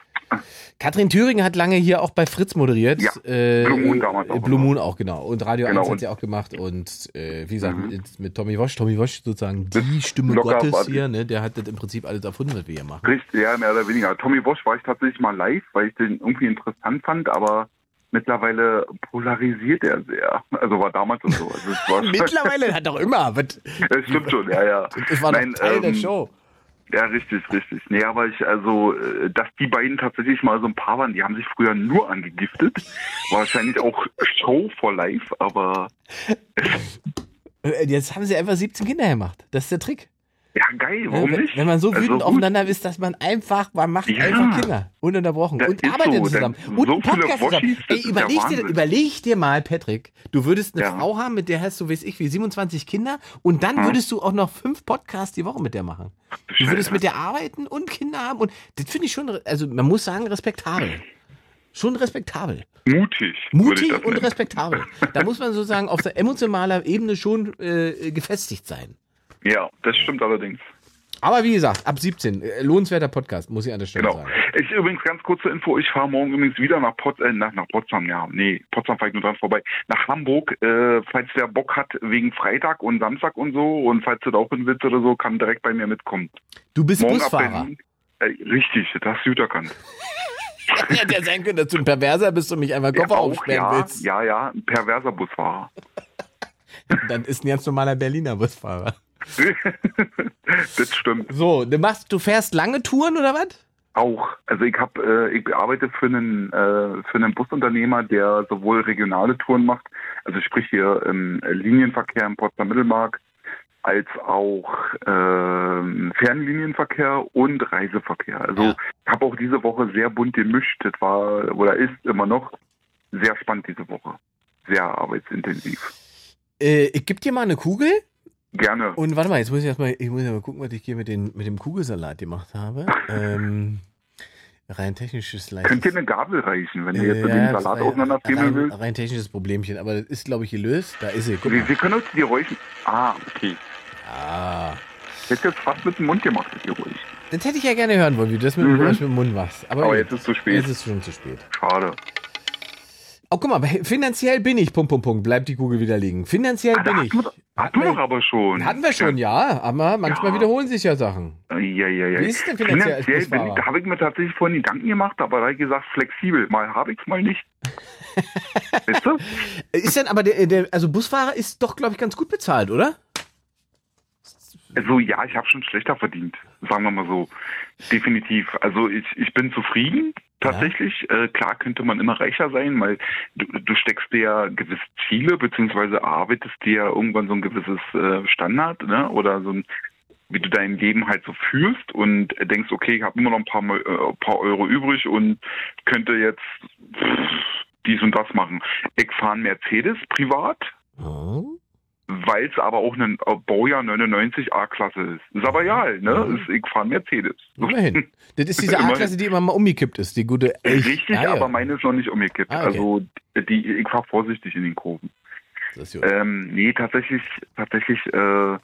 Katrin Thüringen hat lange hier auch bei Fritz moderiert. Ja, äh, Blue Moon damals auch Blue. Moon auch, genau. Und Radio Genau, 1 hat sie auch gemacht. Und äh, wie gesagt, Mhm. mit, mit Tommy Wosch. Tommy Wosch sozusagen die Stimme Gottes war hier. Ne? Der hat das im Prinzip alles erfunden, was wir hier machen. Richtig, ja, mehr oder weniger. Tommy Bosch war ich tatsächlich mal live, weil ich den irgendwie interessant fand, aber mittlerweile polarisiert er sehr. Also war damals und so. Also *laughs* Mittlerweile hat doch immer. *laughs* Das stimmt schon, ja, ja. Das war doch Nein, Teil der ähm, Show. Ja, richtig, richtig. Nee, aber ich, also, äh, dass die beiden tatsächlich mal so ein Paar waren, die haben sich früher nur angegiftet. Wahrscheinlich auch Show for Life, aber *laughs* Äh, Jetzt haben sie einfach 17 Kinder gemacht. Das ist der Trick. Ja, geil, warum wenn, nicht? wenn man so Also wütend gut. aufeinander ist, dass man einfach, man macht Ja. einfach Kinder. Ununterbrochen. Und arbeitet so, zusammen. Und so einen Podcast zusammen. Ey, überleg dir, überleg dir mal, Patrick, du würdest eine Ja. Frau haben, mit der hast du, weiß ich, wie 27 Kinder und dann würdest du auch noch fünf Podcasts die Woche mit der machen. Du würdest mit der arbeiten und Kinder haben und das finde ich schon, also man muss sagen, respektabel. Schon respektabel. Mutig. Mutig und nennen. respektabel. Da muss man sozusagen auf der emotionaler Ebene schon äh, gefestigt sein. Ja, das stimmt allerdings. Aber wie gesagt, ab 17, äh, lohnenswerter Podcast, muss ich an der Stelle Genau. sagen. Ich übrigens ganz kurze Info, ich fahre morgen übrigens wieder nach, Pot äh, nach, nach Potsdam, ja, nee, Potsdam fahre ich nur dran vorbei, nach Hamburg, äh, falls der Bock hat, wegen Freitag und Samstag und so, und falls du da auch hin willst oder so, kann direkt bei mir mitkommen. Du bist Morgen Busfahrer. Berlin. Äh, richtig, das hast du erkannt. Hätte *laughs* ja sein können, dass du ein Perverser bist und mich einmal Kopf Ja, auch, aufsperren ja, willst. ja, ja, ein perverser Busfahrer. *laughs* Dann ist ein ganz normaler Berliner Busfahrer. *laughs* das stimmt. So, du machst, du fährst lange Touren oder was? Auch. Also ich habe, äh, ich arbeite für einen äh, für einen Busunternehmer, der sowohl regionale Touren macht, also sprich hier im Linienverkehr im Potsdam Mittelmark, als auch ähm, Fernlinienverkehr und Reiseverkehr. Also Ja. ich habe auch diese Woche sehr bunt gemischt. Das war oder ist immer noch sehr spannend diese Woche. Sehr arbeitsintensiv. Äh, ich geb dir mal eine Kugel Gerne. und warte mal, jetzt muss ich erstmal, ich muss ja mal gucken, was ich hier mit, den, mit dem Kugelsalat gemacht habe. *laughs* ähm, rein technisches leicht. Könnt ihr eine Gabel reichen, wenn ihr jetzt Ja, den Salat auseinanderfriemeln rein, rein technisches Problemchen, aber das ist, glaube ich, gelöst. Da ist sie. Guck mal. wir können uns die Räuchen. Ah, okay. Ah. Ich hätte jetzt fast mit dem Mund gemacht, das Geräusch. Das hätte ich ja gerne hören wollen, wie du das mit, Mhm. dem mit dem Mund machst. Aber, Aber jetzt ist es zu spät. Jetzt ist es schon zu spät. Schade. Oh, guck mal, finanziell bin ich, Punkt, Punkt, Punkt, bleibt die Kugel wieder liegen. Finanziell Ah, da bin ich. doch- hatten wir doch aber schon. Hatten wir schon, ja, aber manchmal Ja. wiederholen sich ja Sachen. Ja, ja, ja. Wie ist denn finanziell Finanziell bin ich, da habe ich mir tatsächlich vorhin Gedanken gemacht, aber da habe ich gesagt, flexibel. Mal habe ich es, mal nicht. *laughs* weißt du? Ist denn aber der, der also Busfahrer ist doch, glaube ich, ganz gut bezahlt, oder? Also ja, ich habe schon schlechter verdient, sagen wir mal so. Definitiv. Also ich, ich bin zufrieden, tatsächlich. Äh, klar könnte man immer reicher sein, weil du, du steckst dir ja gewisse Ziele, beziehungsweise arbeitest dir ja irgendwann so ein gewisses äh, Standard, ne? Oder so ein wie du dein Leben halt so fühlst und denkst, okay, ich habe immer noch ein paar, äh, paar Euro übrig und könnte jetzt pff, dies und das machen. Ich fahre einen Mercedes privat, Oh. Weil es aber auch ein äh, Baujahr 99 A-Klasse ist. Ist aber egal, ne? Ist, ich fahre Mercedes. Immerhin. *laughs* Das ist diese. A-Klasse, die immer mal umgekippt ist, die gute. Echt? Richtig, Ah, ja. aber meine ist noch nicht umgekippt. Ah, okay. Also die, ich fahre vorsichtig in den Kurven. Das ist gut. Ähm, nee, tatsächlich, tatsächlich äh,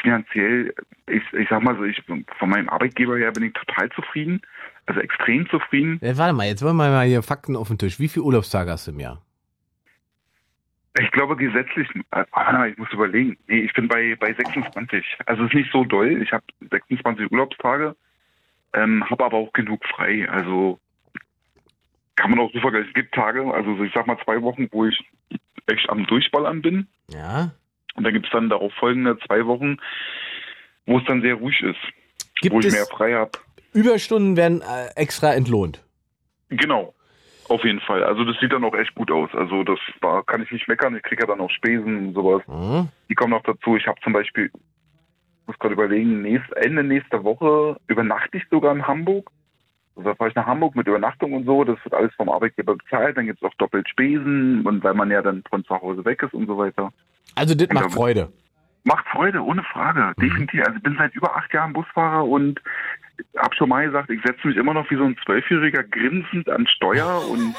finanziell, ich, ich sag mal so, ich von meinem Arbeitgeber her bin ich total zufrieden, also extrem zufrieden. Äh, warte mal, jetzt wollen wir mal hier Fakten auf den Tisch. Wie viele Urlaubstage hast du im Jahr? Ich glaube gesetzlich, äh, ah, ich muss überlegen, nee, ich bin bei, bei 26. Also es ist nicht so doll, ich habe 26 Urlaubstage, ähm, habe aber auch genug frei, also kann man auch so vergleichen. Es gibt Tage, also so ich sag mal zwei Wochen, wo ich echt am Durchballern bin. Ja. Und dann gibt's dann darauf folgende zwei Wochen, wo es dann sehr ruhig ist, Gibt wo ich es mehr frei habe. Überstunden werden äh, extra entlohnt? Genau, auf jeden Fall. Also das sieht dann auch echt gut aus. Also das da kann ich nicht meckern. Ich kriege ja dann auch Spesen und sowas. Hm? Die kommen noch dazu. Ich habe zum Beispiel, muss gerade überlegen, nächst, Ende nächster Woche übernachte ich sogar in Hamburg. Also da fahre ich nach Hamburg mit Übernachtung und so. Das wird alles vom Arbeitgeber bezahlt. Dann gibt's auch doppelt Spesen und weil man ja dann von zu Hause weg ist und so weiter. Also, das macht Freude. Macht Freude, ohne Frage. Mhm. Definitiv. Also ich bin seit über acht Jahren Busfahrer und hab schon mal gesagt, ich setze mich immer noch wie so ein Zwölfjähriger grinsend an Steuer *laughs* und,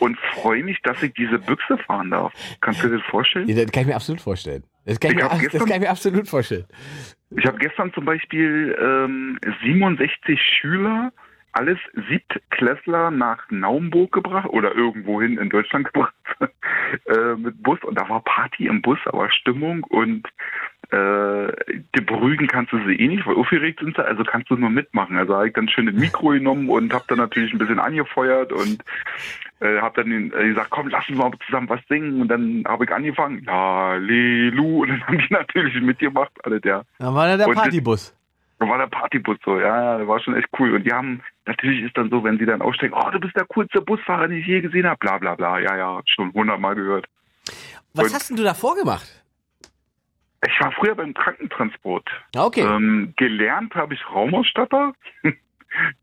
und freue mich, dass ich diese Büchse fahren darf. Kannst du dir das vorstellen? Ja, das kann ich mir absolut vorstellen. Das kann ich, Ich mir, hab das gestern- kann ich mir absolut vorstellen. Ich habe gestern zum Beispiel ähm, 67 Schüler, alles Siebtklässler nach Naumburg gebracht oder irgendwohin in Deutschland *laughs* gebracht äh, mit Bus und da war Party im Bus, aber Stimmung und Äh, beruhigen kannst du sie eh nicht, weil aufgeregt sind sie, also kannst du nur mitmachen. Also habe ich dann schön das Mikro genommen und habe dann natürlich ein bisschen angefeuert und äh, habe dann den, äh, gesagt, komm, lass uns mal zusammen was singen. Und dann habe ich angefangen, Lelu, und dann haben die *laughs* natürlich mitgemacht, alle der. Dann war da der Partybus. Da war der Partybus so, ja, ja, das war schon echt cool. Und die haben, natürlich ist dann so, wenn sie dann aussteigen, oh, du bist der coolste Busfahrer, den ich je gesehen habe, bla bla bla, ja, ja, schon hundertmal gehört. Was Und- hast denn du davor gemacht? Ich war früher beim Krankentransport. Ah, Okay. Ähm, gelernt habe ich Raumausstatter, *laughs*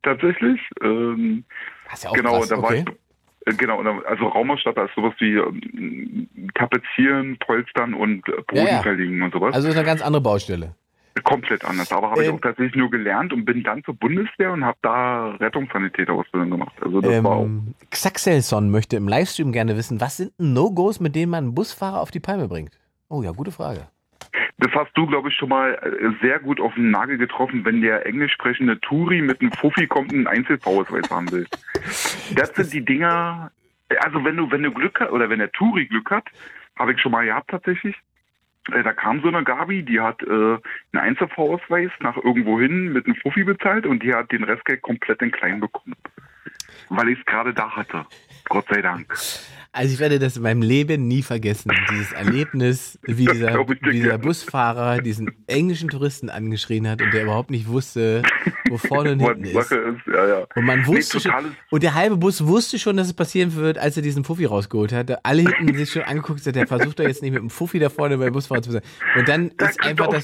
tatsächlich. Ähm, Das ist ja auch genau, krass. da war okay. ich, äh, genau, da- also Raumausstatter ist sowas wie ähm, Tapezieren, Polstern und äh, Boden Ja, ja. verlegen und sowas. Also ist eine ganz andere Baustelle. Komplett anders. Aber habe ich Ähm, auch tatsächlich nur gelernt und bin dann zur Bundeswehr und habe da Rettungssanitäterausbildung gemacht. Also das war auch. Ähm, Xaxelson möchte im Livestream gerne wissen, was sind No-Gos, mit denen man einen Busfahrer auf die Palme bringt? Oh ja, gute Frage. Das hast du, glaube ich, schon mal äh, sehr gut auf den Nagel getroffen, wenn der englisch sprechende Touri mit einem Fuffi kommt und einen Einzelverausweis haben will. Das sind die Dinger, also wenn du, wenn du Glück hast, oder wenn der Touri Glück hat, habe ich schon mal gehabt tatsächlich. Äh, Da kam so eine Gabi, die hat äh, einen Einzelverausweis nach irgendwo hin mit einem Fuffi bezahlt und die hat den Restgeld komplett in klein bekommen. Weil ich es gerade da hatte. Gott sei Dank. Also ich werde das in meinem Leben nie vergessen. Dieses Erlebnis, wie dieser, wie dieser. Busfahrer diesen englischen Touristen angeschrien hat und der überhaupt nicht wusste, wo vorne und *laughs* hinten ist. ist, ja, ja. Und man Nee, wusste schon, totales- und der halbe Bus wusste schon, dass es passieren wird, als er diesen Fuffi rausgeholt hat. Alle hinten sich schon angeguckt, der versucht doch jetzt nicht mit dem Fuffi da vorne bei Busfahrer zu sein. Und dann Da ist einfach das,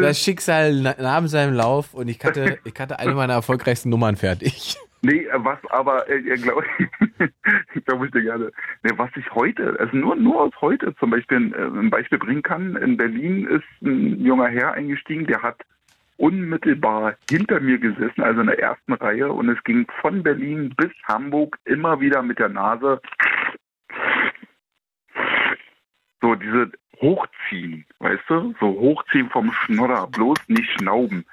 das Schicksal na- nahm seinem Lauf und ich hatte, ich hatte eine meiner erfolgreichsten Nummern fertig. Nee, äh, was aber, äh, glaube ich, glaube ich dir gerne. Nee, was ich heute, also nur, nur aus heute zum Beispiel äh, ein Beispiel bringen kann, in Berlin ist ein junger Herr eingestiegen, der hat unmittelbar hinter mir gesessen, also in der ersten Reihe, und es ging von Berlin bis Hamburg immer wieder mit der Nase so diese Hochziehen, weißt du? So hochziehen vom Schnodder, bloß nicht schnauben.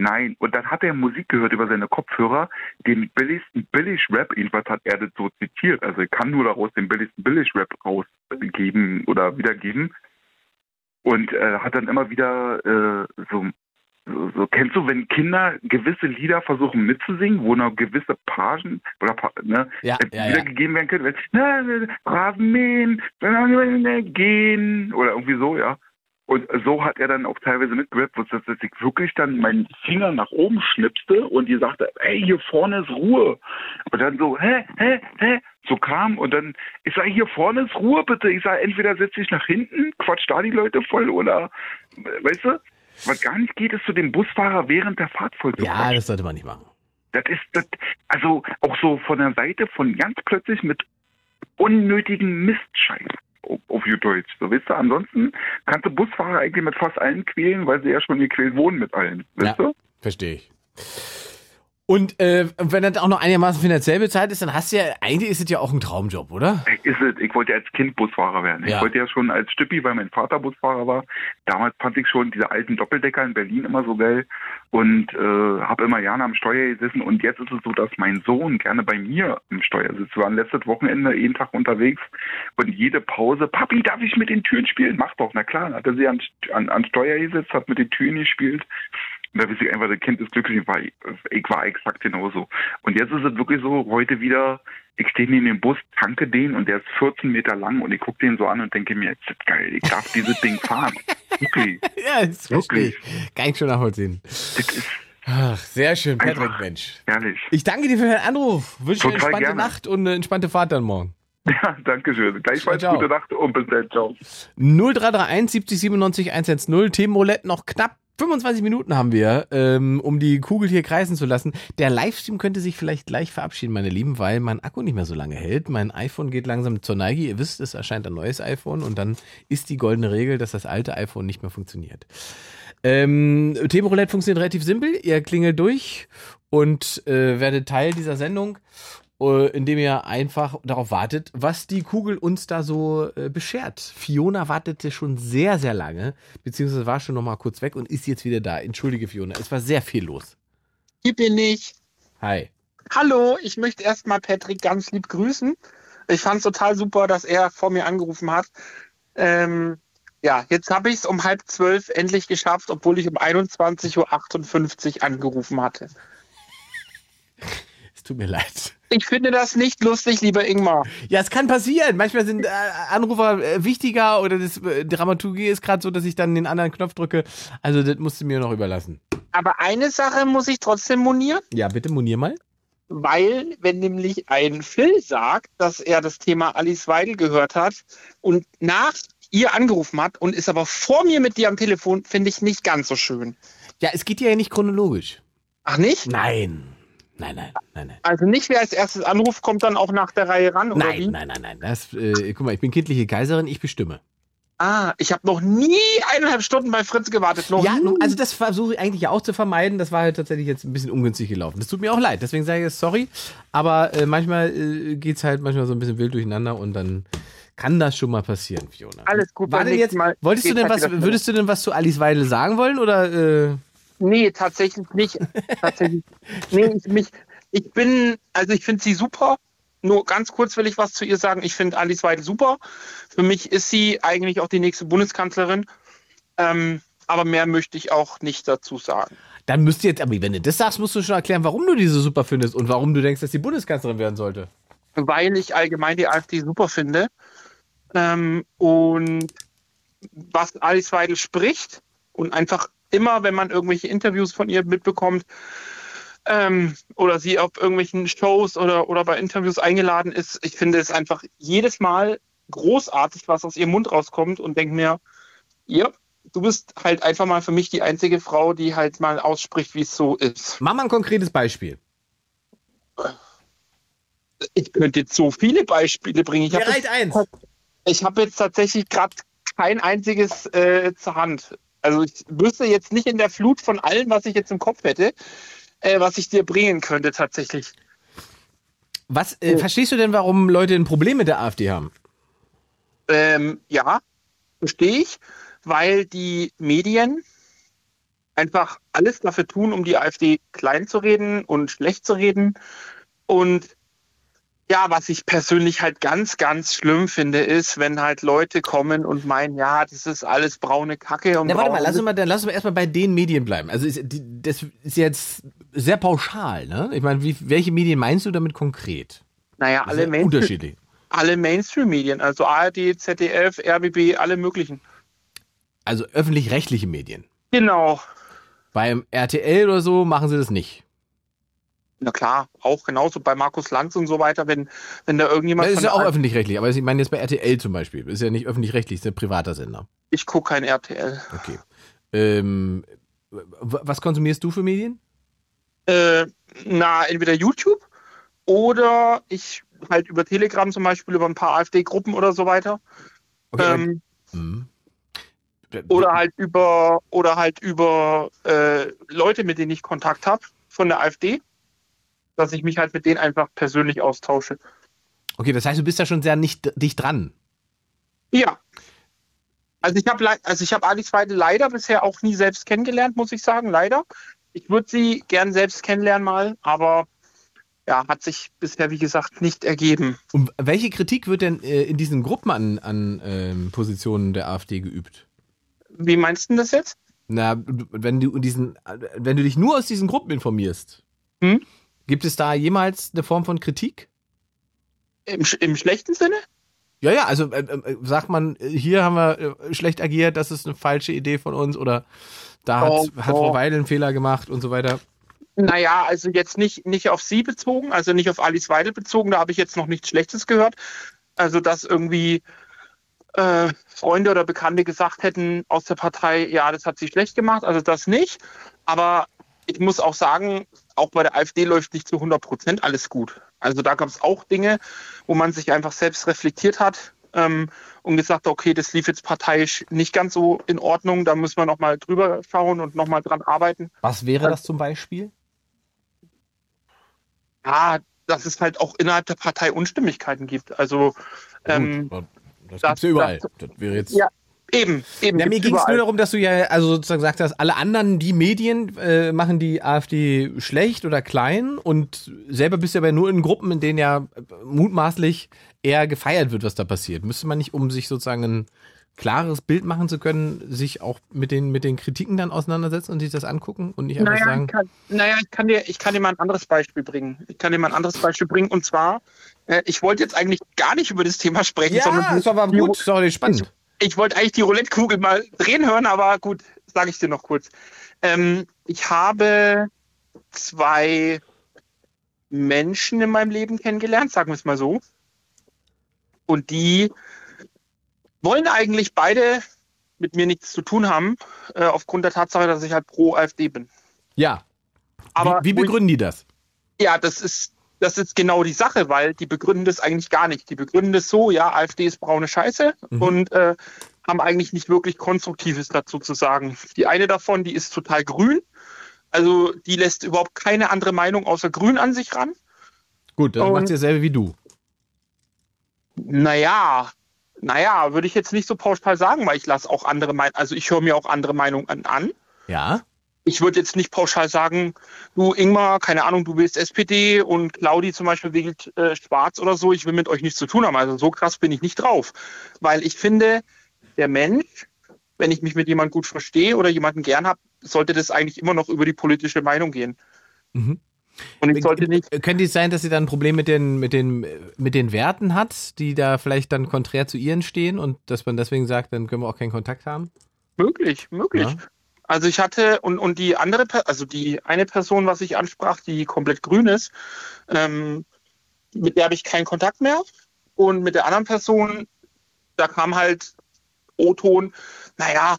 Nein, und dann hat er Musik gehört über seine Kopfhörer, den billigsten Billig-Rap, jedenfalls hat er das so zitiert, also er kann nur daraus den billigsten Billig-Rap rausgeben oder wiedergeben und äh, hat dann immer wieder äh, so, so, so, kennst du, wenn Kinder gewisse Lieder versuchen mitzusingen, wo noch gewisse Pagen oder ne, Ja, äh, ja, ja. wiedergegeben werden können, wenn Rasenmähen, gehen oder irgendwie so, ja. Und so hat er dann auch teilweise mitgerappt, wo dass ich wirklich dann meinen Finger nach oben schnipste und die sagte, ey, hier vorne ist Ruhe. Und dann so, hä, hä, hä, so kam und dann, ich sage, hier vorne ist Ruhe bitte. Ich sage, entweder setze ich nach hinten, quatsch da die Leute voll oder, weißt du, was gar nicht geht, ist zu dem Busfahrer während der Fahrt voll zu Ja, quatschen. das sollte man nicht machen. Das ist, das, also auch so von der Seite von ganz plötzlich mit unnötigen Mistscheiß auf, gut Deutsch. So, weißt du, ansonsten kannst du Busfahrer eigentlich mit fast allen quälen, weil sie ja schon gequält wurden mit allen. Weißt Ja. du? Verstehe ich. Und äh, wenn das auch noch einigermaßen finanziell bezahlt ist, dann hast du ja, eigentlich ist es ja auch ein Traumjob, oder? Ist es, ich wollte ja als Kind Busfahrer werden. Ja. Ich wollte ja schon als Stüppi, weil mein Vater Busfahrer war. Damals fand ich schon diese alten Doppeldecker in Berlin immer so geil und äh, habe immer gerne am Steuer gesessen. Und jetzt ist es so, dass mein Sohn gerne bei mir im Steuer sitzt. Wir waren letztes Wochenende jeden Tag unterwegs und jede Pause, Papi, darf ich mit den Türen spielen? Mach doch, na klar. Dann hat er sie an, an, an Steuer gesetzt, hat mit den Türen gespielt. Und da weiß ich einfach, das Kind ist glücklich. Ich war, ich war exakt genauso. Und jetzt ist es wirklich so, heute wieder, ich stehe neben dem Bus, tanke den und der ist 14 Meter lang und ich gucke den so an und denke mir, jetzt ist geil, ich darf dieses Ding fahren. Wirklich. *laughs* Ja, das verstehe ich. Kann ich schon nachvollziehen. Das ist Ach, sehr schön, Patrick, Einfach. Mensch. herrlich. Ich danke dir für deinen Anruf. Wünsche dir eine entspannte gerne. Nacht und eine entspannte Fahrt dann morgen. *laughs* Ja, danke schön. Gleichfalls Ciao, ciao. gute Nacht und bis dann. Ciao. 0331 70 97 110. Themenroulette noch knapp 25 Minuten haben wir, ähm, um die Kugel hier kreisen zu lassen. Der Livestream könnte sich vielleicht gleich verabschieden, meine Lieben, weil mein Akku nicht mehr so lange hält. Mein iPhone geht langsam zur Neige. Ihr wisst, es erscheint ein neues iPhone und dann ist die goldene Regel, dass das alte iPhone nicht mehr funktioniert. Ähm, Themenroulette funktioniert relativ simpel. Ihr klingelt durch und äh, werdet Teil dieser Sendung, indem ihr einfach darauf wartet, was die Kugel uns da so äh, beschert. Fiona wartete schon sehr, sehr lange, beziehungsweise war schon noch mal kurz weg und ist jetzt wieder da. Entschuldige, Fiona, es war sehr viel los. Hier bin ich. Hi. Hallo, ich möchte erstmal Patrick ganz lieb grüßen. Ich fand es total super, dass er vor mir angerufen hat. Ähm, Ja, jetzt habe ich es um halb zwölf endlich geschafft, obwohl ich um 21.58 Uhr angerufen hatte. *laughs* Tut mir leid. Ich finde das nicht lustig, lieber Ingmar. Ja, es kann passieren. Manchmal sind äh, Anrufer äh, wichtiger oder das äh, Dramaturgie ist gerade so, dass ich dann den anderen Knopf drücke. Also das musst du mir noch überlassen. Aber eine Sache muss ich trotzdem monieren, Ja, bitte monier mal. weil wenn nämlich ein Phil sagt, dass er das Thema Alice Weidel gehört hat und nach ihr angerufen hat und ist aber vor mir mit dir am Telefon, finde ich nicht ganz so schön. Ja, es geht ja nicht chronologisch. Ach nicht? Nein. Nein, nein, nein, nein. Also nicht wer als erstes anruft, kommt dann auch nach der Reihe ran, oder Nein, wie? nein, nein, nein. Das, äh, guck mal, ich bin kindliche Kaiserin, ich bestimme. Ah, ich habe noch nie eineinhalb Stunden bei Fritz gewartet. Noch Ja, nie. also das versuche ich eigentlich ja auch zu vermeiden. Das war halt tatsächlich jetzt ein bisschen ungünstig gelaufen. Das tut mir auch leid. Deswegen sage ich jetzt sorry. Aber äh, manchmal äh, geht's halt manchmal so ein bisschen wild durcheinander und dann kann das schon mal passieren, Fiona. Alles gut, War beim denn jetzt, Mal wolltest du denn halt was, würdest du denn was zu Alice Weidel sagen wollen oder? Äh, Nee, tatsächlich nicht. *laughs* tatsächlich. Nee, ich, mich, ich bin, also ich finde sie super. Nur ganz kurz will ich was zu ihr sagen. Ich finde Alice Weidel super. Für mich ist sie eigentlich auch die nächste Bundeskanzlerin. Ähm, aber mehr möchte ich auch nicht dazu sagen. dann müsst ihr jetzt, aber wenn du das sagst, musst du schon erklären, warum du diese super findest und warum du denkst, dass die Bundeskanzlerin werden sollte. Weil ich allgemein die AfD super finde. Ähm, und was Alice Weidel spricht und einfach immer, wenn man irgendwelche Interviews von ihr mitbekommt ähm, oder sie auf irgendwelchen Shows oder, oder bei Interviews eingeladen ist, ich finde es einfach jedes Mal großartig, was aus ihrem Mund rauskommt und denke mir, ja, du bist halt einfach mal für mich die einzige Frau, die halt mal ausspricht, wie es so ist. Mach mal ein konkretes Beispiel. Ich könnte jetzt so viele Beispiele bringen. Ich habe eins. Ich habe jetzt tatsächlich gerade kein einziges äh, zur Hand. Also ich wüsste jetzt nicht in der Flut von allem, was ich jetzt im Kopf hätte, äh, was ich dir bringen könnte tatsächlich. Was, äh, verstehst du denn, warum Leute ein Problem mit der AfD haben? Ähm, ja, verstehe ich, weil die Medien einfach alles dafür tun, um die AfD klein zu reden und schlecht zu reden. Und ja, was ich persönlich halt ganz, ganz schlimm finde, ist, wenn halt Leute kommen und meinen, ja, das ist alles braune Kacke. Und Na, warte mal, lass uns mal, dann lass uns mal erstmal bei den Medien bleiben. Also ist, die, das ist jetzt sehr pauschal, ne? Ich meine, wie, welche Medien meinst du damit konkret? Naja, alle, ja Mainstream, unterschiedlich. alle Mainstream-Medien, also ARD, ZDF, RBB, alle möglichen. Also öffentlich-rechtliche Medien. Genau. Beim RTL oder so machen sie das nicht. Na klar, auch genauso bei Markus Lanz und so weiter, wenn, wenn da irgendjemand Das ist ja auch öffentlich-rechtlich, aber ich meine jetzt bei RTL zum Beispiel. Das ist ja nicht öffentlich-rechtlich, das ist ein privater Sender. Ich gucke kein RTL. Okay. Ähm, was konsumierst du für Medien? Äh, na, entweder YouTube oder ich halt über Telegram zum Beispiel, über ein paar AfD-Gruppen oder so weiter. Okay, ähm, Mhm. oder halt über oder halt über äh, Leute, mit denen ich Kontakt habe von der AfD, dass ich mich halt mit denen einfach persönlich austausche. Okay, das heißt, du bist da schon sehr nicht dicht dran. Ja. Also ich habe also ich habe Alice Weidel leider bisher auch nie selbst kennengelernt, muss ich sagen, leider. Ich würde sie gern selbst kennenlernen mal, aber ja, hat sich bisher wie gesagt nicht ergeben. Und welche Kritik wird denn äh, in diesen Gruppen an, an ähm, Positionen der AfD geübt? Wie meinst du das jetzt? Na, wenn du diesen, äh, wenn du dich nur aus diesen Gruppen informierst, Hm? Gibt es da jemals eine Form von Kritik? Im, im schlechten Sinne? Ja, ja, also äh, äh, sagt man, äh, hier haben wir äh, schlecht agiert, das ist eine falsche Idee von uns oder da hat, Oh, hat Frau oh. Weidel einen Fehler gemacht und so weiter. Naja, also jetzt nicht, nicht auf sie bezogen, also nicht auf Alice Weidel bezogen, da habe ich jetzt noch nichts Schlechtes gehört. Also, dass irgendwie äh, Freunde oder Bekannte gesagt hätten aus der Partei, ja, das hat sie schlecht gemacht, also das nicht. Aber ich muss auch sagen, auch bei der AfD läuft nicht zu 100 Prozent alles gut. Also da gab es auch Dinge, wo man sich einfach selbst reflektiert hat ähm, und gesagt, hat, okay, das lief jetzt parteiisch nicht ganz so in Ordnung, da müssen wir nochmal drüber schauen und nochmal dran arbeiten. Was wäre das zum Beispiel? Ja, dass es halt auch innerhalb der Partei Unstimmigkeiten gibt. Also ähm, Gut, das das- gibt's ja überall. das- Das wäre jetzt. ja, eben, eben. Ja, mir ging es nur darum, dass du ja also sozusagen gesagt hast, alle anderen, die Medien äh, machen die AfD schlecht oder klein und selber bist du aber nur in Gruppen, in denen ja äh, mutmaßlich eher gefeiert wird, was da passiert. Müsste man nicht, um sich sozusagen ein klares Bild machen zu können, sich auch mit den, mit den Kritiken dann auseinandersetzen und sich das angucken und nicht einfach Naja, sagen, ich kann, naja, ich kann dir, ich kann dir mal ein anderes Beispiel bringen. Ich kann dir mal ein anderes Beispiel bringen. Und zwar, äh, ich wollte jetzt eigentlich gar nicht über das Thema sprechen, ja, sondern ist aber die- gut, doch spannend. Ich wollte eigentlich die Roulette-Kugel mal drehen hören, aber gut, sage ich dir noch kurz. Ähm, ich habe zwei Menschen in meinem Leben kennengelernt, sagen wir es mal so. Und die wollen eigentlich beide mit mir nichts zu tun haben, äh, aufgrund der Tatsache, dass ich halt pro AfD bin. Ja. Aber wie, wie wo ich- begründen die das? ja, das ist, das ist genau die Sache, weil die begründen das eigentlich gar nicht. Die begründen das so, ja, AfD ist braune Scheiße Mhm. und äh, haben eigentlich nicht wirklich Konstruktives dazu zu sagen. Die eine davon, die ist total grün. Also die lässt überhaupt keine andere Meinung außer grün an sich ran. Gut, dann Und- macht ihr dasselbe wie du. Naja, naja, würde ich jetzt nicht so pauschal sagen, weil ich lasse auch andere Meinungen, also ich höre mir auch andere Meinungen an. an. Ja. Ich würde jetzt nicht pauschal sagen, du Ingmar, keine Ahnung, du willst SPD und Claudi zum Beispiel wählt äh, Schwarz oder so, ich will mit euch nichts zu tun haben. Also so krass bin ich nicht drauf. Weil ich finde, der Mensch, wenn ich mich mit jemandem gut verstehe oder jemanden gern habe, sollte das eigentlich immer noch über die politische Meinung gehen. Mhm. Und ich sollte nicht. Könnte es sein, dass sie dann ein Problem mit den, mit, den, mit den Werten hat, die da vielleicht dann konträr zu ihren stehen und dass man deswegen sagt, dann können wir auch keinen Kontakt haben? Möglich, möglich. Ja. Also ich hatte und, und die andere, also die eine Person, was ich ansprach, die komplett grün ist, ähm, mit der habe ich keinen Kontakt mehr. Und mit der anderen Person, da kam halt O-Ton, naja,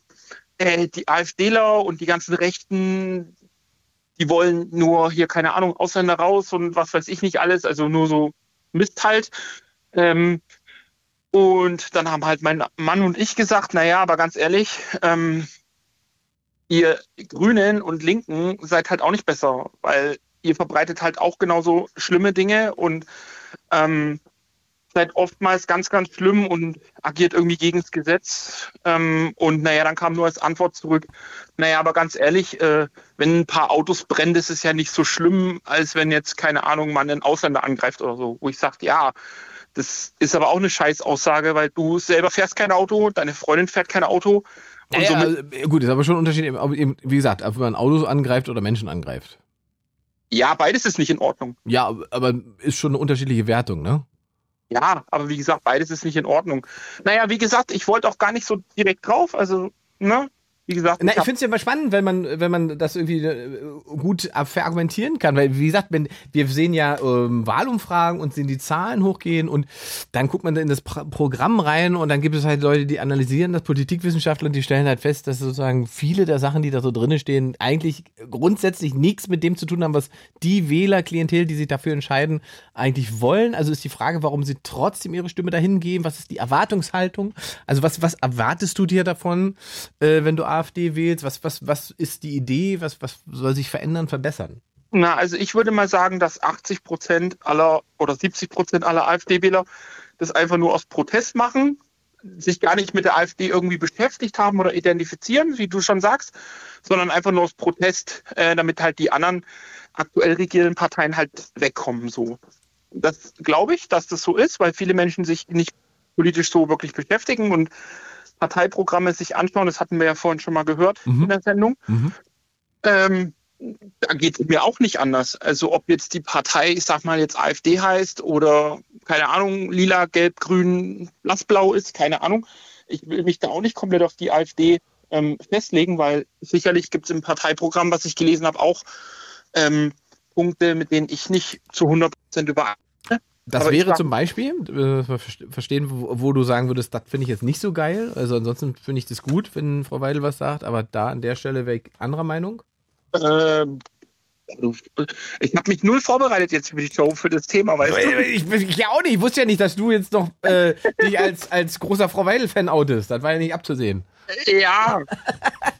äh, die AfDler und die ganzen Rechten, die wollen nur hier, keine Ahnung, Ausländer raus und was weiß ich nicht alles, also nur so Mist halt. Ähm, und dann haben halt mein Mann und ich gesagt, naja, aber ganz ehrlich, ähm, ihr Grünen und Linken seid halt auch nicht besser, weil ihr verbreitet halt auch genauso schlimme Dinge und ähm, seid oftmals ganz, ganz schlimm und agiert irgendwie gegen das Gesetz. Ähm, und naja, dann kam nur als Antwort zurück, naja, aber ganz ehrlich, äh, wenn ein paar Autos brennen, ist es ja nicht so schlimm, als wenn jetzt, keine Ahnung, man einen Ausländer angreift oder so. Wo ich sage, ja, das ist aber auch eine Scheißaussage, weil du selber fährst kein Auto, deine Freundin fährt kein Auto. Und Naja, somit, also, gut, ist aber schon ein Unterschied, ob eben, wie gesagt, ob man Autos angreift oder Menschen angreift. ja, beides ist nicht in Ordnung. Ja, aber ist schon eine unterschiedliche Wertung, ne? Ja, aber wie gesagt, beides ist nicht in Ordnung. Naja, wie gesagt, ich wollte auch gar nicht so direkt drauf. Also, ne? Wie gesagt, Na, ich hab- finde es ja immer spannend, wenn man, wenn man das irgendwie äh, gut verargumentieren kann, weil wie gesagt, wenn wir sehen ja ähm, Wahlumfragen und sehen die Zahlen hochgehen und dann guckt man in das Pro Programm rein und dann gibt es halt Leute, die analysieren das Politikwissenschaftler und die stellen halt fest, dass sozusagen viele der Sachen, die da so drinne stehen, eigentlich grundsätzlich nichts mit dem zu tun haben, was die Wählerklientel, die sich dafür entscheiden, eigentlich wollen. Also ist die Frage, warum sie trotzdem ihre Stimme dahin geben. Was ist die Erwartungshaltung? Also was, was erwartest du dir davon, äh, wenn du AfD wählst? Was, was, was ist die Idee? Was, was soll sich verändern, verbessern? Na, also ich würde mal sagen, dass 80 Prozent aller oder 70 Prozent aller AfD-Wähler das einfach nur aus Protest machen, sich gar nicht mit der AfD irgendwie beschäftigt haben oder identifizieren, wie du schon sagst, sondern einfach nur aus Protest, äh, damit halt die anderen aktuell regierenden Parteien halt wegkommen. So, das glaube ich, dass das so ist, weil viele Menschen sich nicht politisch so wirklich beschäftigen und Parteiprogramme sich anschauen. Das hatten wir ja vorhin schon mal gehört Mhm. in der Sendung. Mhm. Ähm, da geht es mir auch nicht anders. Also ob jetzt die Partei, ich sag mal jetzt AfD heißt oder keine Ahnung, lila, gelb, grün, blassblau ist, keine Ahnung. Ich will mich da auch nicht komplett auf die AfD ähm, festlegen, weil sicherlich gibt es im Parteiprogramm, was ich gelesen habe, auch ähm, Punkte, mit denen ich nicht zu 100 Prozent übereinstimme. Das Aber ich wäre zum Beispiel, äh, ver- verstehen, wo, wo du sagen würdest, das finde ich jetzt nicht so geil. Also ansonsten finde ich das gut, wenn Frau Weidel was sagt, aber da an der Stelle wäre ich anderer Meinung. Ähm, ich habe mich null vorbereitet jetzt für die Show, für das Thema, weißt du? Ich, ich, ja auch nicht, ich wusste ja nicht, dass du jetzt noch äh, dich als, als großer Frau Weidel-Fan outest. Das war ja nicht abzusehen. Ja,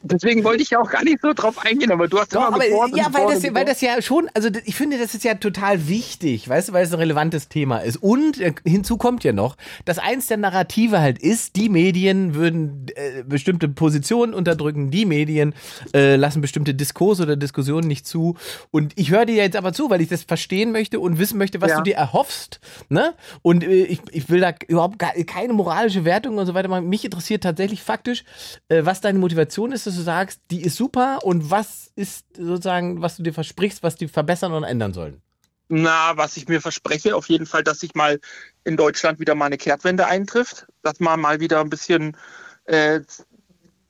deswegen wollte ich ja auch gar nicht so drauf eingehen, aber du hast Doch, immer aber, und ja, weil das, weil das ja schon, also ich finde, das ist ja total wichtig, weißt du, weil es ein relevantes Thema ist. Und äh, hinzu kommt ja noch, dass eins der Narrative halt ist, die Medien würden äh, bestimmte Positionen unterdrücken, die Medien äh, lassen bestimmte Diskurse oder Diskussionen nicht zu. Und ich höre dir jetzt aber zu, weil ich das verstehen möchte und wissen möchte, was Ja. du dir erhoffst. Ne? Und äh, ich, ich will da überhaupt gar, keine moralische Wertung und so weiter machen. Mich interessiert tatsächlich faktisch, was deine Motivation ist, dass du sagst, die ist super und was ist sozusagen, was du dir versprichst, was die verbessern und ändern sollen. Na, was ich mir verspreche, auf jeden Fall, dass sich mal in Deutschland wieder mal eine Kehrtwende eintrifft, dass man mal wieder ein bisschen äh,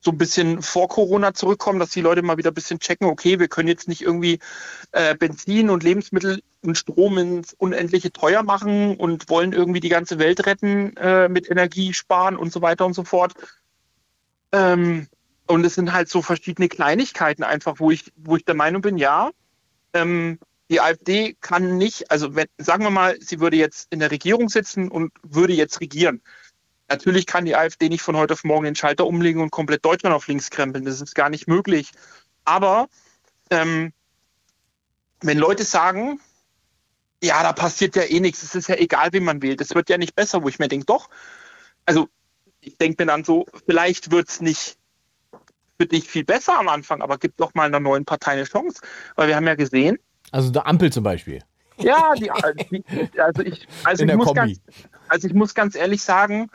so ein bisschen vor Corona zurückkommen, dass die Leute mal wieder ein bisschen checken, okay, wir können jetzt nicht irgendwie äh, Benzin und Lebensmittel und Strom ins Unendliche teuer machen und wollen irgendwie die ganze Welt retten äh, mit Energie sparen und so weiter und so fort. Ähm, und es sind halt so verschiedene Kleinigkeiten einfach, wo ich, wo ich der Meinung bin, ja, ähm, die AfD kann nicht, also wenn, sagen wir mal, sie würde jetzt in der Regierung sitzen und würde jetzt regieren. Natürlich kann die AfD nicht von heute auf morgen den Schalter umlegen und komplett Deutschland auf links krempeln. Das ist gar nicht möglich. Aber ähm, wenn Leute sagen, ja, da passiert ja eh nichts, es ist ja egal, wen man wählt, es wird ja nicht besser, wo ich mir denke, doch. Also ich denke mir dann so, vielleicht wird es nicht für dich viel besser am Anfang, aber gib doch mal einer neuen Partei eine Chance. Weil wir haben ja gesehen, Also der Ampel zum Beispiel. ja, die, die, also ich, also ich muss Kombi. ganz, also ich muss ganz ehrlich sagen,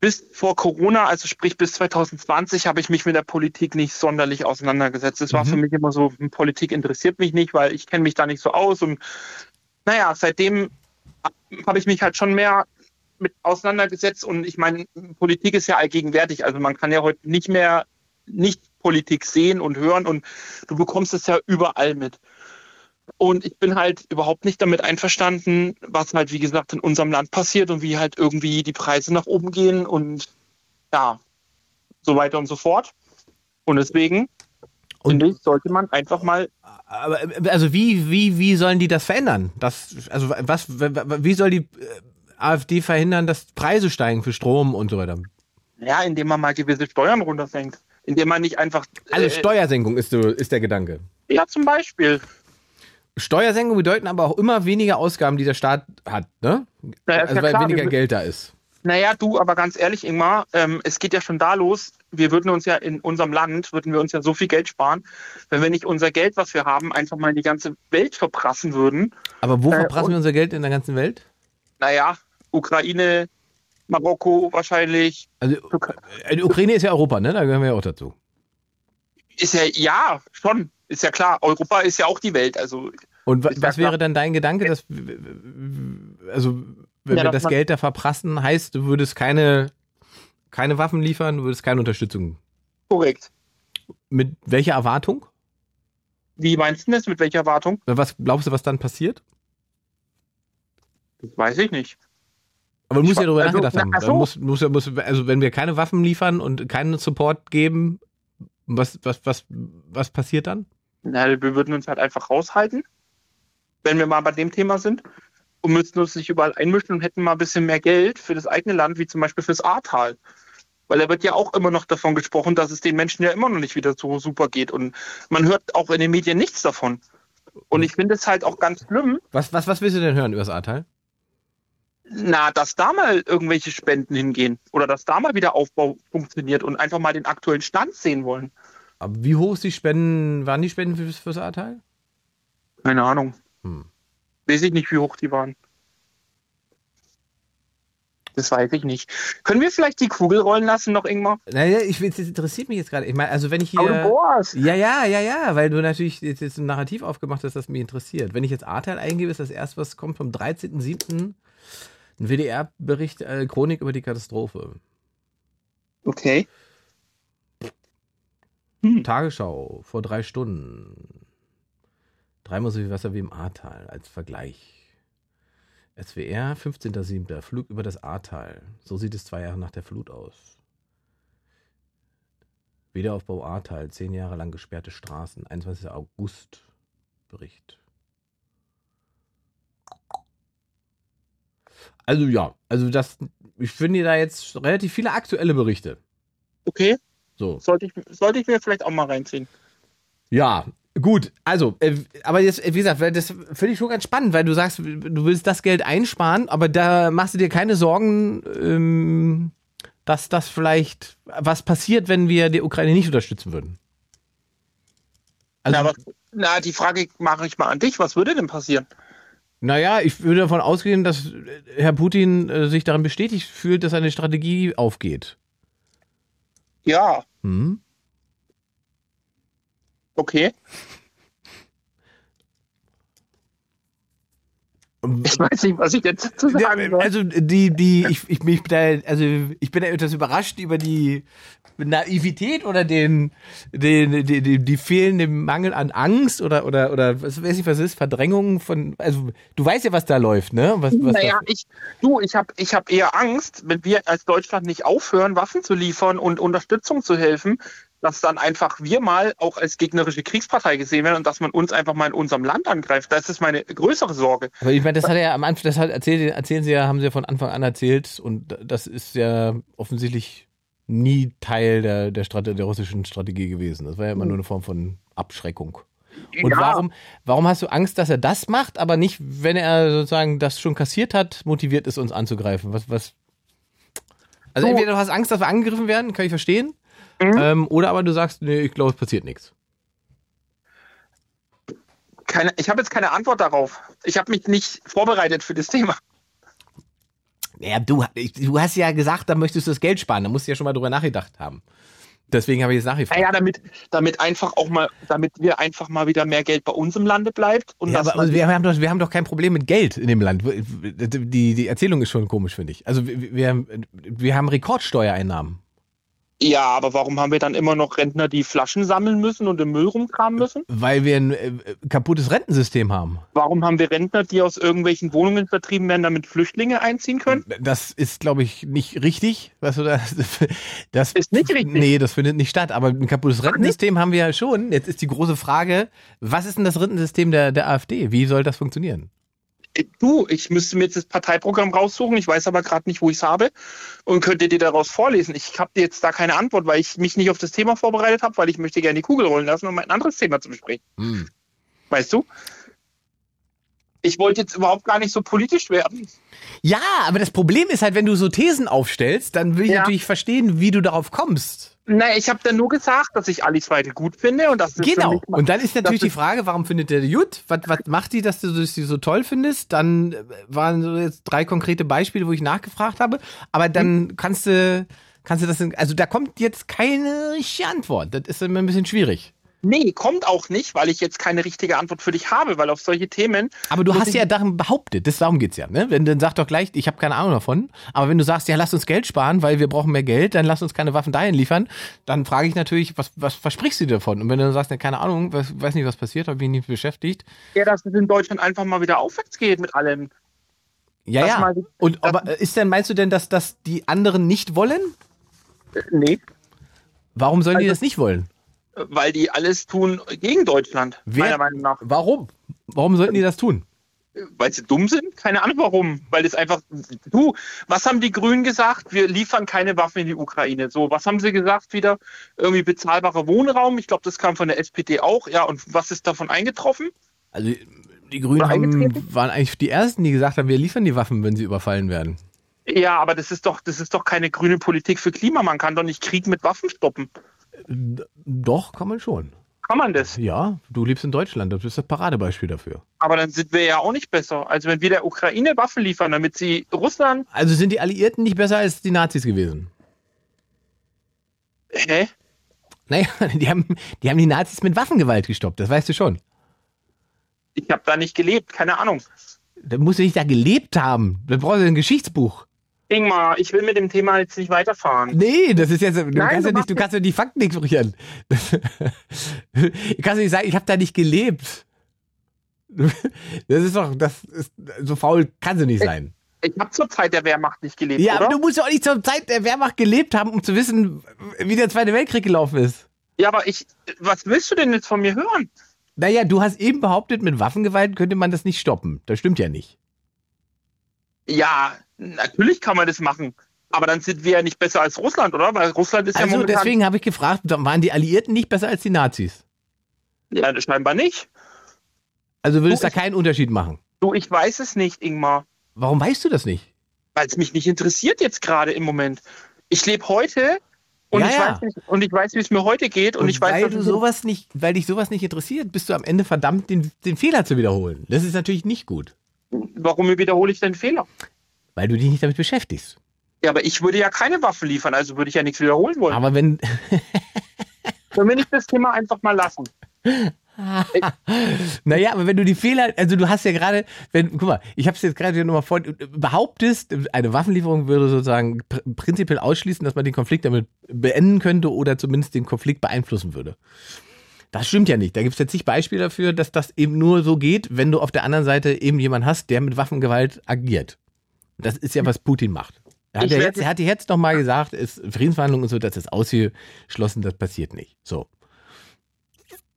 bis vor Corona, also sprich bis 2020, habe ich mich mit der Politik nicht sonderlich auseinandergesetzt. Es war Mhm. für mich immer so, hm, Politik interessiert mich nicht, weil ich kenne mich da nicht so aus. Und naja, seitdem habe ich mich halt schon mehr mit auseinandergesetzt. Und ich meine, Politik ist ja allgegenwärtig. Also man kann ja heute nicht mehr nicht Politik sehen und hören und du bekommst es ja überall mit. Und ich bin halt überhaupt nicht damit einverstanden, was halt, wie gesagt, in unserem Land passiert und wie halt irgendwie die Preise nach oben gehen und ja, so weiter und so fort. Und deswegen finde ich, sollte man einfach mal Aber, also wie, wie, wie sollen die das verändern? Das, also was, wie soll die äh, AfD verhindern, dass Preise steigen für Strom und so weiter? Ja, indem man mal gewisse Steuern runtersenkt. Indem man nicht einfach. Alle äh, Steuersenkung ist, so, ist der Gedanke. Ja, zum Beispiel. Steuersenkung bedeuten aber auch immer weniger Ausgaben, die der Staat hat, ne? Ja, ist also ja weil klar, weniger wir- Geld da ist. Naja, du, aber ganz ehrlich, Ingmar, ähm, es geht ja schon da los. Wir würden uns ja in unserem Land, würden wir uns ja so viel Geld sparen, wenn wir nicht unser Geld, was wir haben, einfach mal in die ganze Welt verprassen würden. Aber wo Äh, verprassen wir unser Geld in der ganzen Welt? Naja, Ukraine, Marokko wahrscheinlich. Also äh, die Ukraine ist ja Europa, ne? Da gehören wir ja auch dazu. Ist ja, ja, schon. Ist ja klar. Europa ist ja auch die Welt. Also, Und wa Ist ja was wäre dann dein Gedanke, dass also wenn Ja, wir das Geld da verprassen, heißt, du würdest keine keine Waffen liefern, du würdest keine Unterstützung. korrekt. Mit welcher Erwartung? Wie meinst du das? Mit welcher Erwartung? Was glaubst du, was dann passiert? Das weiß ich nicht. Aber musst Ich ja darüber also, nachgedacht na, haben. so. muss, muss, muss, also wenn wir keine Waffen liefern und keinen Support geben, was, was, was, was passiert dann? Na, wir würden uns halt einfach raushalten, wenn wir mal bei dem Thema sind und müssten uns nicht überall einmischen und hätten mal ein bisschen mehr Geld für das eigene Land, wie zum Beispiel fürs Ahrtal. Weil da wird ja auch immer noch davon gesprochen, dass es den Menschen ja immer noch nicht wieder so super geht. Und man hört auch in den Medien nichts davon. Und ich finde es halt auch ganz schlimm, Was, was, was willst du denn hören über das Ahrtal? Na, dass da mal irgendwelche Spenden hingehen oder dass da mal wieder Aufbau funktioniert und einfach mal den aktuellen Stand sehen wollen. Aber wie hoch ist die Spenden, waren die Spenden fürs, fürs Ahrtal? Keine Ahnung. Hm. Weiß ich nicht, wie hoch die waren. Das weiß ich nicht. Können wir vielleicht die Kugel rollen lassen noch, Ingmar? Naja, ich, das interessiert mich jetzt gerade. Ich meine, also wenn ich hier. Aber du bohrst. Ja, ja, ja, ja, weil du natürlich jetzt, jetzt ein Narrativ aufgemacht hast, das mich interessiert. Wenn ich jetzt Ahrtal eingebe, ist das erste, was kommt vom 13.07. ein WDR-Bericht, äh, Chronik über die Katastrophe. Okay. Tagesschau vor drei Stunden. Dreimal so viel Wasser wie im Ahrtal als Vergleich. SWR, 15.07. Flug über das Ahrtal. So sieht es zwei Jahre nach der Flut aus. Wiederaufbau Ahrtal, zehn Jahre lang gesperrte Straßen. 21. August. Bericht. Also ja, also das, ich finde da jetzt relativ viele aktuelle Berichte. Okay, So. sollte ich, sollte ich mir vielleicht auch mal reinziehen. Ja, gut. Also, äh, aber jetzt, wie gesagt, das finde ich schon ganz spannend, weil du sagst, du willst das Geld einsparen, aber da machst du dir keine Sorgen, ähm, dass das vielleicht was passiert, wenn wir die Ukraine nicht unterstützen würden. Also, na, was, na, die Frage mache ich mal an dich. Was würde denn passieren? Naja, ich würde davon ausgehen, dass Herr Putin äh, sich darin bestätigt fühlt, dass seine Strategie aufgeht. Ja, Hm? okay. Ich weiß nicht, was ich jetzt dazu sagen soll. Also die, die, ich, ich, mich da, also ich bin da etwas überrascht über die Naivität oder den, den, die, die, die fehlende Mangel an Angst oder, oder, oder was weiß ich, was ist, Verdrängung von, also du weißt ja, was da läuft, ne? Was, was Naja, da, ich, du, ich habe ich hab eher Angst, wenn wir als Deutschland nicht aufhören, Waffen zu liefern und Unterstützung zu helfen, dass dann einfach wir mal auch als gegnerische Kriegspartei gesehen werden und dass man uns einfach mal in unserem Land angreift. Das ist meine größere Sorge. aber ich meine, das hat er ja am Anfang, das hat erzählt, erzählen sie ja, haben sie ja von Anfang an erzählt und das ist ja offensichtlich nie Teil der, der, Strate, der russischen Strategie gewesen. Das war ja immer nur eine Form von Abschreckung. Und Ja. warum, warum hast du Angst, dass er das macht, aber nicht, wenn er sozusagen das schon kassiert hat, motiviert ist, uns anzugreifen? Was, was? Also So. entweder du hast Angst, dass wir angegriffen werden, kann ich verstehen. Ähm, oder aber du sagst, nee, ich glaube, es passiert nichts. Keine, ich habe jetzt keine Antwort darauf. Ich habe mich nicht vorbereitet für das Thema. Ja, du, du hast ja gesagt, da möchtest du das Geld sparen. Da musst du ja schon mal drüber nachgedacht haben. Deswegen habe ich jetzt nachgefragt. Naja, damit, damit einfach auch mal, damit wir einfach mal wieder mehr Geld bei uns im Lande bleibt. Und Ja, aber man- wir haben, doch, wir haben doch kein Problem mit Geld in dem Land. Die, die Erzählung ist schon komisch, finde ich. Also wir, wir, wir haben Rekordsteuereinnahmen. Ja, aber warum haben wir dann immer noch Rentner, die Flaschen sammeln müssen und im Müll rumkramen müssen? Weil wir ein äh, kaputtes Rentensystem haben. Warum haben wir Rentner, die aus irgendwelchen Wohnungen vertrieben werden, damit Flüchtlinge einziehen können? Das ist, glaube ich, nicht richtig. Was du da, *laughs* das Ist nicht richtig. Nee, das findet nicht statt. Aber ein kaputtes Rentensystem haben wir ja schon. Jetzt ist die große Frage, was ist denn das Rentensystem der, der AfD? Wie soll das funktionieren? Du, ich müsste mir jetzt das Parteiprogramm raussuchen, ich weiß aber gerade nicht, wo ich es habe und könnte dir daraus vorlesen. Ich habe dir jetzt da keine Antwort, weil ich mich nicht auf das Thema vorbereitet habe, weil ich möchte gerne die Kugel rollen lassen, um ein anderes Thema zu besprechen. Hm. Weißt du? Ich wollte jetzt überhaupt gar nicht so politisch werden. Ja, aber das Problem ist halt, wenn du so Thesen aufstellst, dann will ich Ja. natürlich verstehen, wie du darauf kommst. Naja, ich habe dann nur gesagt, dass ich Alice Weidel gut finde und dass es für Genau. Und dann ist natürlich das die Frage, warum findet der die gut? Was, was macht die, dass du sie so toll findest? Dann äh, waren so jetzt drei konkrete Beispiele, wo ich nachgefragt habe. Aber dann kannst du, kannst du das, also da kommt jetzt keine richtige Antwort. Das ist immer ein bisschen schwierig. Nee, kommt auch nicht, weil ich jetzt keine richtige Antwort für dich habe, weil auf solche Themen. Aber du hast ich- ja darum behauptet, das, darum geht's ja, ne? Wenn dann sag doch gleich, ich habe keine Ahnung davon. Aber wenn du sagst, ja, lass uns Geld sparen, weil wir brauchen mehr Geld, dann lass uns keine Waffen dahin liefern, dann frage ich natürlich, was, was versprichst du dir davon? Und wenn du dann sagst, ja, keine Ahnung, was, weiß nicht, was passiert, habe mich nicht beschäftigt. Ja, dass es in Deutschland einfach mal wieder aufwärts geht mit allem. Ja, ja. mal die- Und aber ist denn, meinst du denn, dass das die anderen nicht wollen? Äh, Nee, Warum sollen die Also- das nicht wollen? Weil die alles tun gegen Deutschland, Wer- meiner Meinung nach. Warum? Warum sollten die das tun? Weil sie dumm sind? Keine Ahnung warum. Weil es einfach. Du, was haben die Grünen gesagt? Wir liefern keine Waffen in die Ukraine. So, was haben sie gesagt wieder? Irgendwie bezahlbarer Wohnraum. Ich glaube, das kam von der SPD auch. Ja, und was ist davon eingetroffen? Also die Grünen haben, waren eigentlich die ersten, die gesagt haben, wir liefern die Waffen, wenn sie überfallen werden. Ja, aber das ist doch, das ist doch keine grüne Politik für Klima. Man kann doch nicht Krieg mit Waffen stoppen. Doch, kann man schon. Kann man das? Ja, du lebst in Deutschland, das ist das Paradebeispiel dafür. Aber dann sind wir ja auch nicht besser. Also wenn wir der Ukraine Waffen liefern, damit sie Russland. Also sind die Alliierten nicht besser als die Nazis gewesen? Hä? Naja, *laughs* die haben, die haben die Nazis mit Waffengewalt gestoppt, das weißt du schon. Ich habe da nicht gelebt, keine Ahnung. Da musst du nicht da gelebt haben. Da brauchst du ein Geschichtsbuch. Ingmar, ich will mit dem Thema jetzt nicht weiterfahren. Nee, das ist jetzt, du Nein, kannst du ja nicht, du kannst ja die Fakten ignorieren. *laughs* Du kannst nicht sagen, ich habe da nicht gelebt. Das ist doch, das ist, so faul kann sie nicht sein. Ich habe zur Zeit der Wehrmacht nicht gelebt, Ja, oder? aber du musst ja auch nicht zur Zeit der Wehrmacht gelebt haben, um zu wissen, wie der Zweite Weltkrieg gelaufen ist. ja, aber ich, was willst du denn jetzt von mir hören? Naja, du hast eben behauptet, mit Waffengewalt könnte man das nicht stoppen. Das stimmt ja nicht. Ja, natürlich kann man das machen. Aber dann sind wir ja nicht besser als Russland, oder? Weil Russland ist ja Also momentan... deswegen habe ich gefragt, waren die Alliierten nicht besser als die Nazis? Ja, scheinbar nicht. Also würdest du da keinen Unterschied machen? Du, ich weiß es nicht, Ingmar. Warum weißt du das nicht? Weil es mich nicht interessiert jetzt gerade im Moment. Ich lebe heute und, Ja, ich ja. Weiß und ich weiß, wie es mir heute geht. Und, ich weiß, weil du sowas nicht, weil dich sowas nicht interessiert, bist du am Ende verdammt, den, den Fehler zu wiederholen. Das ist natürlich nicht gut, warum wiederhole ich den Fehler? Weil du dich nicht damit beschäftigst. Ja, aber ich würde ja keine Waffe liefern, also würde ich ja nichts wiederholen wollen. Aber wenn, Sollen wir nicht das Thema einfach mal lassen? *laughs* naja, aber wenn du die Fehler, also du hast ja gerade, wenn, guck mal, ich habe es jetzt gerade nochmal vor, behauptest, eine Waffenlieferung würde sozusagen pr prinzipiell ausschließen, dass man den Konflikt damit beenden könnte oder zumindest den Konflikt beeinflussen würde. Das stimmt ja nicht. Da gibt es jetzt nicht Beispiele dafür, dass das eben nur so geht, wenn du auf der anderen Seite eben jemanden hast, der mit Waffengewalt agiert. Das ist ja, was Putin macht. Er hat, Ich ja jetzt, er hat ja jetzt noch mal gesagt, ist Friedensverhandlungen und so, das ist ausgeschlossen, das passiert nicht. So.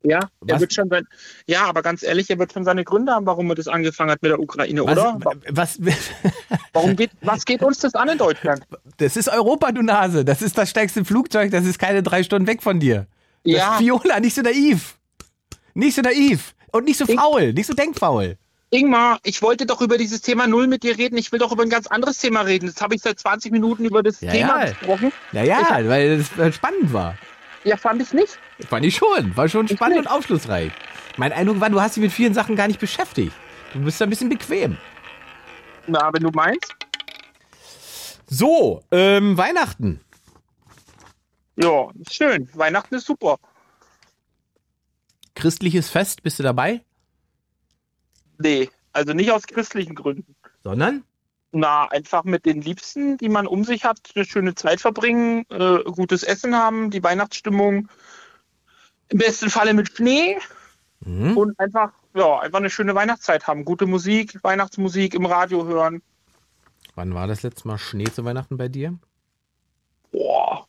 Ja, er Was- wird schon sein, ja, aber ganz ehrlich, er wird schon seine Gründe haben, warum er das angefangen hat mit der Ukraine, Was, oder? was, *laughs* Warum geht, was geht uns das an in Deutschland? Das ist Europa, du Nase. Das ist das stärkste Flugzeug. Das ist keine drei Stunden weg von dir. Das Ja. Viola, nicht so naiv. Nicht so naiv. Und nicht so faul. Nicht so denkfaul. Ingmar, ich wollte doch über dieses Thema Null mit dir reden. Ich will doch über ein ganz anderes Thema reden. Jetzt habe ich seit 20 Minuten über das Ja, Thema ja. gesprochen. Naja, weil das äh, spannend war. Ja, fand ich nicht. Fand ich schon. War schon spannend und aufschlussreich. Mein Eindruck war, du hast dich mit vielen Sachen gar nicht beschäftigt. Du bist da ein bisschen bequem. Na, wenn du meinst. So, ähm, Weihnachten. Ja, schön. Weihnachten ist super. Christliches Fest, bist du dabei? Nee, also nicht aus christlichen Gründen. Sondern? Na, einfach mit den Liebsten, die man um sich hat, eine schöne Zeit verbringen, äh, gutes Essen haben, die Weihnachtsstimmung. Im besten Falle mit Schnee Mhm. und einfach, ja, einfach eine schöne Weihnachtszeit haben. Gute Musik, Weihnachtsmusik im Radio hören. Wann war das letzte Mal Schnee zu Weihnachten bei dir? Boah.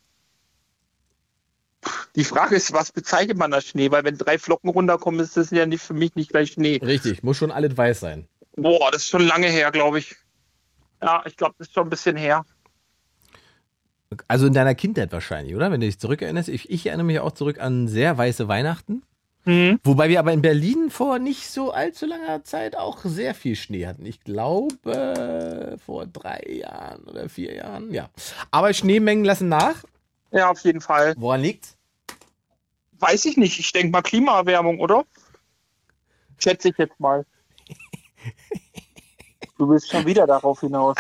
Die Frage ist, was bezeichnet man als Schnee? Weil wenn drei Flocken runterkommen, ist das ja nicht für mich nicht gleich Schnee. Richtig, muss schon alles weiß sein. Boah, das ist schon lange her, glaube ich. Ja, ich glaube, das ist schon ein bisschen her. Also in deiner Kindheit wahrscheinlich, oder? Wenn du dich zurückerinnerst. Ich, ich erinnere mich auch zurück an sehr weiße Weihnachten. Mhm. Wobei wir aber in Berlin vor nicht so allzu langer Zeit auch sehr viel Schnee hatten. Ich glaube vor drei Jahren oder vier Jahren, ja. Aber Schneemengen lassen nach. Ja, auf jeden Fall. Woran liegt's? Weiß ich nicht. Ich denke mal Klimaerwärmung, oder? Schätze ich jetzt mal. Du willst schon wieder darauf hinaus.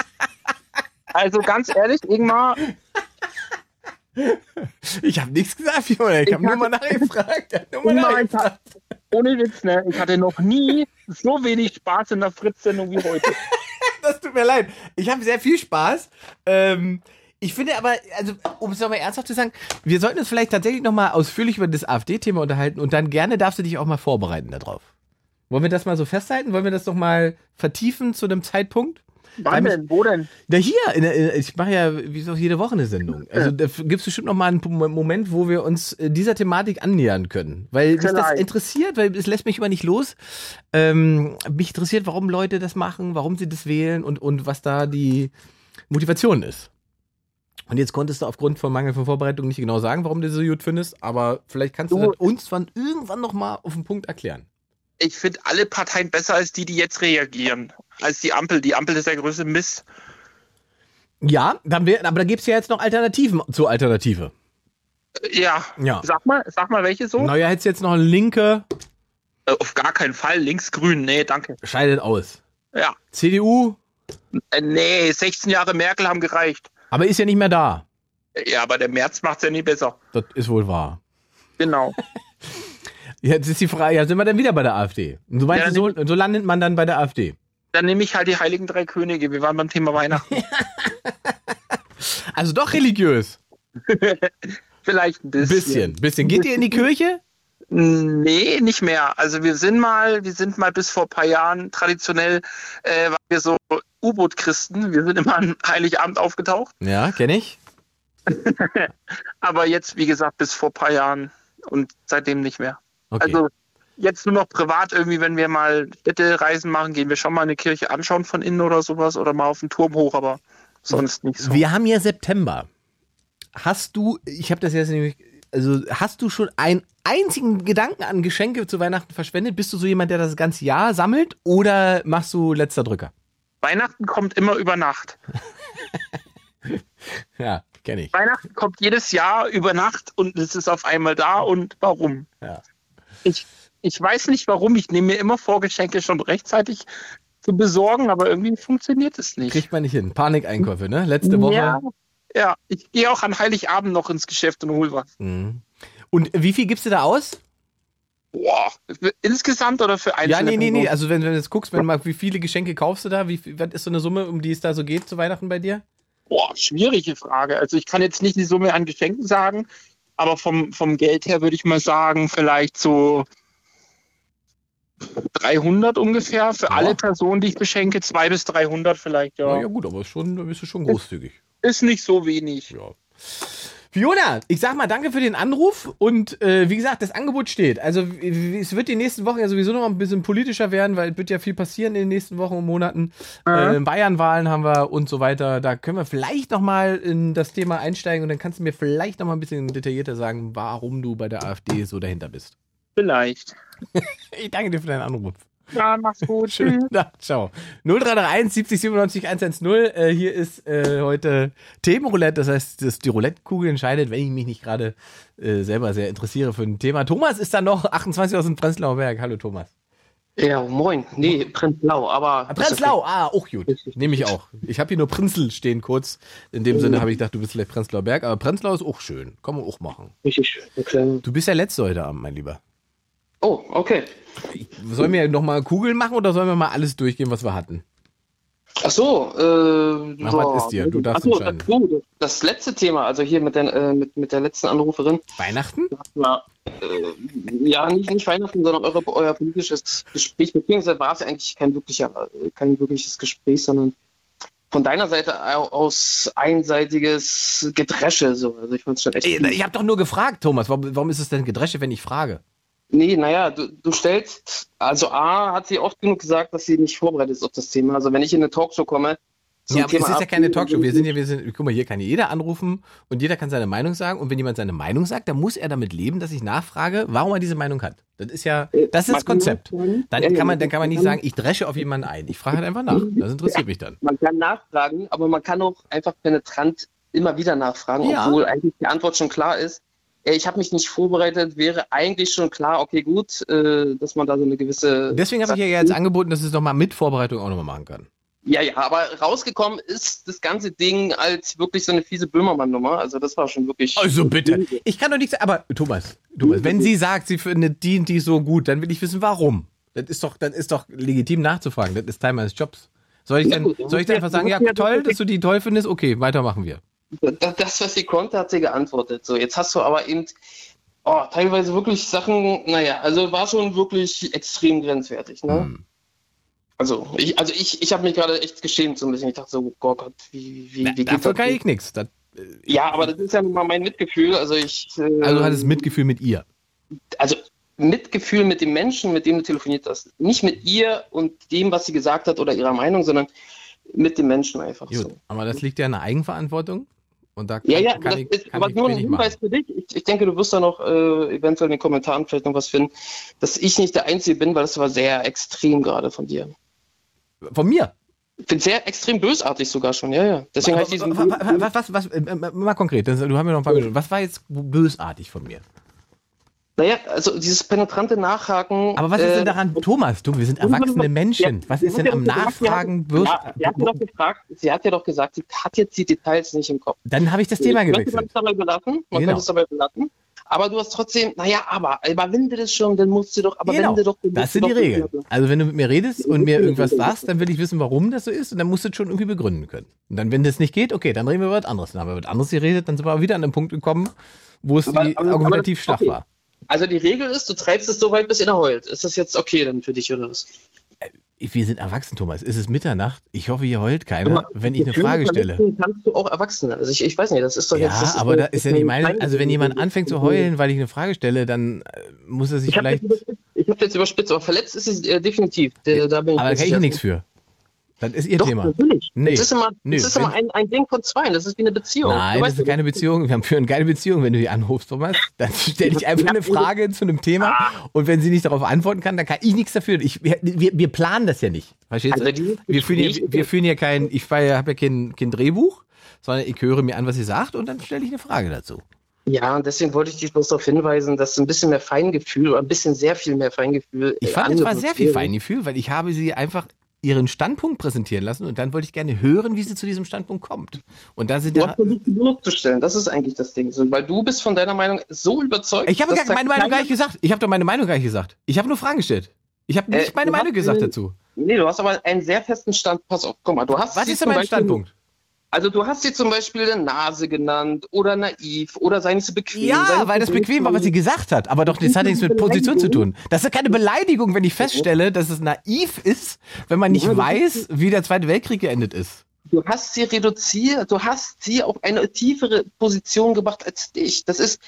Also ganz ehrlich, Ingmar, Ich habe nichts gesagt, Fiona. Ich, Ich habe nur mal nachgefragt. Nur mal nachgefragt. ohne Witz, ne? Ich hatte noch nie so wenig Spaß in der Fritz-Sendung wie heute. *laughs* Das tut mir leid. Ich habe sehr viel Spaß. Ähm, ich finde aber, also um es nochmal ernsthaft zu sagen, wir sollten uns vielleicht tatsächlich nochmal ausführlich über das AfD-Thema unterhalten und dann gerne darfst du dich auch mal vorbereiten darauf. Wollen wir das mal so festhalten? Wollen wir das doch mal vertiefen zu einem Zeitpunkt? Wann denn? Wo denn? Da hier, in in- ich mache ja wie so jede Woche eine Sendung. Also da gibt es bestimmt noch mal einen Moment, wo wir uns äh, dieser Thematik annähern können. Weil mich das Vielleicht. interessiert, weil es lässt mich immer nicht los. Ähm, mich interessiert, warum Leute das machen, warum sie das wählen und, und was da die Motivation ist. Und jetzt konntest du aufgrund von Mangel von Vorbereitung nicht genau sagen, warum du das so gut findest, aber vielleicht kannst du, Du- uns von irgendwann noch mal auf den Punkt erklären. Ich finde alle Parteien besser als die, die jetzt reagieren. Als die Ampel. Die Ampel ist der größte Mist. Ja, dann wär, aber da gibt es ja jetzt noch Alternativen zur Alternative. Ja. Ja. Sag mal, sag mal, welche so? Neuer hätte jetzt noch eine linke, Äh, Auf gar keinen Fall. Linksgrün. Nee, danke. scheidet aus. Ja. CDU, Äh, nee, 16 Jahre Merkel haben gereicht. Aber ist ja nicht mehr da. Ja, aber der März macht's ja nie besser. Das ist wohl wahr. Genau. *laughs* Jetzt ist die Frage, ja, sind wir dann wieder bei der AfD? Und du meinst, Ja, so, so landet man dann bei der AfD? Dann nehme ich halt die Heiligen Drei Könige. Wir waren beim Thema Weihnachten. *laughs* Also doch religiös. *laughs* Vielleicht ein bisschen. Bisschen, bisschen. Geht ihr in die Kirche? Nee, nicht mehr. Also wir sind mal, wir sind mal bis vor ein paar Jahren traditionell, äh, waren wir so U-Boot-Christen. Wir sind immer an Heiligabend aufgetaucht. Ja, kenne ich. *laughs* Aber jetzt, wie gesagt, bis vor ein paar Jahren und seitdem nicht mehr. Okay. Also jetzt nur noch privat irgendwie, wenn wir mal Städtereisen machen, gehen wir schon mal eine Kirche anschauen von innen oder sowas oder mal auf den Turm hoch, aber sonst nicht so. Wir haben ja September. Hast du, ich habe das jetzt nämlich, also hast du schon einen einzigen Gedanken an Geschenke zu Weihnachten verschwendet? Bist du so jemand, der das ganze Jahr sammelt oder machst du letzter Drücker? Weihnachten kommt immer über Nacht. *laughs* Ja, kenne ich. Weihnachten kommt jedes Jahr über Nacht und es ist auf einmal da und warum? Ja. Ich, ich weiß nicht warum. Ich nehme mir immer vor, Geschenke schon rechtzeitig zu besorgen, aber irgendwie funktioniert es nicht. Kriegt man nicht hin. Panikeinkäufe, ne? Letzte Woche. Ja, ja, ich gehe auch an Heiligabend noch ins Geschäft und hol was. Mhm. Und wie viel gibst du da aus? Boah, insgesamt oder für einzelne Ja, nee, nee, nee. Also wenn du jetzt guckst, wenn du mal, wie viele Geschenke kaufst du da? Wie, viel- was ist so eine Summe, um die es da so geht zu Weihnachten bei dir? Boah, schwierige Frage. Also ich kann jetzt nicht die Summe an Geschenken sagen, aber vom, vom Geld her würde ich mal sagen, vielleicht so 300 ungefähr für Ja. alle Personen, die ich beschenke, 200 bis 300 vielleicht, Ja, ja. ja gut, aber schon, da bist du schon großzügig. Ist nicht so wenig. Ja. Fiona, ich sag mal danke für den Anruf und äh, wie gesagt, das Angebot steht. Also es wird die nächsten Wochen ja sowieso noch ein bisschen politischer werden, weil es wird ja viel passieren in den nächsten Wochen und Monaten. Äh, Bayernwahlen haben wir und so weiter. Da können wir vielleicht noch mal in das Thema einsteigen und dann kannst du mir vielleicht noch mal ein bisschen detaillierter sagen, warum du bei der AfD so dahinter bist. Vielleicht. *laughs* Ich danke dir für deinen Anruf. Ja, mach's gut. *laughs* Schönen Tag, ciao. 0331 70 97 110. Äh, hier ist äh, heute Themenroulette, das heißt, das, die Roulette-Kugel entscheidet, wenn ich mich nicht gerade äh, selber sehr interessiere für ein Thema. Thomas ist da noch, 28 aus dem Prenzlauer Berg. Hallo Thomas. Ja, moin. Nee, Prenzlau, aber. Ah, Prenzlau, ah, auch gut. Nehme ich auch. Ich habe hier nur Prinzel stehen kurz. In dem Sinne habe ich gedacht, du bist vielleicht Prenzlauer Berg, aber Prenzlau ist auch schön. Kann man auch machen. Richtig schön. Okay. Du bist der Letzte heute Abend, mein Lieber. Oh, okay. Sollen wir nochmal Kugeln machen oder sollen wir mal alles durchgehen, was wir hatten? Ach so, äh. Mach, boah. was ist dir? Du darfst Ach so, entscheiden. das, oh, das- das letzte Thema, also hier mit der, äh, mit, mit der letzten Anruferin. Weihnachten? Ja, äh, ja nicht, nicht Weihnachten, sondern eure, euer politisches Gespräch. Beziehungsweise war es ja eigentlich kein, wirklicher, kein wirkliches Gespräch, sondern von deiner Seite aus einseitiges Gedresche. So. Also ich fand es schon echt. Ey, ich habe doch nur gefragt, Thomas. Warum, warum ist es denn Gedresche, wenn ich frage? Nee, naja, du, du stellst, also A hat sie oft genug gesagt, dass sie nicht vorbereitet ist auf das Thema. Also wenn ich in eine Talkshow komme, Ja, aber es ist ja keine Talkshow. Wir sind ja, wir sind, guck mal, hier kann jeder anrufen und jeder kann seine Meinung sagen. Und wenn jemand seine Meinung sagt, dann muss er damit leben, dass ich nachfrage, warum er diese Meinung hat. Das ist ja, das ist das Konzept. Dann Ja, ja, kann man, dann kann man nicht sagen, ich dresche auf jemanden ein. Ich frage halt einfach nach. Das interessiert mich dann. Man kann nachfragen, aber man kann auch einfach penetrant immer wieder nachfragen, Ja. obwohl eigentlich die Antwort schon klar ist. Ey, Ich habe mich nicht vorbereitet, wäre eigentlich schon klar, okay, gut, äh, dass man da so eine gewisse. Deswegen habe ich ja jetzt angeboten, dass es nochmal mit Vorbereitung auch nochmal machen kann. Ja, ja, aber rausgekommen ist das ganze Ding als wirklich so eine fiese Böhmermann-Nummer. Also das war schon wirklich. Also bitte. Ich kann doch nichts sagen, aber Thomas, Thomas, wenn sie sagt, sie findet die und die so gut, dann will ich wissen, warum. Das ist doch, das ist doch legitim nachzufragen. Das ist Teil meines Jobs. Soll ich gut, soll ich dann einfach sagen, ja, ja, toll, dass du die toll findest? Okay, weitermachen wir. Das, was sie konnte, hat sie geantwortet. So, jetzt hast du aber eben oh, teilweise wirklich Sachen, naja, also war schon wirklich extrem grenzwertig. Ne? Hm. Also ich, also ich, ich habe mich gerade echt geschämt so ein bisschen. Ich dachte so, oh Gott, wie, wie, Na, wie geht dafür kann ich nichts. Das- Ja, aber das ist ja mal mein Mitgefühl. Also ich. Äh, Also du hattest Mitgefühl mit ihr. also Mitgefühl mit dem Menschen, mit dem du telefoniert hast. Nicht mit ihr und dem, was sie gesagt hat oder ihrer Meinung, sondern mit dem Menschen einfach Gut, so. aber das liegt ja in der Eigenverantwortung. Und da kann, Ja, ja, kann ich, ist kann aber ich nur ein Hinweis machen. für dich. Ich, ich denke, du wirst da noch äh, eventuell in den Kommentaren vielleicht noch was finden, dass ich nicht der Einzige bin, weil das war sehr extrem gerade von dir. Von mir? Ich bin sehr extrem bösartig sogar schon, ja, ja. Deswegen wa- Was, was, was, äh, äh, mal konkret, du hast mir noch ein paar. Was war jetzt bösartig von mir? Naja, also dieses penetrante Nachhaken. Aber was ist denn äh, daran, Thomas? Du, wir sind erwachsene Menschen. Ja, Was ist denn am gesagt, Nachfragen bös? Ja, sie hat ja doch gefragt, sie hat ja doch gesagt, sie hat jetzt die Details nicht im Kopf. Dann habe ich das Thema Man könnte gewechselt. es dabei belassen, man Genau. könnte es dabei belassen. Aber du hast trotzdem, naja, aber, aber wenn du das schon, dann musst du doch, aber Genau, wenn du doch. das sind die Regeln. Also wenn du mit mir redest und mir irgendwas sagst, dann will ich wissen, warum das so ist und dann musst du es schon irgendwie begründen können. Und dann, wenn das nicht geht, okay, dann reden wir über was anderes. Dann haben wir über was anderes geredet, dann sind wir wieder an den Punkt gekommen, wo es Aber- die aber- argumentativ aber- schwach okay. war. Also die Regel ist, du treibst es so weit, bis er heult. Ist das jetzt okay dann für dich oder was? Wir sind erwachsen, Thomas. Es ist Mitternacht. Ich hoffe, hier heult keiner, wenn ich eine Frage stelle. Kannst du auch Erwachsene. Also ich, ich weiß nicht, das ist doch jetzt. das Ja, aber da ist ja nicht meine, also wenn jemand anfängt zu heulen, weil ich eine Frage stelle, dann äh, muss er sich Ich habe vielleicht, jetzt, ich hab jetzt überspitzt, aber verletzt ist es äh, definitiv. Da, da bin ich aber da kann ich nichts für. Das ist ihr Doch, Thema. natürlich. Nee. Das ist immer, Nee, das ist immer ein, ein Ding von zwei. Das ist wie eine Beziehung. Nein, Du das ist keine Beziehung. Wir haben führen keine Beziehung, wenn du die anrufst, Thomas. Dann *laughs* stelle ich einfach eine Frage zu einem Thema und wenn sie nicht darauf antworten kann, dann kann ich nichts dafür. Ich, wir, wir, planen das ja nicht. Verstehst du? Also wir führen hier, wir führen hier kein, ich habe ja kein, kein Drehbuch, sondern ich höre mir an, was sie sagt und dann stelle ich eine Frage dazu. Ja, und deswegen wollte ich dich bloß darauf hinweisen, dass ein bisschen mehr Feingefühl oder ein bisschen sehr viel mehr Feingefühl. Ich äh, fand, es war sehr viel. Feingefühl, weil ich habe sie einfach ihren Standpunkt präsentieren lassen und dann wollte ich gerne hören, wie sie zu diesem Standpunkt kommt. Und da sind Du hast versucht, die bloßzustellen. Das ist eigentlich das Ding. So, Weil du bist von deiner Meinung so überzeugt. ich habe meine Meinung gar nicht gesagt. Ich habe doch meine Meinung gar nicht gesagt. Ich habe nur Fragen gestellt. Ich habe nicht Äh, meine Meinung gesagt dazu. Nee, du hast aber einen sehr festen Stand. Pass auf, guck mal, du hast Was sie ist denn mein Standpunkt? Also du hast sie zum Beispiel eine Nase genannt oder naiv oder sei nicht so bequem. Ja, weil das bequem war, was sie gesagt hat. Aber doch, das hat nichts mit Position zu tun. Das ist keine Beleidigung, wenn ich feststelle, dass es naiv ist, wenn man nicht weiß, wie der Zweite Weltkrieg geendet ist. Du hast sie reduziert, du hast sie auf eine tiefere Position gebracht als dich. Das ist,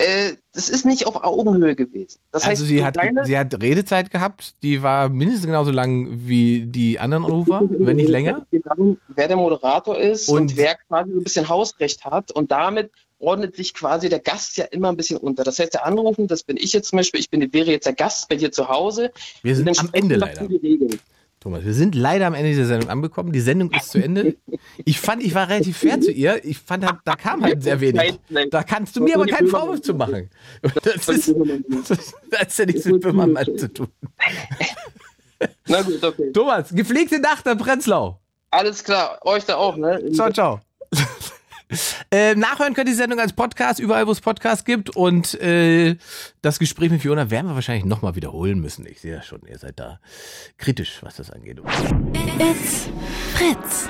äh, das ist nicht auf Augenhöhe gewesen. Das also heißt, sie hat, sie hat Redezeit gehabt, die war mindestens genauso lang wie die anderen Anrufer, wenn nicht länger. *laughs* Wer der Moderator ist und, Und- wer quasi so ein bisschen Hausrecht hat und damit ordnet sich quasi der Gast ja immer ein bisschen unter. Das heißt, der Anrufen, das bin ich jetzt zum Beispiel, ich bin, wäre jetzt der Gast bei dir zu Hause. Wir sind am Ende leider. Thomas, wir sind leider am Ende dieser Sendung angekommen. Die Sendung ist zu Ende. Ich fand, ich war relativ fair zu ihr. Ich fand, halt, da kam halt sehr wenig. Da kannst du mir aber keinen Vorwurf zu machen. Das ist, *laughs* das, hat ja nichts mit Böhmermann zu tun. *laughs* Na gut, okay. Thomas, gepflegte Nacht am Prenzlau. Alles klar, euch da auch, ne? Ciao, ciao. Äh, nachhören könnt ihr die Sendung als Podcast, überall wo es Podcasts gibt. Und äh, das Gespräch mit Fiona werden wir wahrscheinlich nochmal wiederholen müssen. Ich sehe ja schon, ihr seid da kritisch, was das angeht. It's Fritz.